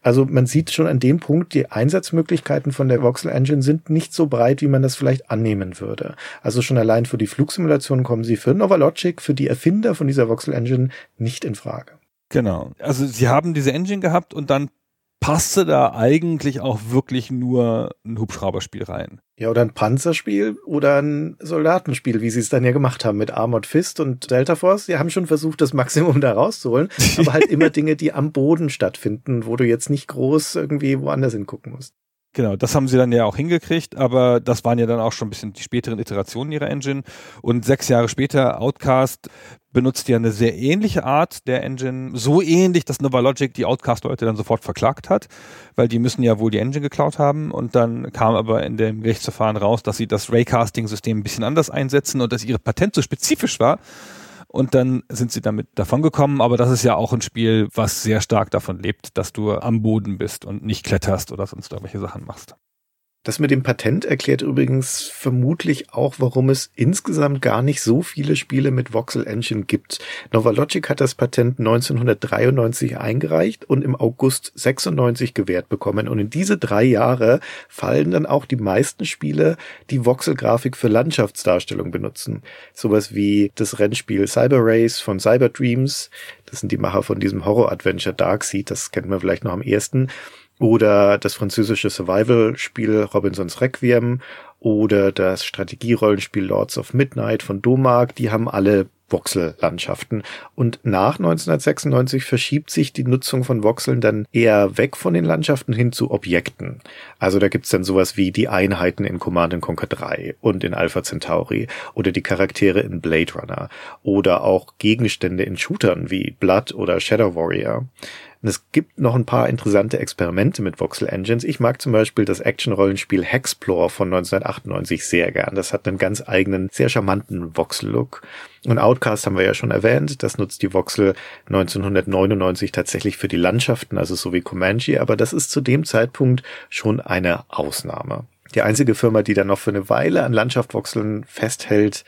Also man sieht schon an dem Punkt, die Einsatzmöglichkeiten von der Voxel Engine sind nicht so breit, wie man das vielleicht annehmen würde. Also schon allein für die Flugsimulation kommen sie für Novalogic, für die Erfinder von dieser Voxel Engine nicht in Frage. Genau. Also sie haben diese Engine gehabt und dann passte da eigentlich auch wirklich nur ein Hubschrauberspiel rein. Ja, oder ein Panzerspiel oder ein Soldatenspiel, wie sie es dann ja gemacht haben mit Armored Fist und Delta Force. Die haben schon versucht, das Maximum da rauszuholen, aber halt immer Dinge, die am Boden stattfinden, wo du jetzt nicht groß irgendwie woanders hingucken musst. Genau, das haben sie dann ja auch hingekriegt, aber das waren ja dann auch schon ein bisschen die späteren Iterationen ihrer Engine. Und sechs Jahre später, Outcast benutzt ja eine sehr ähnliche Art der Engine, so ähnlich, dass Novalogic die Outcast-Leute dann sofort verklagt hat, weil die müssen ja wohl die Engine geklaut haben. Und dann kam aber in dem Gerichtsverfahren raus, dass sie das Raycasting-System ein bisschen anders einsetzen und dass ihre Patent so spezifisch war, und dann sind sie damit davongekommen. Aber das ist ja auch ein Spiel, was sehr stark davon lebt, dass du am Boden bist und nicht kletterst oder sonst irgendwelche Sachen machst. Das mit dem Patent erklärt übrigens vermutlich auch, warum es insgesamt gar nicht so viele Spiele mit Voxel Engine gibt. Novalogic hat das Patent 1993 eingereicht und im August 96 gewährt bekommen. Und in diese drei Jahre fallen dann auch die meisten Spiele, die Voxel-Grafik für Landschaftsdarstellung benutzen. Sowas wie das Rennspiel Cyber Race von Cyber Dreams. Das sind die Macher von diesem Horror-Adventure Darkseid. Das kennt man vielleicht noch am ersten oder das französische Survival-Spiel Robinsons Requiem oder das Strategierollenspiel Lords of Midnight von Domag, die haben alle Voxellandschaften. Und nach 1996 verschiebt sich die Nutzung von Voxeln dann eher weg von den Landschaften hin zu Objekten. Also da gibt's dann sowas wie die Einheiten in Command Conquer 3 und in Alpha Centauri oder die Charaktere in Blade Runner oder auch Gegenstände in Shootern wie Blood oder Shadow Warrior. Und es gibt noch ein paar interessante Experimente mit Voxel Engines. Ich mag zum Beispiel das Action-Rollenspiel Hexplore von 1998 sehr gern. Das hat einen ganz eigenen, sehr charmanten Voxel-Look. Und Outcast haben wir ja schon erwähnt. Das nutzt die Voxel 1999 tatsächlich für die Landschaften, also so wie Comanche. Aber das ist zu dem Zeitpunkt schon eine Ausnahme. Die einzige Firma, die dann noch für eine Weile an Landschaftsvoxeln festhält,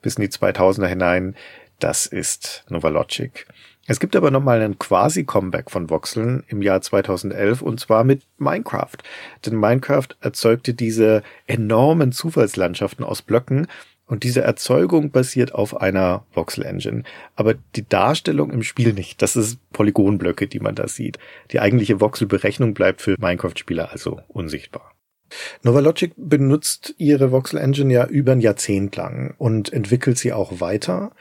bis in die 2000er hinein, das ist Novalogic. Es gibt aber nochmal einen Quasi-Comeback von Voxeln im Jahr 2011 und zwar mit Minecraft. Denn Minecraft erzeugte diese enormen Zufallslandschaften aus Blöcken und diese Erzeugung basiert auf einer Voxel-Engine. Aber die Darstellung im Spiel nicht. Das ist Polygonblöcke, die man da sieht. Die eigentliche Voxel-Berechnung bleibt für Minecraft-Spieler also unsichtbar. Novalogic benutzt ihre Voxel Engine ja über ein Jahrzehnt lang und entwickelt sie auch weiter.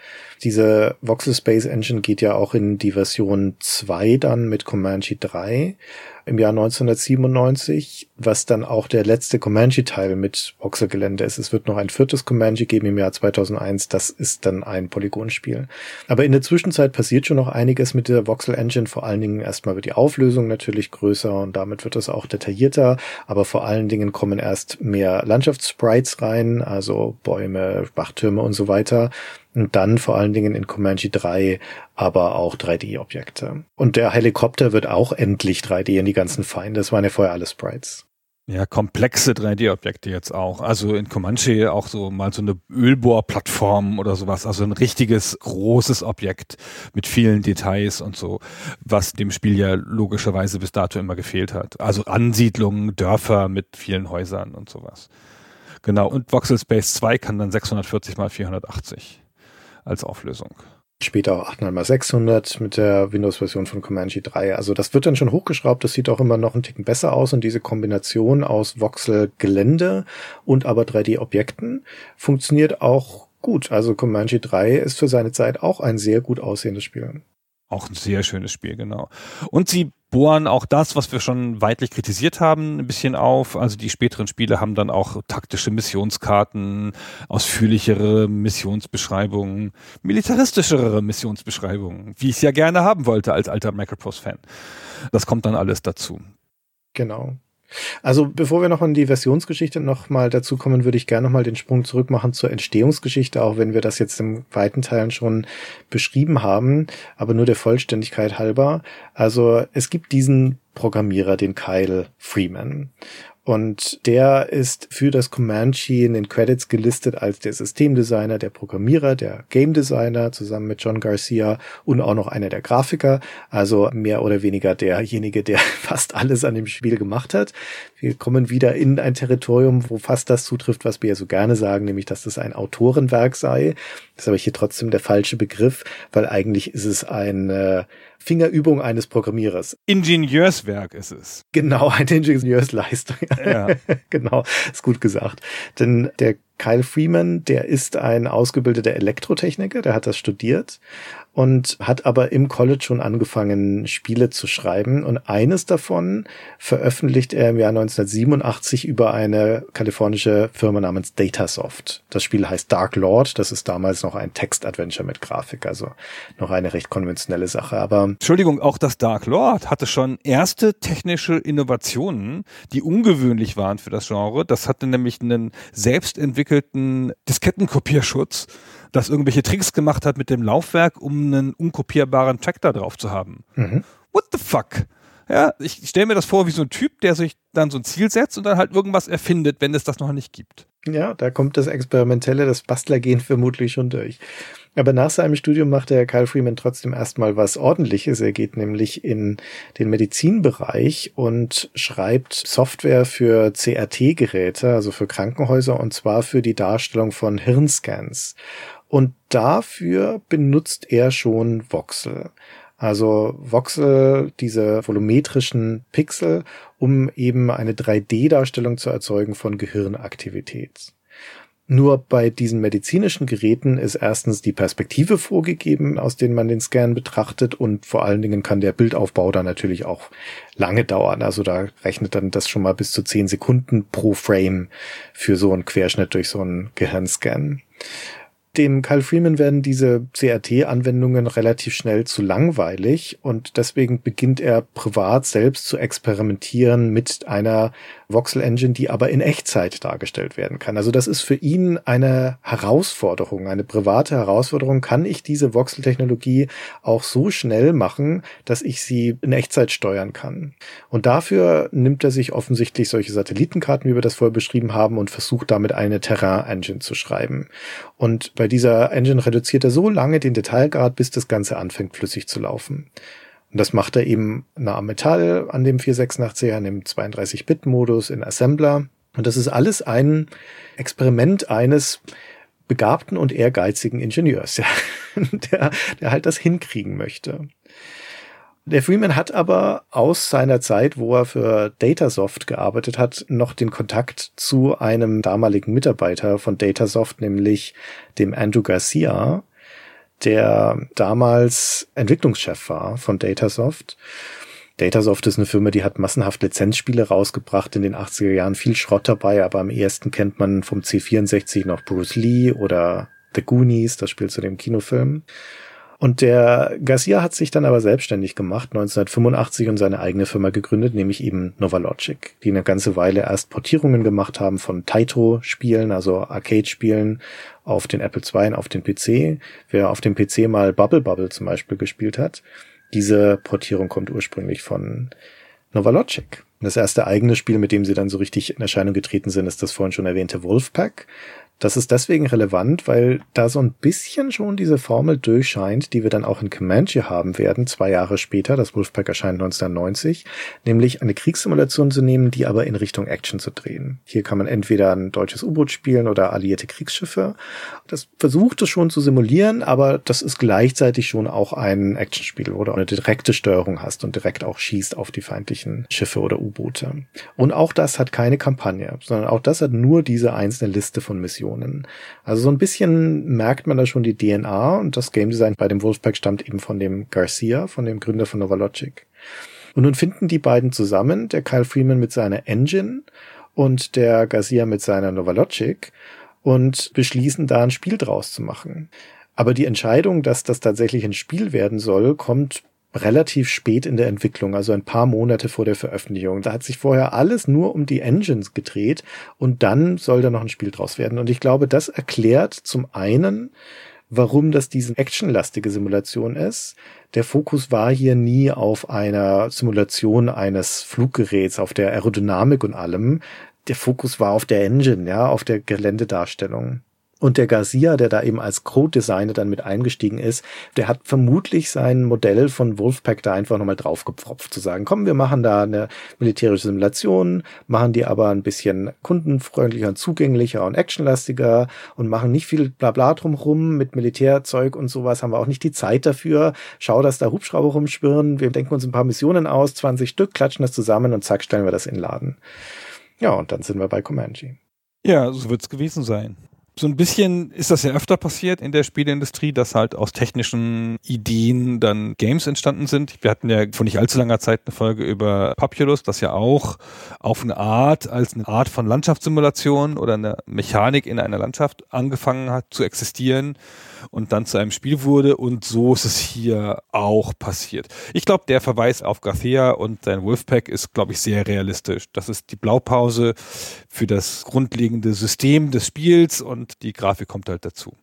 Diese Voxel Space Engine geht ja auch in die Version 2 dann mit Comanche 3 im Jahr 1997, was dann auch der letzte Comanche-Teil mit Voxel-Gelände ist. Es wird noch ein viertes Comanche geben im Jahr 2001. Das ist dann ein Polygonspiel. Aber in der Zwischenzeit passiert schon noch einiges mit der Voxel-Engine. Vor allen Dingen erstmal wird die Auflösung natürlich größer und damit wird es auch detaillierter. Aber vor allen Dingen kommen erst mehr Landschaftssprites rein, also Bäume, Wachtürme und so weiter. Und dann vor allen Dingen in Comanche 3 aber auch 3D-Objekte. Und der Helikopter wird auch endlich 3D in die ganzen Feinde. Das waren ja vorher alles Sprites. Ja, komplexe 3D-Objekte jetzt auch. Also in Comanche auch so mal so eine Ölbohrplattform oder sowas. Also ein richtiges großes Objekt mit vielen Details und so, was dem Spiel ja logischerweise bis dato immer gefehlt hat. Also Ansiedlungen, Dörfer mit vielen Häusern und sowas. Genau. Und Voxel Space 2 kann dann 640 mal 480 als Auflösung. Später auch 800 x 600 mit der Windows-Version von Comanche 3. Also das wird dann schon hochgeschraubt. Das sieht auch immer noch einen Ticken besser aus. Und diese Kombination aus Voxel-Gelände und aber 3D-Objekten funktioniert auch gut. Also Comanche 3 ist für seine Zeit auch ein sehr gut aussehendes Spiel. Auch ein sehr schönes Spiel, genau. Und sie bohren auch das, was wir schon weitlich kritisiert haben, ein bisschen auf. Also die späteren Spiele haben dann auch taktische Missionskarten, ausführlichere Missionsbeschreibungen, militaristischere Missionsbeschreibungen, wie ich es ja gerne haben wollte als alter Macroprose-Fan. Das kommt dann alles dazu. Genau. Also bevor wir noch in die Versionsgeschichte nochmal dazu kommen, würde ich gerne nochmal den Sprung zurück machen zur Entstehungsgeschichte, auch wenn wir das jetzt in weiten Teilen schon beschrieben haben, aber nur der Vollständigkeit halber. Also es gibt diesen Programmierer, den Kyle Freeman. Und der ist für das Comanche in den Credits gelistet als der Systemdesigner, der Programmierer, der Game Designer zusammen mit John Garcia und auch noch einer der Grafiker. Also mehr oder weniger derjenige, der fast alles an dem Spiel gemacht hat. Wir kommen wieder in ein Territorium, wo fast das zutrifft, was wir ja so gerne sagen, nämlich dass das ein Autorenwerk sei. Das ist aber hier trotzdem der falsche Begriff, weil eigentlich ist es ein äh, Fingerübung eines Programmierers. Ingenieurswerk ist es. Genau, eine Ingenieursleistung. Ja. genau, ist gut gesagt. Denn der Kyle Freeman, der ist ein ausgebildeter Elektrotechniker, der hat das studiert und hat aber im College schon angefangen, Spiele zu schreiben. Und eines davon veröffentlicht er im Jahr 1987 über eine kalifornische Firma namens Datasoft. Das Spiel heißt Dark Lord. Das ist damals noch ein Text-Adventure mit Grafik, also noch eine recht konventionelle Sache. Aber Entschuldigung, auch das Dark Lord hatte schon erste technische Innovationen, die ungewöhnlich waren für das Genre. Das hatte nämlich einen selbstentwickelten Diskettenkopierschutz das irgendwelche Tricks gemacht hat mit dem Laufwerk, um einen unkopierbaren Track da drauf zu haben. Mhm. What the fuck? Ja, ich stelle mir das vor wie so ein Typ, der sich dann so ein Ziel setzt und dann halt irgendwas erfindet, wenn es das noch nicht gibt. Ja, da kommt das Experimentelle, das Bastlergehen vermutlich schon durch. Aber nach seinem Studium macht der Kyle Freeman trotzdem erstmal was ordentliches. Er geht nämlich in den Medizinbereich und schreibt Software für CRT-Geräte, also für Krankenhäuser und zwar für die Darstellung von Hirnscans. Und dafür benutzt er schon Voxel. Also Voxel, diese volumetrischen Pixel, um eben eine 3D-Darstellung zu erzeugen von Gehirnaktivität. Nur bei diesen medizinischen Geräten ist erstens die Perspektive vorgegeben, aus denen man den Scan betrachtet und vor allen Dingen kann der Bildaufbau dann natürlich auch lange dauern. Also da rechnet dann das schon mal bis zu zehn Sekunden pro Frame für so einen Querschnitt durch so einen Gehirnscan. Dem Kyle Freeman werden diese CRT-Anwendungen relativ schnell zu langweilig und deswegen beginnt er privat selbst zu experimentieren mit einer Voxel Engine, die aber in Echtzeit dargestellt werden kann. Also das ist für ihn eine Herausforderung, eine private Herausforderung. Kann ich diese Voxel-Technologie auch so schnell machen, dass ich sie in Echtzeit steuern kann? Und dafür nimmt er sich offensichtlich solche Satellitenkarten, wie wir das vorher beschrieben haben, und versucht damit eine Terrain-Engine zu schreiben. Und bei dieser Engine reduziert er so lange den Detailgrad, bis das Ganze anfängt flüssig zu laufen. Und das macht er eben nah am Metall an dem 486er, in dem 32-Bit-Modus, in Assembler. Und das ist alles ein Experiment eines begabten und ehrgeizigen Ingenieurs, ja, der, der halt das hinkriegen möchte. Der Freeman hat aber aus seiner Zeit, wo er für Datasoft gearbeitet hat, noch den Kontakt zu einem damaligen Mitarbeiter von Datasoft, nämlich dem Andrew Garcia, der damals Entwicklungschef war von Datasoft. Datasoft ist eine Firma, die hat massenhaft Lizenzspiele rausgebracht in den 80er Jahren, viel Schrott dabei, aber am ehesten kennt man vom C64 noch Bruce Lee oder The Goonies, das spielt zu dem Kinofilm. Und der Garcia hat sich dann aber selbstständig gemacht, 1985 und seine eigene Firma gegründet, nämlich eben Novalogic, die eine ganze Weile erst Portierungen gemacht haben von Taito-Spielen, also Arcade-Spielen auf den Apple II und auf den PC. Wer auf dem PC mal Bubble Bubble zum Beispiel gespielt hat, diese Portierung kommt ursprünglich von Novalogic. Das erste eigene Spiel, mit dem sie dann so richtig in Erscheinung getreten sind, ist das vorhin schon erwähnte Wolfpack. Das ist deswegen relevant, weil da so ein bisschen schon diese Formel durchscheint, die wir dann auch in Comanche haben werden, zwei Jahre später, das Wolfpack erscheint 1990, nämlich eine Kriegssimulation zu nehmen, die aber in Richtung Action zu drehen. Hier kann man entweder ein deutsches U-Boot spielen oder alliierte Kriegsschiffe. Das versucht es schon zu simulieren, aber das ist gleichzeitig schon auch ein Actionspiel, wo du eine direkte Steuerung hast und direkt auch schießt auf die feindlichen Schiffe oder U-Boote. Und auch das hat keine Kampagne, sondern auch das hat nur diese einzelne Liste von Missionen. Missionen. Also so ein bisschen merkt man da schon die DNA und das Game Design bei dem Wolfpack stammt eben von dem Garcia, von dem Gründer von Novalogic. Und nun finden die beiden zusammen, der Kyle Freeman mit seiner Engine und der Garcia mit seiner Novalogic und beschließen da ein Spiel draus zu machen. Aber die Entscheidung, dass das tatsächlich ein Spiel werden soll, kommt relativ spät in der Entwicklung, also ein paar Monate vor der Veröffentlichung. Da hat sich vorher alles nur um die Engines gedreht und dann soll da noch ein Spiel draus werden. Und ich glaube, das erklärt zum einen, warum das diese actionlastige Simulation ist. Der Fokus war hier nie auf einer Simulation eines Fluggeräts, auf der Aerodynamik und allem. Der Fokus war auf der Engine, ja, auf der Geländedarstellung. Und der Garcia, der da eben als Code-Designer dann mit eingestiegen ist, der hat vermutlich sein Modell von Wolfpack da einfach nochmal draufgepfropft, zu sagen, komm, wir machen da eine militärische Simulation, machen die aber ein bisschen kundenfreundlicher und zugänglicher und actionlastiger und machen nicht viel Blabla drumrum mit Militärzeug und sowas, haben wir auch nicht die Zeit dafür. Schau, dass da Hubschrauber rumschwirren, wir denken uns ein paar Missionen aus, 20 Stück, klatschen das zusammen und zack, stellen wir das in den Laden. Ja, und dann sind wir bei Comanche. Ja, so wird's gewesen sein. So ein bisschen ist das ja öfter passiert in der Spieleindustrie, dass halt aus technischen Ideen dann Games entstanden sind. Wir hatten ja vor nicht allzu langer Zeit eine Folge über Populous, das ja auch auf eine Art, als eine Art von Landschaftssimulation oder eine Mechanik in einer Landschaft angefangen hat zu existieren und dann zu einem Spiel wurde. Und so ist es hier auch passiert. Ich glaube, der Verweis auf Garcia und sein Wolfpack ist, glaube ich, sehr realistisch. Das ist die Blaupause für das grundlegende System des Spiels und die Grafik kommt halt dazu.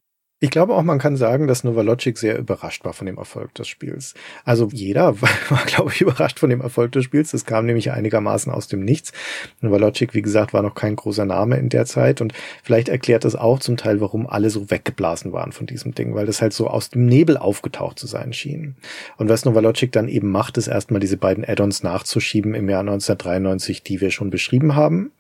Ich glaube auch, man kann sagen, dass Novalogic sehr überrascht war von dem Erfolg des Spiels. Also jeder war, war, glaube ich, überrascht von dem Erfolg des Spiels. Das kam nämlich einigermaßen aus dem Nichts. Novalogic, wie gesagt, war noch kein großer Name in der Zeit und vielleicht erklärt das auch zum Teil, warum alle so weggeblasen waren von diesem Ding, weil das halt so aus dem Nebel aufgetaucht zu sein schien. Und was Novalogic dann eben macht, ist erstmal diese beiden Add-ons nachzuschieben im Jahr 1993, die wir schon beschrieben haben.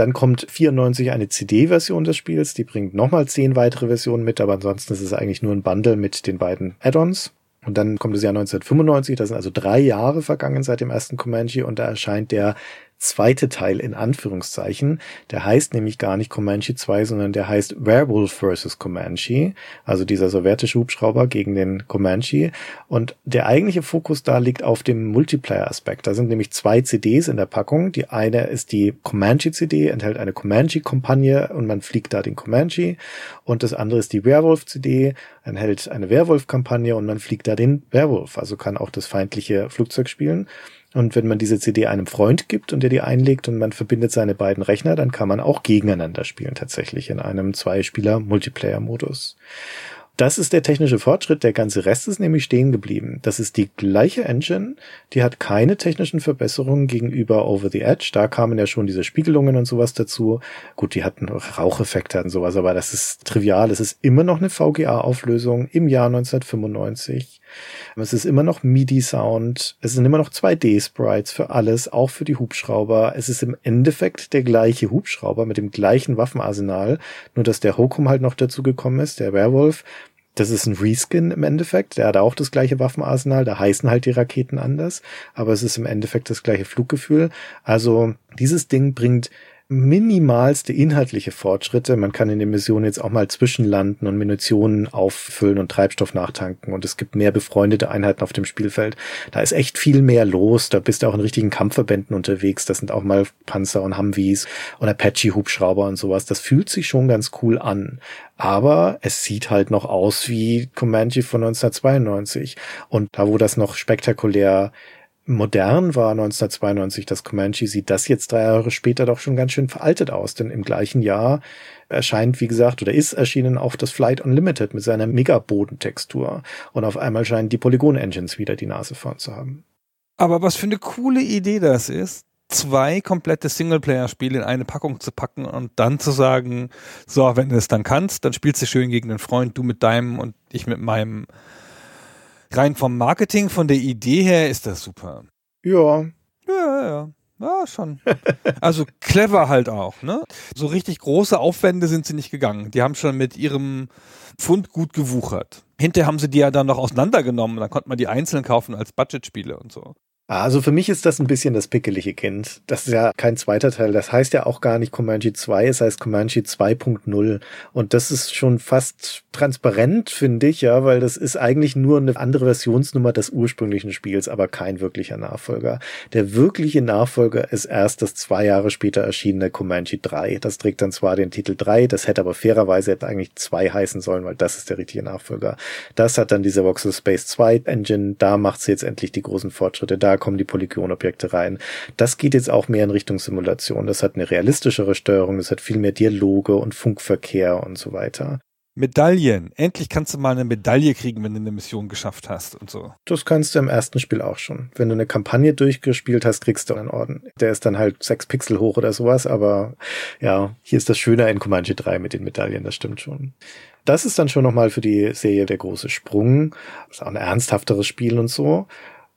Dann kommt 94 eine CD-Version des Spiels, die bringt nochmal zehn weitere Versionen mit, aber ansonsten ist es eigentlich nur ein Bundle mit den beiden Add-ons. Und dann kommt das Jahr 1995, da sind also drei Jahre vergangen seit dem ersten Comanche und da erscheint der zweite Teil in Anführungszeichen. Der heißt nämlich gar nicht Comanche 2, sondern der heißt Werewolf vs. Comanche, also dieser sowjetische Hubschrauber gegen den Comanche. Und der eigentliche Fokus da liegt auf dem Multiplayer-Aspekt. Da sind nämlich zwei CDs in der Packung. Die eine ist die Comanche-CD, enthält eine Comanche-Kampagne und man fliegt da den Comanche. Und das andere ist die Werewolf-CD, enthält eine Werwolf-Kampagne und man fliegt da den Werwolf, also kann auch das feindliche Flugzeug spielen. Und wenn man diese CD einem Freund gibt und der die einlegt und man verbindet seine beiden Rechner, dann kann man auch gegeneinander spielen, tatsächlich in einem Zweispieler-Multiplayer-Modus. Das ist der technische Fortschritt. Der ganze Rest ist nämlich stehen geblieben. Das ist die gleiche Engine. Die hat keine technischen Verbesserungen gegenüber Over the Edge. Da kamen ja schon diese Spiegelungen und sowas dazu. Gut, die hatten Raucheffekte und sowas, aber das ist trivial. Es ist immer noch eine VGA-Auflösung im Jahr 1995. Es ist immer noch MIDI-Sound. Es sind immer noch 2D-Sprites für alles, auch für die Hubschrauber. Es ist im Endeffekt der gleiche Hubschrauber mit dem gleichen Waffenarsenal, nur dass der Hokum halt noch dazu gekommen ist, der Werwolf. Das ist ein Reskin im Endeffekt. Der hat auch das gleiche Waffenarsenal. Da heißen halt die Raketen anders. Aber es ist im Endeffekt das gleiche Fluggefühl. Also dieses Ding bringt minimalste inhaltliche Fortschritte. Man kann in den Missionen jetzt auch mal zwischenlanden und Munitionen auffüllen und Treibstoff nachtanken und es gibt mehr befreundete Einheiten auf dem Spielfeld. Da ist echt viel mehr los. Da bist du auch in richtigen Kampfverbänden unterwegs. Das sind auch mal Panzer und Humvees und Apache-Hubschrauber und sowas. Das fühlt sich schon ganz cool an. Aber es sieht halt noch aus wie Comanche von 1992. Und da, wo das noch spektakulär modern war 1992 das Comanche, sieht das jetzt drei Jahre später doch schon ganz schön veraltet aus, denn im gleichen Jahr erscheint, wie gesagt, oder ist erschienen auch das Flight Unlimited mit seiner Megabodentextur und auf einmal scheinen die Polygon-Engines wieder die Nase vorn zu haben. Aber was für eine coole Idee das ist, zwei komplette Singleplayer-Spiele in eine Packung zu packen und dann zu sagen, so, wenn du es dann kannst, dann spielst du schön gegen den Freund, du mit deinem und ich mit meinem rein vom Marketing, von der Idee her ist das super. Ja. Ja, ja. Ja, schon. Also clever halt auch, ne? So richtig große Aufwände sind sie nicht gegangen. Die haben schon mit ihrem Fund gut gewuchert. Hinterher haben sie die ja dann noch auseinandergenommen. Dann konnte man die einzeln kaufen als Budgetspiele und so. Also für mich ist das ein bisschen das pickelige Kind. Das ist ja kein zweiter Teil. Das heißt ja auch gar nicht Comanche 2, es heißt Comanche 2.0. Und das ist schon fast transparent, finde ich, ja, weil das ist eigentlich nur eine andere Versionsnummer des ursprünglichen Spiels, aber kein wirklicher Nachfolger. Der wirkliche Nachfolger ist erst das zwei Jahre später erschienene Comanche 3. Das trägt dann zwar den Titel 3, das hätte aber fairerweise hätte eigentlich 2 heißen sollen, weil das ist der richtige Nachfolger. Das hat dann diese Voxel Space 2 Engine, da macht sie jetzt endlich die großen Fortschritte. Da kommen die Polygonobjekte rein. Das geht jetzt auch mehr in Richtung Simulation. Das hat eine realistischere Steuerung, das hat viel mehr Dialoge und Funkverkehr und so weiter. Medaillen. Endlich kannst du mal eine Medaille kriegen, wenn du eine Mission geschafft hast und so. Das kannst du im ersten Spiel auch schon. Wenn du eine Kampagne durchgespielt hast, kriegst du einen Orden. Der ist dann halt sechs Pixel hoch oder sowas, aber ja, hier ist das Schöne in Comanche 3 mit den Medaillen, das stimmt schon. Das ist dann schon nochmal für die Serie der große Sprung. Das ist auch ein ernsthafteres Spiel und so.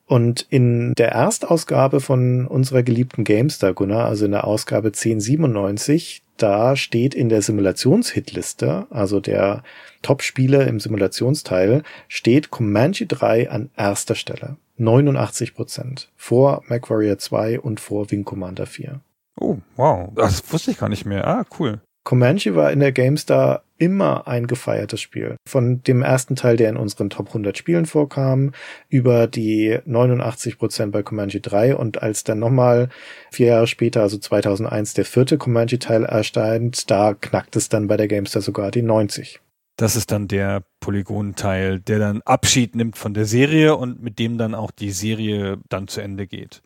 Und in der Erstausgabe von unserer geliebten GameStar, Gunnar, also in der Ausgabe 1097, da steht in der Simulationshitliste, also der Top-Spiele im Simulationsteil, steht Comanche 3 an erster Stelle. 89 Prozent. Vor MacWarrior 2 und vor Wing Commander 4. Oh, wow. Das wusste ich gar nicht mehr. Ah, cool. Comanche war in der GameStar immer ein gefeiertes Spiel. Von dem ersten Teil, der in unseren Top 100 Spielen vorkam, über die 89 Prozent bei Comanche 3 und als dann nochmal vier Jahre später, also 2001, der vierte Comanche-Teil erscheint, da knackt es dann bei der GameStar sogar die 90. Das ist dann der Polygon-Teil, der dann Abschied nimmt von der Serie und mit dem dann auch die Serie dann zu Ende geht.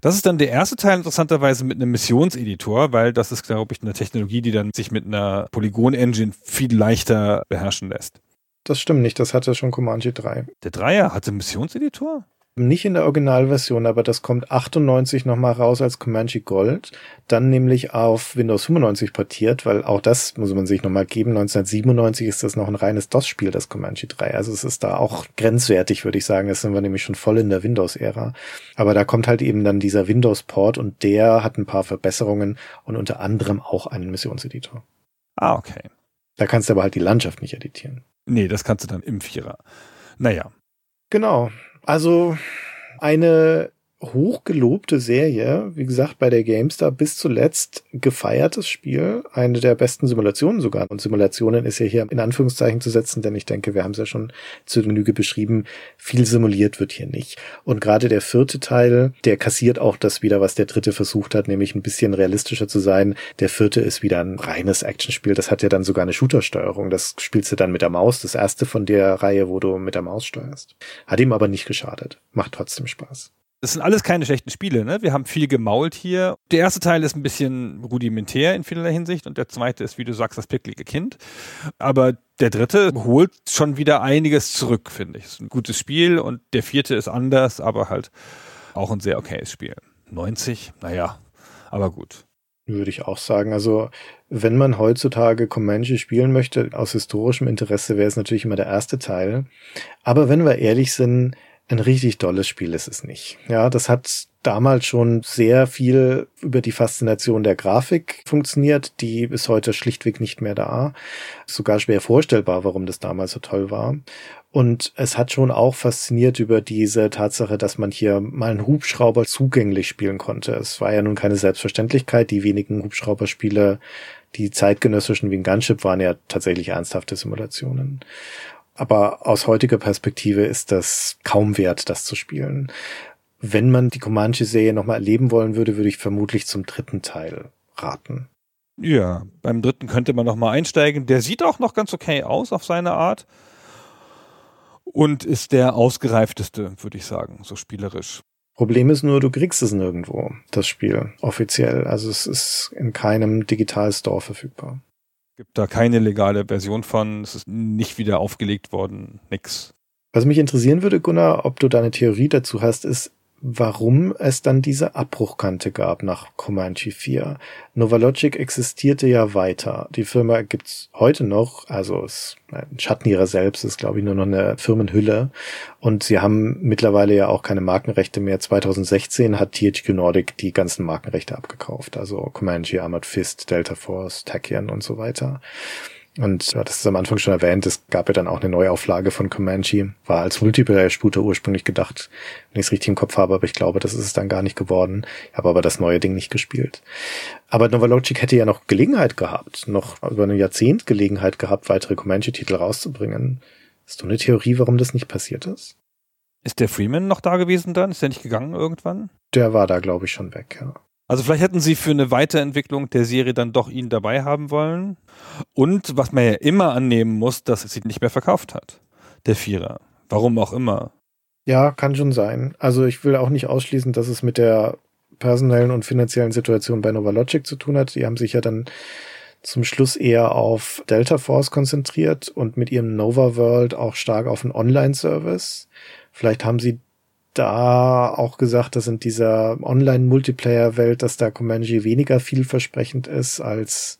Das ist dann der erste Teil interessanterweise mit einem Missionseditor, weil das ist, glaube ich, eine Technologie, die dann sich mit einer Polygon-Engine viel leichter beherrschen lässt. Das stimmt nicht, das hatte schon Comanche 3. Der Dreier hatte Missionseditor? Nicht in der Originalversion, aber das kommt 98 nochmal raus als Comanche Gold, dann nämlich auf Windows 95 portiert, weil auch das muss man sich nochmal geben. 1997 ist das noch ein reines DOS-Spiel, das Comanche 3. Also es ist da auch grenzwertig, würde ich sagen. Das sind wir nämlich schon voll in der Windows-Ära. Aber da kommt halt eben dann dieser Windows-Port und der hat ein paar Verbesserungen und unter anderem auch einen Missionseditor. Ah, okay. Da kannst du aber halt die Landschaft nicht editieren. Nee, das kannst du dann im Vierer. Naja. Genau. Also eine hochgelobte Serie, wie gesagt, bei der GameStar bis zuletzt gefeiertes Spiel, eine der besten Simulationen sogar. Und Simulationen ist ja hier in Anführungszeichen zu setzen, denn ich denke, wir haben es ja schon zu Genüge beschrieben, viel simuliert wird hier nicht. Und gerade der vierte Teil, der kassiert auch das wieder, was der dritte versucht hat, nämlich ein bisschen realistischer zu sein. Der vierte ist wieder ein reines Actionspiel. Das hat ja dann sogar eine Shootersteuerung. Das spielst du dann mit der Maus. Das erste von der Reihe, wo du mit der Maus steuerst. Hat ihm aber nicht geschadet. Macht trotzdem Spaß. Das sind alles keine schlechten Spiele, ne? Wir haben viel gemault hier. Der erste Teil ist ein bisschen rudimentär in vielerlei Hinsicht und der zweite ist, wie du sagst, das picklige Kind. Aber der dritte holt schon wieder einiges zurück, finde ich. Ist ein gutes Spiel und der vierte ist anders, aber halt auch ein sehr okayes Spiel. 90, naja, aber gut. Würde ich auch sagen. Also, wenn man heutzutage Comanche spielen möchte, aus historischem Interesse wäre es natürlich immer der erste Teil. Aber wenn wir ehrlich sind, ein richtig tolles Spiel ist es nicht. Ja, das hat damals schon sehr viel über die Faszination der Grafik funktioniert. Die ist heute schlichtweg nicht mehr da. Sogar schwer vorstellbar, warum das damals so toll war. Und es hat schon auch fasziniert über diese Tatsache, dass man hier mal einen Hubschrauber zugänglich spielen konnte. Es war ja nun keine Selbstverständlichkeit. Die wenigen Hubschrauberspiele, die zeitgenössischen wie ein Gunship, waren ja tatsächlich ernsthafte Simulationen. Aber aus heutiger Perspektive ist das kaum wert, das zu spielen. Wenn man die Comanche-Serie nochmal erleben wollen würde, würde ich vermutlich zum dritten Teil raten. Ja, beim dritten könnte man nochmal einsteigen. Der sieht auch noch ganz okay aus auf seine Art. Und ist der ausgereifteste, würde ich sagen, so spielerisch. Problem ist nur, du kriegst es nirgendwo, das Spiel, offiziell. Also es ist in keinem Digital Store verfügbar. Gibt da keine legale Version von, es ist nicht wieder aufgelegt worden, nix. Was mich interessieren würde, Gunnar, ob du da eine Theorie dazu hast, ist, warum es dann diese Abbruchkante gab nach Comanche 4. Novalogic existierte ja weiter. Die Firma gibt's heute noch, also ein Schatten ihrer selbst ist, glaube ich, nur noch eine Firmenhülle. Und sie haben mittlerweile ja auch keine Markenrechte mehr. 2016 hat THQ Nordic die ganzen Markenrechte abgekauft. Also Comanche, Armored Fist, Delta Force, Tachyon und so weiter. Und das ist am Anfang schon erwähnt, es gab ja dann auch eine Neuauflage von Comanche, war als Multiplayer-Shooter ursprünglich gedacht, wenn ich es richtig im Kopf habe, aber ich glaube, das ist es dann gar nicht geworden. Ich habe aber das neue Ding nicht gespielt. Aber Novalogic hätte ja noch Gelegenheit gehabt, noch über ein Jahrzehnt Gelegenheit gehabt, weitere Comanche-Titel rauszubringen. Hast du eine Theorie, warum das nicht passiert ist? Ist der Freeman noch da gewesen dann? Ist der nicht gegangen irgendwann? Der war da, glaube ich, schon weg, ja. Also vielleicht hätten sie für eine Weiterentwicklung der Serie dann doch ihn dabei haben wollen. Und was man ja immer annehmen muss, dass es sie nicht mehr verkauft hat. Der Vierer. Warum auch immer. Ja, kann schon sein. Also ich will auch nicht ausschließen, dass es mit der personellen und finanziellen Situation bei Novalogic zu tun hat. Die haben sich ja dann zum Schluss eher auf Delta Force konzentriert und mit ihrem Nova World auch stark auf einen Online-Service. Vielleicht haben sie da auch gesagt, dass in dieser Online-Multiplayer-Welt, dass da Comanche weniger vielversprechend ist als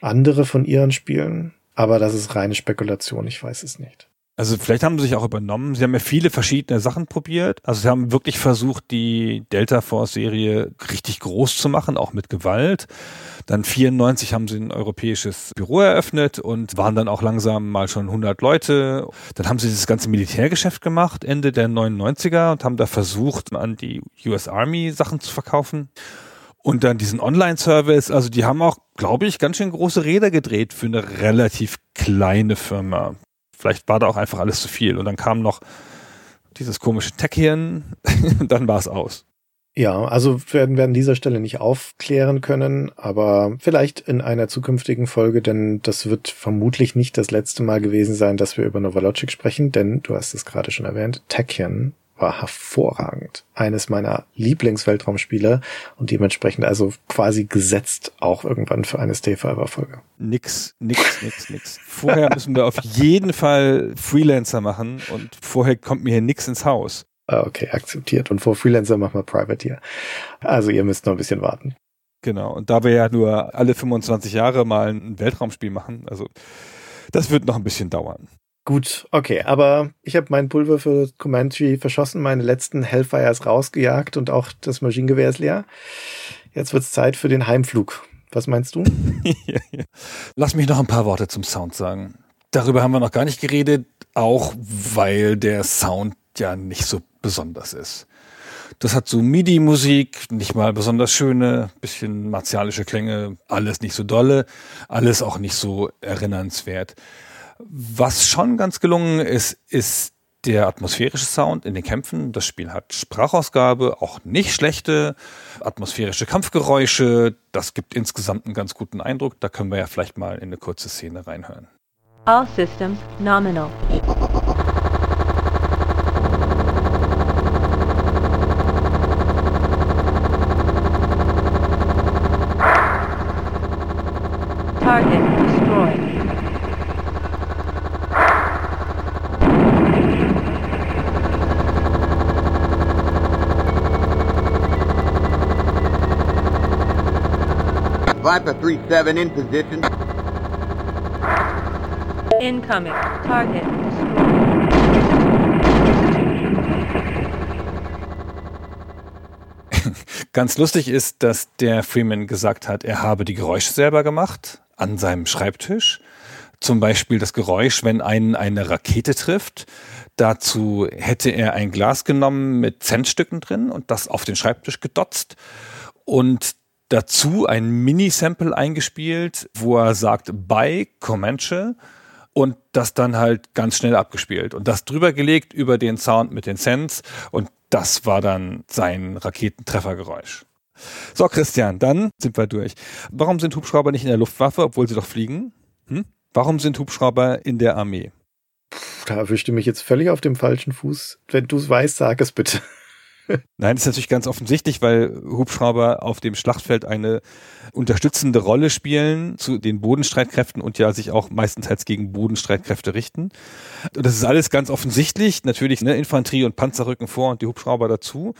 andere von ihren Spielen. Aber das ist reine Spekulation, ich weiß es nicht. Also vielleicht haben sie sich auch übernommen. Sie haben ja viele verschiedene Sachen probiert. Also sie haben wirklich versucht, die Delta Force Serie richtig groß zu machen, auch mit Gewalt. Dann 94 haben sie ein europäisches Büro eröffnet und waren dann auch langsam mal schon 100 Leute. Dann haben sie das ganze Militärgeschäft gemacht, Ende der 99er und haben da versucht, an die US Army Sachen zu verkaufen. Und dann diesen Online-Service, also die haben auch, glaube ich, ganz schön große Räder gedreht für eine relativ kleine Firma. Vielleicht war da auch einfach alles zu viel. Und dann kam noch dieses komische Tech-Hirn dann war es aus. Ja, also werden wir an dieser Stelle nicht aufklären können, aber vielleicht in einer zukünftigen Folge, denn das wird vermutlich nicht das letzte Mal gewesen sein, dass wir über Novalogic sprechen, denn du hast es gerade schon erwähnt, Tekken war hervorragend. Eines meiner Lieblingsweltraumspiele und dementsprechend also quasi gesetzt auch irgendwann für eine Stay Forever Folge. Nix, nix, nix, nix. Vorher müssen wir auf jeden Fall Freelancer machen und vorher kommt mir hier nix ins Haus. Ah, okay, akzeptiert. Und vor Freelancer machen wir Privateer. Also ihr müsst noch ein bisschen warten. Genau. Und da wir ja nur alle 25 Jahre mal ein Weltraumspiel machen, also das wird noch ein bisschen dauern. Gut, okay, aber ich habe mein Pulver für Comanche verschossen, meine letzten Hellfires rausgejagt und auch das Maschinengewehr ist leer. Jetzt wird's Zeit für den Heimflug. Was meinst du? Lass mich noch ein paar Worte zum Sound sagen. Darüber haben wir noch gar nicht geredet, auch weil der Sound ja nicht so besonders ist. Das hat so MIDI-Musik, nicht mal besonders schöne, bisschen martialische Klänge, alles nicht so dolle, alles auch nicht so erinnernswert. Was schon ganz gelungen ist, ist der atmosphärische Sound in den Kämpfen. Das Spiel hat Sprachausgabe, auch nicht schlechte atmosphärische Kampfgeräusche. Das gibt insgesamt einen ganz guten Eindruck. Da können wir ja vielleicht mal in eine kurze Szene reinhören. All systems nominal. Target destroyed. Viper 3-7 in position. Incoming. Target. Ganz lustig ist, dass der Freeman gesagt hat, er habe die Geräusche selber gemacht an seinem Schreibtisch. Zum Beispiel das Geräusch, wenn einen eine Rakete trifft. Dazu hätte er ein Glas genommen mit Centstücken drin und das auf den Schreibtisch gedotzt und dazu ein Mini-Sample eingespielt, wo er sagt, bei Comanche und das dann halt ganz schnell abgespielt und das drüber gelegt über den Sound mit den Sends und das war dann sein Raketentreffergeräusch. So, Christian, dann sind wir durch. Warum sind Hubschrauber nicht in der Luftwaffe, obwohl sie doch fliegen? Hm? Warum sind Hubschrauber in der Armee? Da erwischte mich jetzt völlig auf dem falschen Fuß. Wenn du es weißt, sag es bitte. Nein, ist natürlich ganz offensichtlich, weil Hubschrauber auf dem Schlachtfeld eine unterstützende Rolle spielen zu den Bodenstreitkräften und ja sich auch meistenteils gegen Bodenstreitkräfte richten. Und das ist alles ganz offensichtlich. Natürlich ne, Infanterie und Panzer rücken vor und die Hubschrauber dazu.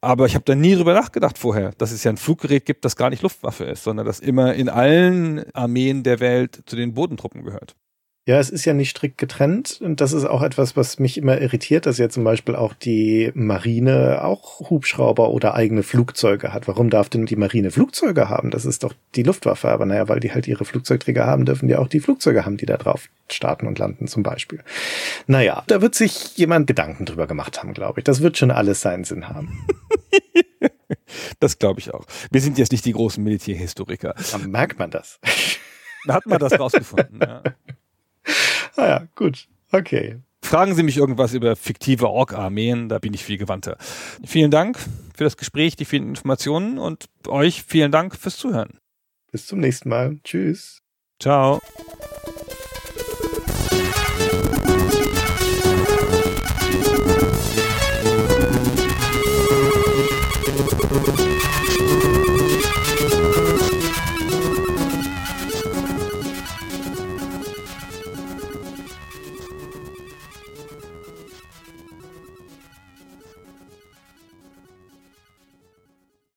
Aber ich habe da nie drüber nachgedacht vorher, dass es ja ein Fluggerät gibt, das gar nicht Luftwaffe ist, sondern das immer in allen Armeen der Welt zu den Bodentruppen gehört. Ja, es ist ja nicht strikt getrennt und das ist auch etwas, was mich immer irritiert, dass ja zum Beispiel auch die Marine auch Hubschrauber oder eigene Flugzeuge hat. Warum darf denn die Marine Flugzeuge haben? Das ist doch die Luftwaffe. Aber naja, weil die halt ihre Flugzeugträger haben, dürfen die auch die Flugzeuge haben, die da drauf starten und landen zum Beispiel. Naja, da wird sich jemand Gedanken drüber gemacht haben, glaube ich. Das wird schon alles seinen Sinn haben. Das glaube ich auch. Wir sind jetzt nicht die großen Militärhistoriker. Dann merkt man das. Da hat man das rausgefunden. Ja. ah ja, gut. Okay. Fragen Sie mich irgendwas über fiktive Ork-Armeen, da bin ich viel gewandter. Vielen Dank für das Gespräch, die vielen Informationen und euch vielen Dank fürs Zuhören. Bis zum nächsten Mal. Tschüss. Ciao.